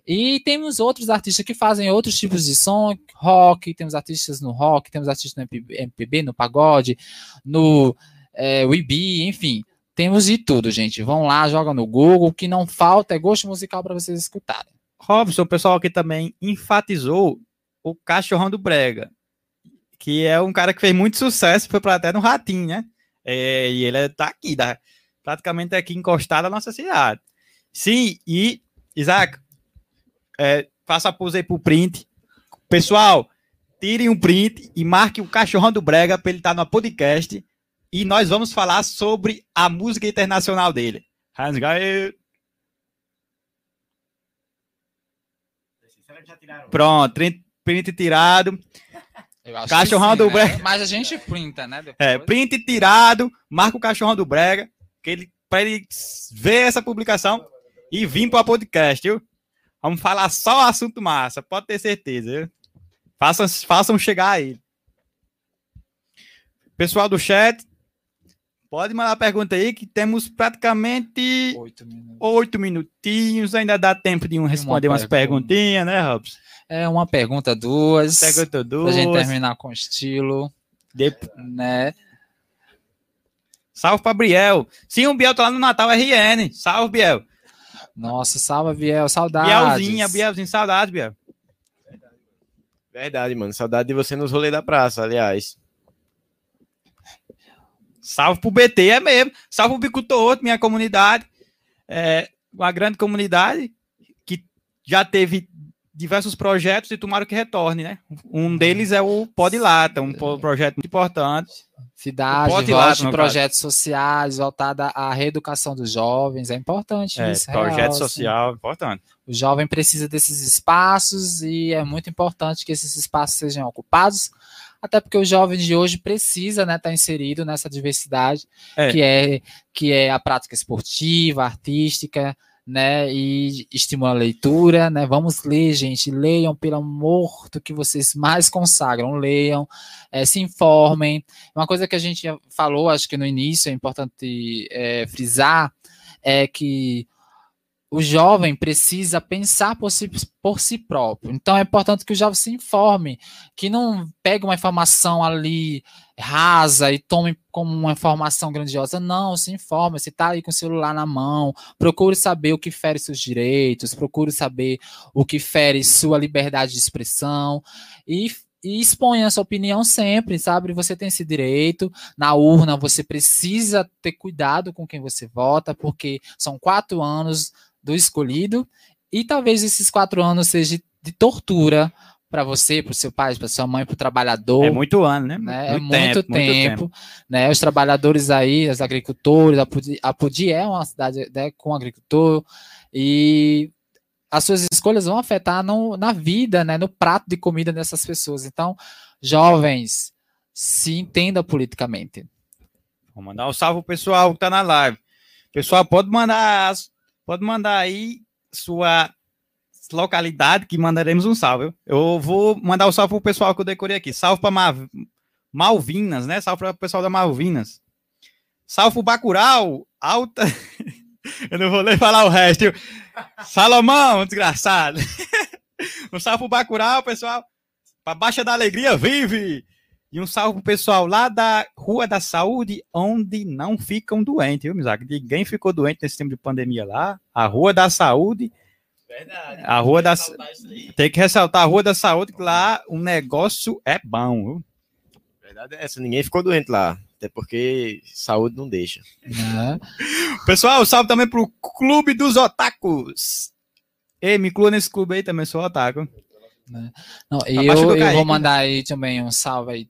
Speaker 3: E temos outros artistas que fazem outros tipos de som, rock, temos artistas no rock, temos artistas no MPB, no pagode, no é, Weebie, enfim. Temos de tudo, gente. Vão lá, joga no Google. O que não falta é gosto musical para vocês escutarem.
Speaker 2: Robson, o pessoal aqui também enfatizou o Cachorrão do Brega, que é um cara que fez muito sucesso, foi para até no Ratinho, né? É, e ele tá aqui, tá, praticamente aqui encostado na nossa cidade. Sim, e Isaac, é, faça a pose aí pro print. Pessoal, tirem um print e marque o Cachorrão do Brega para ele estar tá no podcast e nós vamos falar sobre a música internacional dele. Hans Gael. Pronto, print tirado. Cachorrão do né? Brega.
Speaker 3: Mas a gente printa, né?
Speaker 2: Depois. É, print tirado, marca o cachorrão do Brega, que ele, pra ele ver essa publicação e vir para o podcast, viu? Vamos falar só o assunto massa, pode ter certeza, viu? Façam, façam chegar aí. Pessoal do chat, Pode mandar pergunta aí, que temos praticamente oito, oito minutinhos. Ainda dá tempo de um responder uma umas pergunta. perguntinhas, né, Robson?
Speaker 3: É, uma pergunta, duas.
Speaker 2: Pergunta, duas.
Speaker 3: Pra gente terminar com estilo.
Speaker 2: De...
Speaker 3: Né?
Speaker 2: Salve para Biel. Sim, o Biel tá lá no Natal RN. Salve, Biel.
Speaker 3: Nossa, salve, Biel. Saudades.
Speaker 2: Bielzinha, Bielzinho, saudades, Biel.
Speaker 1: Verdade, mano. Saudade de você nos rolês da praça, aliás.
Speaker 2: Salve pro BT, é mesmo. Salve pro Bicutor, minha comunidade. É uma grande comunidade que já teve diversos projetos e tomaram que retorne, né? Um deles é o Pod Lata, um projeto muito importante.
Speaker 3: Cidade, voz de projetos caso. sociais, voltada à reeducação dos jovens, é importante
Speaker 2: é, isso. Projeto real, social, assim. importante.
Speaker 3: O jovem precisa desses espaços e é muito importante que esses espaços sejam ocupados até porque o jovem de hoje precisa estar né, tá inserido nessa diversidade, é. que, é, que é a prática esportiva, artística, né, e estimula a leitura, né, vamos ler, gente, leiam pelo amor do que vocês mais consagram, leiam, é, se informem, uma coisa que a gente falou, acho que no início é importante é, frisar, é que o jovem precisa pensar por si, por si próprio. Então é importante que o jovem se informe, que não pegue uma informação ali rasa e tome como uma informação grandiosa. Não, se informe. Você está aí com o celular na mão, procure saber o que fere seus direitos, procure saber o que fere sua liberdade de expressão e e exponha a sua opinião sempre, sabe? Você tem esse direito. Na urna, você precisa ter cuidado com quem você vota, porque são quatro anos do escolhido, e talvez esses quatro anos seja de tortura para você, para o seu pai, para sua mãe, para o trabalhador.
Speaker 2: É muito ano, né?
Speaker 3: né? Muito é muito tempo, tempo, muito tempo, né? Os trabalhadores aí, os agricultores, a Pudi, a Pudi é uma cidade né, com agricultor e as suas escolhas vão afetar no, na vida, né, no prato de comida dessas pessoas. Então, jovens, se entenda politicamente.
Speaker 2: Vou mandar um salve pro pessoal que está na live. Pessoal, pode mandar pode mandar aí sua localidade que mandaremos um salve. Eu vou mandar o um salve pro pessoal que eu decorei aqui. Salve para Malvinas, né? Salve para o pessoal da Malvinas. Salve pro Bacurau, alta. eu não vou nem falar o resto. Salomão, desgraçado. um salve pro Bacurau, pessoal. Para Baixa da Alegria, vive! E um salve pro pessoal lá da Rua da Saúde, onde não ficam doentes, viu, Misak? Ninguém ficou doente nesse tempo de pandemia lá. A Rua da Saúde. Verdade. A Rua da Tem que ressaltar a Rua da Saúde, que lá o negócio é bom, viu?
Speaker 1: Verdade é essa, ninguém ficou doente lá. Até porque saúde não deixa.
Speaker 2: É. Pessoal, salve também pro Clube dos Otakus. Ei, me inclua nesse clube aí também, sou otaku.
Speaker 3: Né? Não, e eu, eu vou mandar aí também um salve aí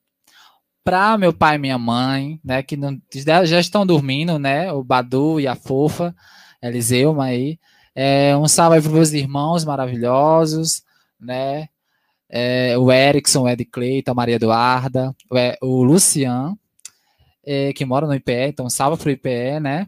Speaker 3: para meu pai e minha mãe, né? Que não, já estão dormindo, né? O Badu e a Fofa, Eliseuma aí. É, um salve aí para meus irmãos maravilhosos, né? É, o Erickson, o Ed Cleiton, a Maria Eduarda, o, o Lucian, é, que mora no IPE, então salve pro IPE, né?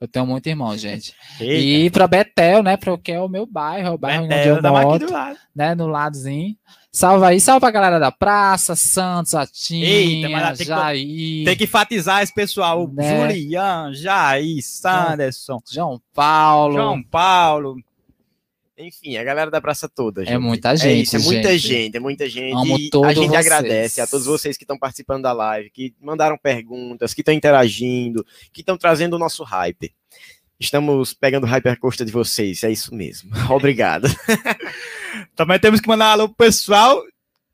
Speaker 3: Eu tenho muito irmão, gente.
Speaker 2: Eita,
Speaker 3: E para Betel, né? Porque é o meu bairro, é o bairro onde
Speaker 2: Betel,
Speaker 3: eu
Speaker 2: dá mais aqui
Speaker 3: moro,
Speaker 2: do lado.
Speaker 3: né? No ladozinho. Salve aí, salve pra galera da praça, Santos, Atinha,
Speaker 2: Eita, mas tem que-
Speaker 3: Jair,
Speaker 2: Tem que enfatizar esse pessoal.
Speaker 3: Né?
Speaker 2: Julian, Jair, Sanderson,
Speaker 3: João Paulo.
Speaker 2: João Paulo.
Speaker 1: Enfim, a galera da praça toda.
Speaker 3: É muita gente,
Speaker 1: É isso, é muita
Speaker 3: gente.
Speaker 1: gente, é muita gente.
Speaker 3: Amo
Speaker 1: E a gente
Speaker 3: vocês.
Speaker 1: agradece a todos vocês que estão participando da live, que mandaram perguntas, que estão interagindo, que estão trazendo o nosso hype. Estamos pegando hype à costa de vocês, é isso mesmo. Obrigado.
Speaker 2: Também temos que mandar um alô pro pessoal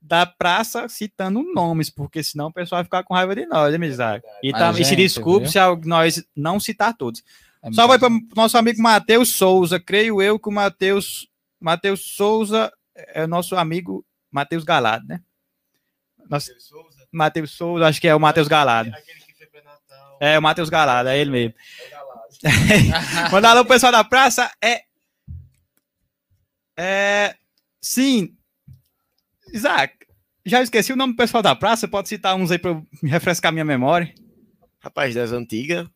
Speaker 2: da praça citando nomes, porque senão o pessoal vai ficar com raiva de nós, né, Isaac? E,
Speaker 3: Mas,
Speaker 2: tam- e se
Speaker 3: gente,
Speaker 2: desculpe
Speaker 3: viu?
Speaker 2: se nós não citar todos.
Speaker 3: É
Speaker 2: Só vai para o nosso amigo Matheus Souza. Creio eu que o Matheus Matheus Souza é o nosso amigo Matheus Galado, né? Nosso, Matheus Souza, acho que é o Matheus Galado. É, o Matheus Galado, é ele mesmo. Mandar alô pro pessoal da praça é. É. Sim. Isaac, já esqueci o nome do pessoal da praça. Pode citar uns aí pra eu me refrescar minha memória.
Speaker 1: Rapaz, das antigas.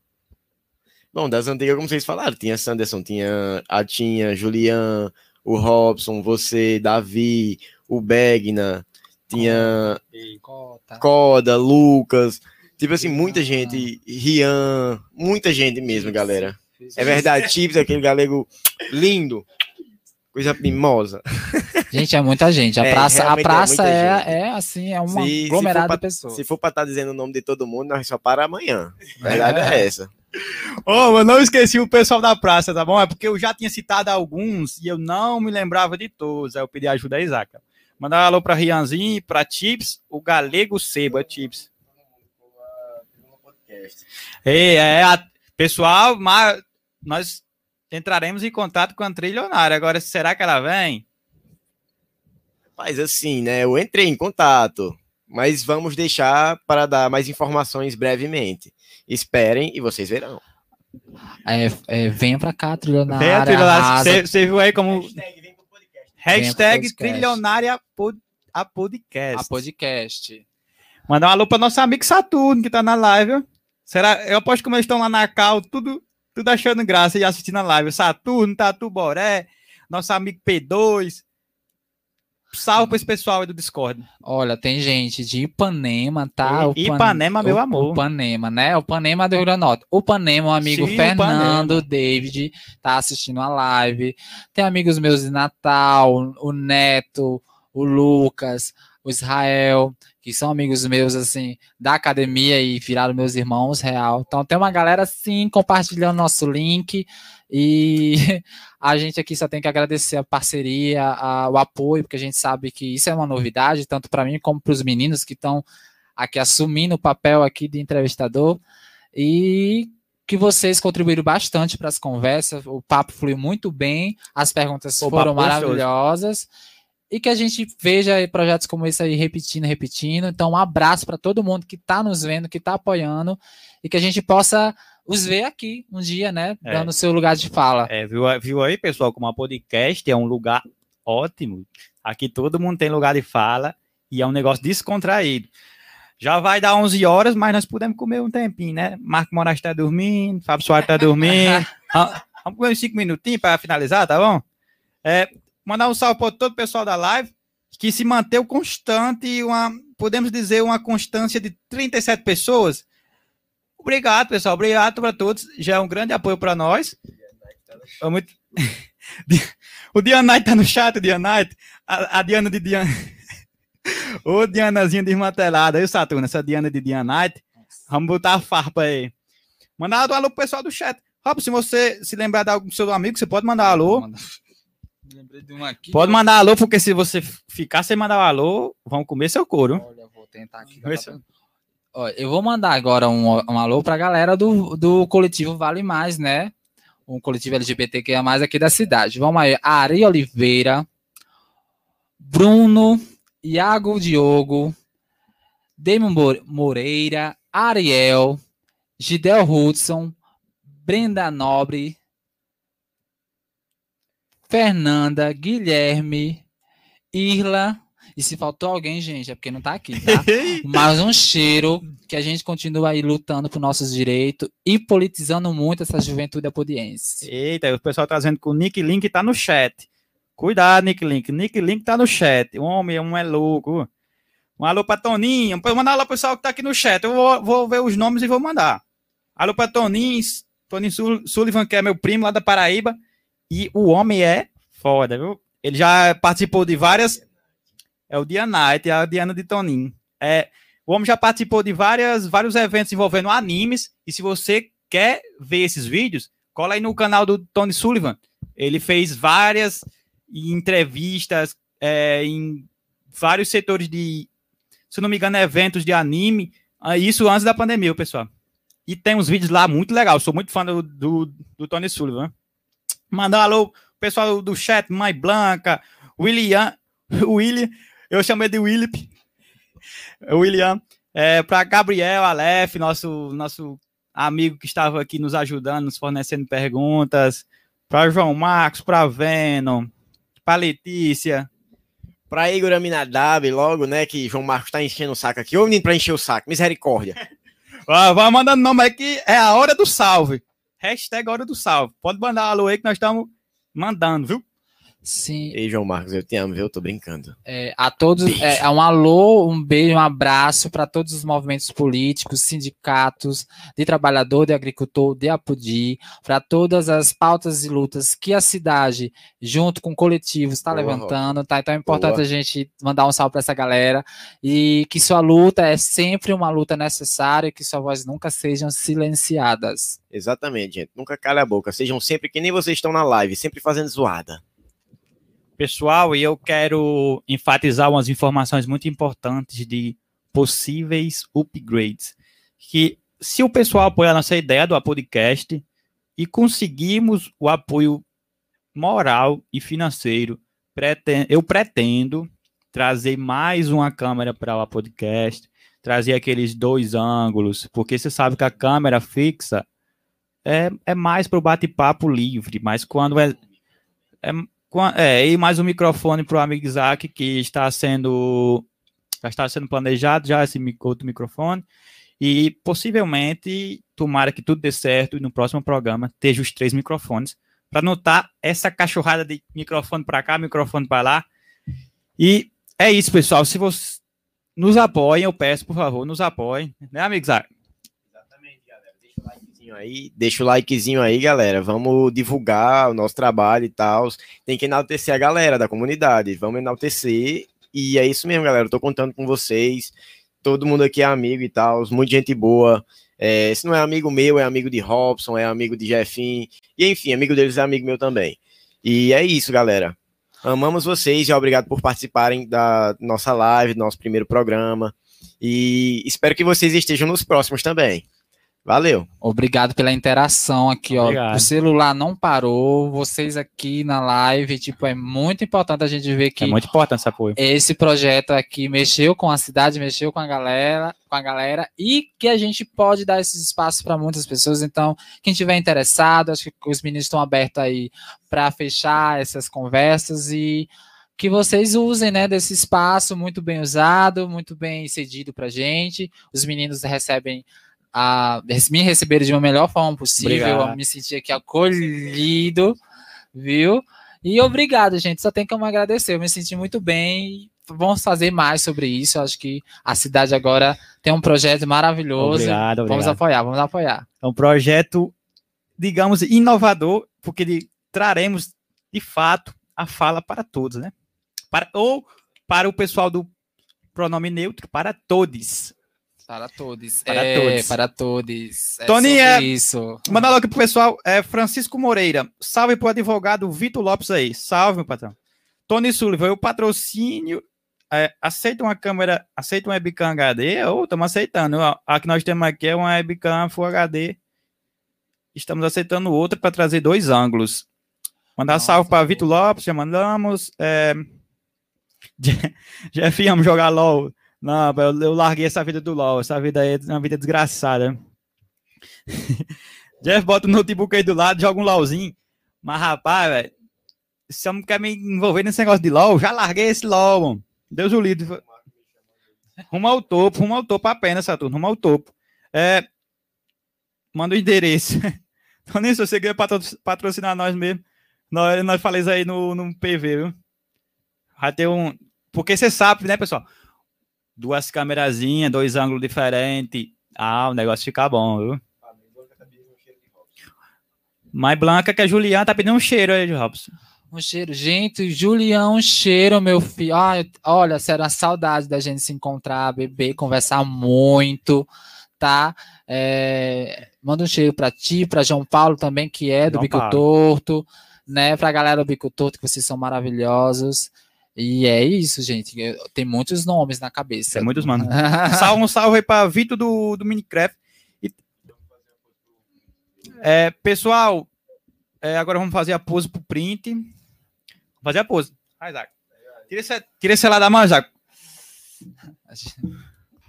Speaker 1: Bom, das antigas, como vocês falaram, tinha Sanderson, tinha a Tinha, Julian, o Robson, você, Davi, o Begna, tinha
Speaker 3: Cota.
Speaker 1: Coda, Lucas, tipo assim, muita gente, Rian, muita gente mesmo, galera. É verdade, Chips, aquele galego lindo, coisa mimosa.
Speaker 3: Gente, é muita gente. A
Speaker 1: É,
Speaker 3: praça, a
Speaker 1: é
Speaker 3: praça é,
Speaker 1: gente.
Speaker 3: é, assim, é um
Speaker 1: Se- se
Speaker 3: aglomerado
Speaker 1: for pra-
Speaker 3: de pessoas.
Speaker 1: Se for pra estar dizendo o nome de todo mundo, nós só para amanhã. A verdade é essa.
Speaker 2: Oh, eu não esqueci o pessoal da praça, tá bom? É porque eu já tinha citado alguns e eu não me lembrava de todos. Aí eu pedi ajuda a Isaac. Mandar um alô pra Rianzinho, pra Chips, o Galego Sebo, é Chips. Ei, é, a- pessoal, mas nós entraremos em contato com a trilionária. Agora, será que ela vem?
Speaker 1: Mas assim, né? Eu entrei em contato, mas vamos deixar para dar mais informações brevemente. Esperem e vocês verão.
Speaker 3: É, é, venha pra cá, trilionária.
Speaker 2: Vem a trilionária. Você viu aí como hashtag
Speaker 3: podcast.
Speaker 2: trilionária pod- a podcast.
Speaker 3: A podcast.
Speaker 2: Mandar um alô para nosso amigo Saturno, que tá na live. Será? Eu aposto que eles estão lá na cal, tudo, tudo achando graça e assistindo a live. Saturno, Tatu Boré, nosso amigo P2. Salve para esse pessoal aí do Discord.
Speaker 3: Olha, tem gente de Ipanema, tá?
Speaker 2: E-
Speaker 3: O Pan-
Speaker 2: Ipanema, meu amor.
Speaker 3: O Panema, né? O Panema do Rio Grande do Norte. O Panema, o amigo
Speaker 2: Sim,
Speaker 3: Fernando David, tá assistindo a live. Tem amigos meus de Natal, o Neto, o Lucas, o Israel, que são amigos meus, assim, da academia e viraram meus irmãos, real. Então tem uma galera, sim, compartilhando nosso link. E a gente aqui só tem que agradecer a parceria, a- o apoio, porque a gente sabe que isso é uma novidade, tanto para mim como para os meninos que estão aqui assumindo o papel aqui de entrevistador. E que vocês contribuíram bastante para as conversas, o papo fluiu muito bem, as perguntas
Speaker 2: O
Speaker 3: foram
Speaker 2: gostoso.
Speaker 3: E que a gente veja projetos como esse aí repetindo, repetindo. Então, um abraço para todo mundo que está nos vendo, que está apoiando, e que a gente possa os ver aqui um dia, né?
Speaker 2: É.
Speaker 3: Dando o seu lugar de fala.
Speaker 2: É, viu, viu aí, pessoal, como a podcast é um lugar ótimo. Aqui todo mundo tem lugar de fala e é um negócio descontraído. Já vai dar 11 horas, mas nós podemos comer um tempinho, né? Marco Moraes está dormindo, Fábio Soares está dormindo. Vamos comer uns 5 minutinhos para finalizar, tá bom? É, mandar um salve para todo o pessoal da live que se manteve constante, uma, podemos dizer, uma constância de 37 pessoas. Obrigado, pessoal. Obrigado para todos. Já é um grande apoio para nós. É muito... o Diana Knight tá no chat, o Diana Knight. A, a Diana de Diana. Ô, Dianazinha desmantelada. Aí, Saturno, essa Diana de Diana Knight. Vamos botar a farpa aí. Mandar um alô pro pessoal do chat. Rob, se você se lembrar de algum seu amigo, você pode mandar alô.
Speaker 3: Lembrei de um aqui.
Speaker 2: Pode mandar alô, porque se você ficar sem mandar o alô, vão comer seu couro.
Speaker 3: Olha, vou tentar aqui. Ó, eu vou mandar agora um, um alô pra galera do, do coletivo Vale Mais, né? Um coletivo LGBTQIA+, aqui da cidade. Vamos aí. Ari Oliveira, Bruno, Iago Diogo, Damon Moreira, Ariel, Gidel Hudson, Brenda Nobre, Fernanda, Guilherme, Irla. E se faltou alguém, gente, é porque não tá aqui, tá? Mas um cheiro que a gente continua aí lutando por nossos direitos e politizando muito essa juventude apodiense.
Speaker 2: Eita, o pessoal trazendo tá que o Nick Link tá no chat. Cuidado, Nick Link. Nick Link tá no chat. O homem, um é louco. Um alô pra Toninho. Vou mandar lá pro pessoal que tá aqui no chat. Eu vou, vou ver os nomes e vou mandar. Alô pra Toninho. Toninho Sullivan, que é meu primo lá da Paraíba. E o homem é foda, viu? Ele já participou de várias. É o Dia Night, é a Diana de Toninho. É, o homem já participou de várias, vários eventos envolvendo animes. E se você quer ver esses vídeos, cola aí no canal do Tony Sullivan. Ele fez várias entrevistas é, em vários setores de se não me engano, eventos de anime. Ah, isso antes da pandemia, pessoal. E tem uns vídeos lá muito legal. Sou muito fã do, do, do Tony Sullivan. Mandar um alô, pessoal do chat, Mãe Blanca, William, William, eu chamei de Willip, William, é, para Gabriel Aleph, nosso, nosso amigo que estava aqui nos ajudando, nos fornecendo perguntas, para João Marcos, para Venom, para Letícia,
Speaker 1: Pra Igor Aminadab, logo, né, que João Marcos tá enchendo o saco aqui. Ô, menino, pra encher o saco, misericórdia.
Speaker 2: vai mandando nome aqui, é a hora do salve. Hashtag hora do salve. Pode mandar alô aí que nós estamos mandando, viu?
Speaker 3: Sim.
Speaker 1: Ei, João Marcos, eu te amo, viu? Eu tô brincando.
Speaker 3: É, a todos, é, um alô, um beijo, um abraço para todos os movimentos políticos, sindicatos, de trabalhador, de agricultor, de Apodi, para todas as pautas e lutas que a cidade, junto com coletivos, está levantando, tá? Então é importante Boa. a gente mandar um salve para essa galera e que sua luta é sempre uma luta necessária e que sua voz nunca sejam silenciadas.
Speaker 1: Exatamente, gente. Nunca cala a boca. Sejam sempre que nem vocês estão na live, sempre fazendo zoada
Speaker 2: pessoal, e eu quero enfatizar umas informações muito importantes de possíveis upgrades. Que se o pessoal apoiar nossa ideia do podcast e conseguirmos o apoio moral e financeiro, eu pretendo trazer mais uma câmera para o podcast, trazer aqueles dois ângulos, porque você sabe que a câmera fixa é, é mais para o bate-papo livre, mas quando é, é é, e mais um microfone para o amigo Isaac, que está sendo já está sendo planejado já esse outro microfone. E possivelmente, tomara que tudo dê certo e no próximo programa esteja os três microfones para notar essa cachorrada de microfone para cá, microfone para lá. E é isso, pessoal. Se você nos apoiem, eu peço, por favor, nos apoiem, né, amigo Isaac?
Speaker 1: Likezinho aí, deixa o likezinho aí, galera. Vamos divulgar o nosso trabalho e tal. Tem que enaltecer a galera da comunidade. Vamos enaltecer. E é isso mesmo, galera. Eu tô contando com vocês. Todo mundo aqui é amigo e tal. Muita gente boa. É, se não é amigo meu, é amigo de Robson, é amigo de Jeffin. E enfim, amigo deles é amigo meu também. E é isso, galera. Amamos vocês e obrigado por participarem da nossa live, do nosso primeiro programa. E espero que vocês estejam nos próximos também. Valeu.
Speaker 3: Obrigado pela interação aqui, Obrigado. ó. O celular não parou, vocês aqui na live, tipo, é muito importante a gente ver que
Speaker 2: É muito importante esse apoio.
Speaker 3: Esse projeto aqui mexeu com a cidade, mexeu com a galera, com a galera e que a gente pode dar esses espaços para muitas pessoas. Então, quem tiver interessado, acho que os meninos estão abertos aí para fechar essas conversas e que vocês usem, né, desse espaço muito bem usado, muito bem cedido para gente. Os meninos recebem a me receber de uma melhor forma possível, obrigado. me sentir aqui acolhido, viu? E obrigado, gente. Só tem como agradecer. Eu me senti muito bem. Vamos fazer mais sobre isso. Eu acho que a cidade agora tem um projeto maravilhoso. Obrigado, obrigado. Vamos apoiar, vamos apoiar.
Speaker 2: É um projeto, digamos, inovador, porque traremos, de fato, a fala para todos, né? Para, ou para o pessoal do pronome neutro, para todos.
Speaker 3: Para todos.
Speaker 2: Para é, todos.
Speaker 3: Para todos.
Speaker 2: É Tony, é, isso. Manda logo pro pessoal. É Francisco Moreira. Salve pro advogado Vitor Lopes aí. Salve, meu patrão. Tony Sullivan, o patrocínio. É, aceita uma câmera, aceita uma webcam HD? Ou oh, estamos aceitando. A que nós temos aqui é uma webcam Full HD. Estamos aceitando outra para trazer dois ângulos. Mandar Nossa, salve para Vitor Lopes, já mandamos. É, Jeff, amo jogar LOL. Não, eu, larguei essa vida do LOL. Essa vida aí é uma vida desgraçada. Jeff bota o notebook aí do lado, joga um LOLzinho. Mas, rapaz, velho, se eu não quer me envolver nesse negócio de LOL, já larguei esse LOL, mano. Deus o livre. Rumo ao topo, rumo ao topo apenas, Saturno, rumo ao topo. É, manda o endereço. Então, nem se você quer patrocinar nós mesmo, nós, nós falamos aí no, no PV, viu? Vai ter um. Porque você sabe, né, pessoal? Duas câmerazinhas, dois ângulos diferentes. Ah, o negócio fica bom, viu? Mais Blanca que a Juliana tá pedindo um cheiro aí, Robson.
Speaker 3: Um cheiro. Gente, Julião, um cheiro, meu filho. Ai, olha, será saudade da gente se encontrar, beber, conversar muito, tá? É, manda um cheiro para ti, para João Paulo também, que é do João Bico Paulo. Torto, né? Pra galera do Bico Torto, que vocês são maravilhosos. E é isso, gente. Tem muitos nomes na cabeça.
Speaker 2: Tem muitos, mano. um salve, um salve aí pra Vitor do, do Minecraft. E... É, pessoal, é, agora vamos fazer a pose pro print. Vou fazer a pose. Vai, Zac. Tira esse, tira esse lá da mão, Zac.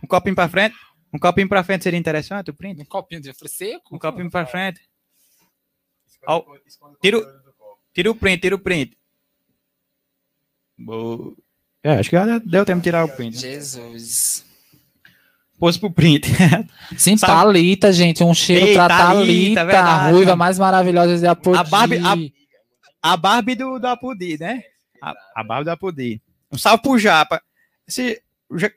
Speaker 2: Um copinho pra frente. Um copinho pra frente seria interessante, o print?
Speaker 3: Um copinho de seco?
Speaker 2: Um copinho pra frente. Ó, tira, tira o print, tira o print. Boa. É, acho que já deu tempo de tirar o print.
Speaker 3: Jesus.
Speaker 2: Pose pro print.
Speaker 3: Sim, Sabe? Thalita, gente. Um cheiro Ei, pra Thalita. Thalita a ruiva mais maravilhosa de Apodi.
Speaker 2: A Barbie, a, a Barbie do, do Apodi, né? A, a Barbie do Apodi. Um salve pro Japa. Esse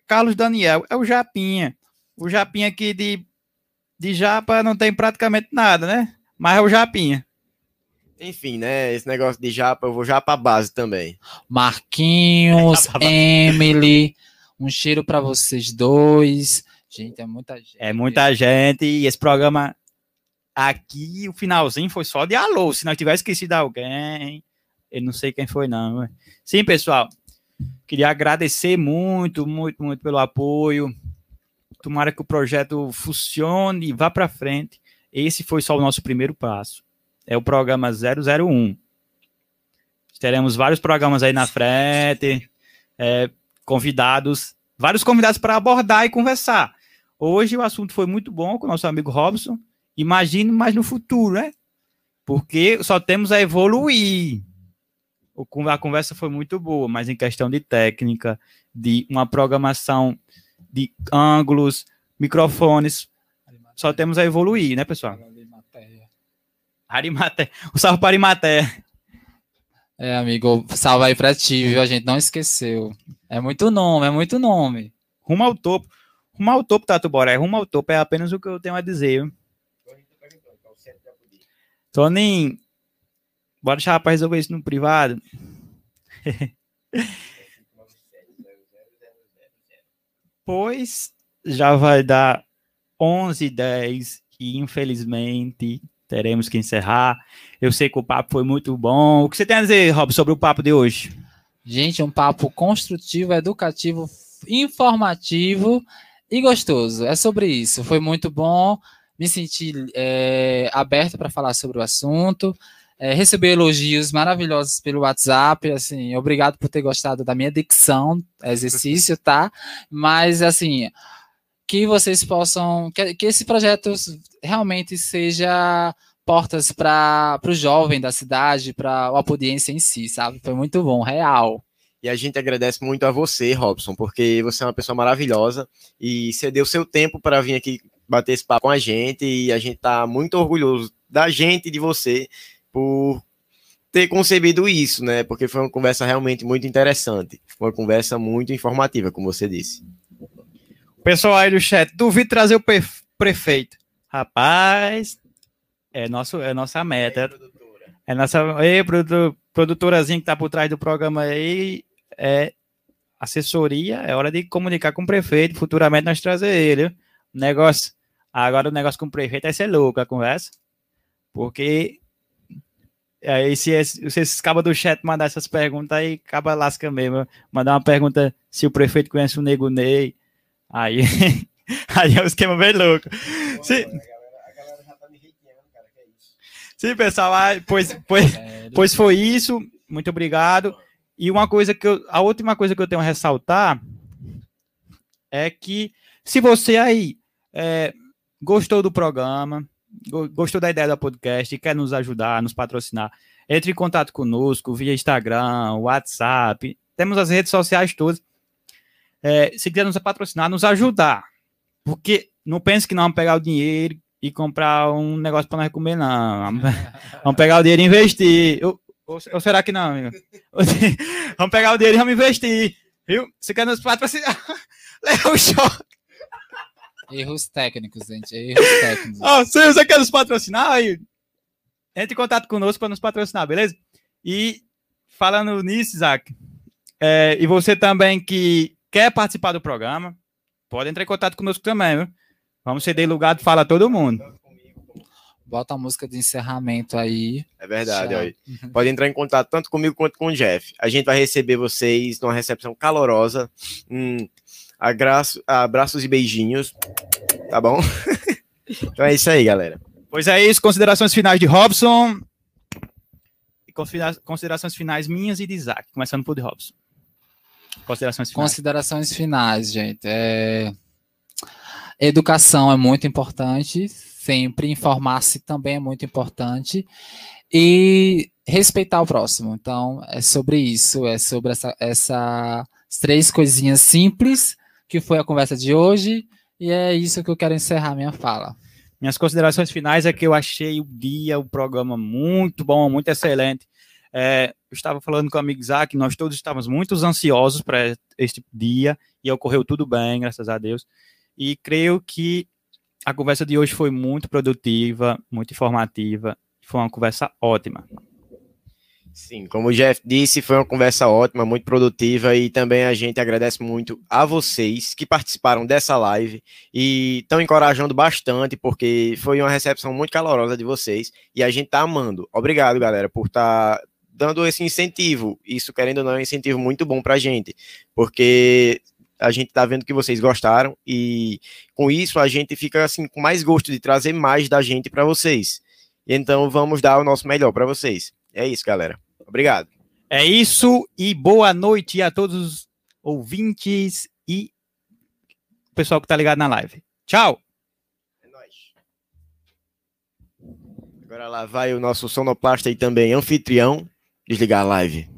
Speaker 2: Carlos Daniel é o Japinha. O Japinha aqui de, de Japa não tem praticamente nada, né? Mas é o Japinha.
Speaker 1: Enfim, né? Esse negócio de Japa, eu vou já pra base também.
Speaker 3: Marquinhos, Emily, um cheiro para vocês dois. Gente, é muita gente.
Speaker 2: É muita gente. E esse programa aqui, o finalzinho foi só de alô. Se nós tivéssemos esquecido alguém, eu não sei quem foi, não. Sim, pessoal. Queria agradecer muito, muito, muito pelo apoio. Tomara que o projeto funcione e vá para frente. Esse foi só o nosso primeiro passo. É o programa 001. Teremos vários programas aí na frente, é, convidados, vários convidados para abordar e conversar. Hoje o assunto foi muito bom com o nosso amigo Robson. Imagine mais no futuro, né? Porque só temos a evoluir. A conversa foi muito boa, mas em questão de técnica, de uma programação de ângulos, microfones. Só temos a evoluir, né, pessoal? Arimaté. O salve para Arimaté.
Speaker 3: É, amigo, salve aí pra ti, viu? A gente não esqueceu. É muito nome, é muito nome.
Speaker 2: Rumo ao topo. Rumo ao topo, Tatu Boré. Rumo ao topo é apenas o que eu tenho a dizer. Viu? Toninho, bora deixar para resolver isso no privado. pois já vai dar 11 10 e infelizmente teremos que encerrar. Eu sei que o papo foi muito bom. O que você tem a dizer, Rob, sobre o papo de hoje?
Speaker 3: Gente, um papo construtivo, educativo, informativo e gostoso. É sobre isso. Foi muito bom. Me senti é, aberto para falar sobre o assunto. É, receber elogios maravilhosos pelo WhatsApp, assim, obrigado por ter gostado da minha dicção, exercício, tá? Mas, assim, que vocês possam, que, que esse projeto realmente seja portas para o jovem da cidade, para a audiência em si, sabe? Foi muito bom, real.
Speaker 1: E a gente agradece muito a você, Robson, porque você é uma pessoa maravilhosa e você deu seu tempo para vir aqui bater esse papo com a gente e a gente está muito orgulhoso da gente e de você por ter concebido isso, né? Porque foi uma conversa realmente muito interessante, uma conversa muito informativa, como você disse.
Speaker 2: Pessoal aí do chat, duvido trazer o prefeito. Rapaz, é, nosso, é nossa meta. É nossa ei, produtor, produtorazinha que tá por trás do programa aí. É assessoria, é hora de comunicar com o prefeito. Futuramente nós trazer ele. Negócio. Agora o negócio com o prefeito vai ser louco a conversa. Porque Aí, se, se esses cabos do chat mandar essas perguntas, aí acaba lasca mesmo. Mandar uma pergunta se o prefeito conhece o Nego Ney. Aí, aí é um esquema bem louco. Se, Sim, pessoal, pois, pois, pois foi isso. Muito obrigado. E uma coisa que eu, a última coisa que eu tenho a ressaltar é que se você aí é, gostou do programa, gostou da ideia do podcast e quer nos ajudar, nos patrocinar, entre em contato conosco via Instagram, WhatsApp, temos as redes sociais todas. É, se quiser nos patrocinar, nos ajudar. Porque não pense que não vamos pegar o dinheiro e comprar um negócio para nós comer, não. Vamos pegar o dinheiro e investir. Ou, ou, ou será que não, amigo? vamos pegar o dinheiro e vamos investir. Viu? Você quer nos patrocinar? Leva o choque.
Speaker 3: Erros técnicos, gente. Erros técnicos.
Speaker 2: Oh, se você quer nos patrocinar, aí, entre em contato conosco para nos patrocinar, beleza? E falando nisso, Isaac, é, e você também que quer participar do programa, pode entrar em contato conosco também, viu? Vamos ceder lugar de fala a todo mundo.
Speaker 3: Bota a música de encerramento aí.
Speaker 1: É verdade, aí. Pode entrar em contato tanto comigo quanto com o Jeff. A gente vai receber vocês numa recepção calorosa. Hum, abraço, abraços e beijinhos. Tá bom? então é isso aí, galera.
Speaker 2: Pois é isso, considerações finais de Robson. E considerações finais minhas e de Isaac, começando por de Robson.
Speaker 3: Considerações finais. Considerações finais, gente. É... Educação é muito importante, sempre. Informar-se também é muito importante. E respeitar o próximo. Então, é sobre isso, é sobre essa, essas três coisinhas simples que foi a conversa de hoje. E é isso que eu quero encerrar minha fala.
Speaker 2: Minhas considerações finais é que eu achei o dia, o programa muito bom, muito excelente. É, eu estava falando com o amigo Isaac, nós todos estávamos muito ansiosos para este dia e ocorreu tudo bem, graças a Deus. E creio que a conversa de hoje foi muito produtiva, muito informativa, foi uma conversa ótima.
Speaker 1: Sim, como o Jeff disse, foi uma conversa ótima, muito produtiva e também a gente agradece muito a vocês que participaram dessa live e estão encorajando bastante porque foi uma recepção muito calorosa de vocês e a gente tá amando. Obrigado, galera, por estar tá dando esse incentivo. Isso, querendo ou não, é um incentivo muito bom para a gente, porque a gente está vendo que vocês gostaram e com isso a gente fica assim com mais gosto de trazer mais da gente para vocês. Então vamos dar o nosso melhor para vocês. É isso, galera. Obrigado.
Speaker 2: É isso e boa noite a todos os ouvintes e o pessoal que está ligado na live. Tchau. É nóis.
Speaker 1: Agora lá vai o nosso sonoplasta e também anfitrião desligar a live.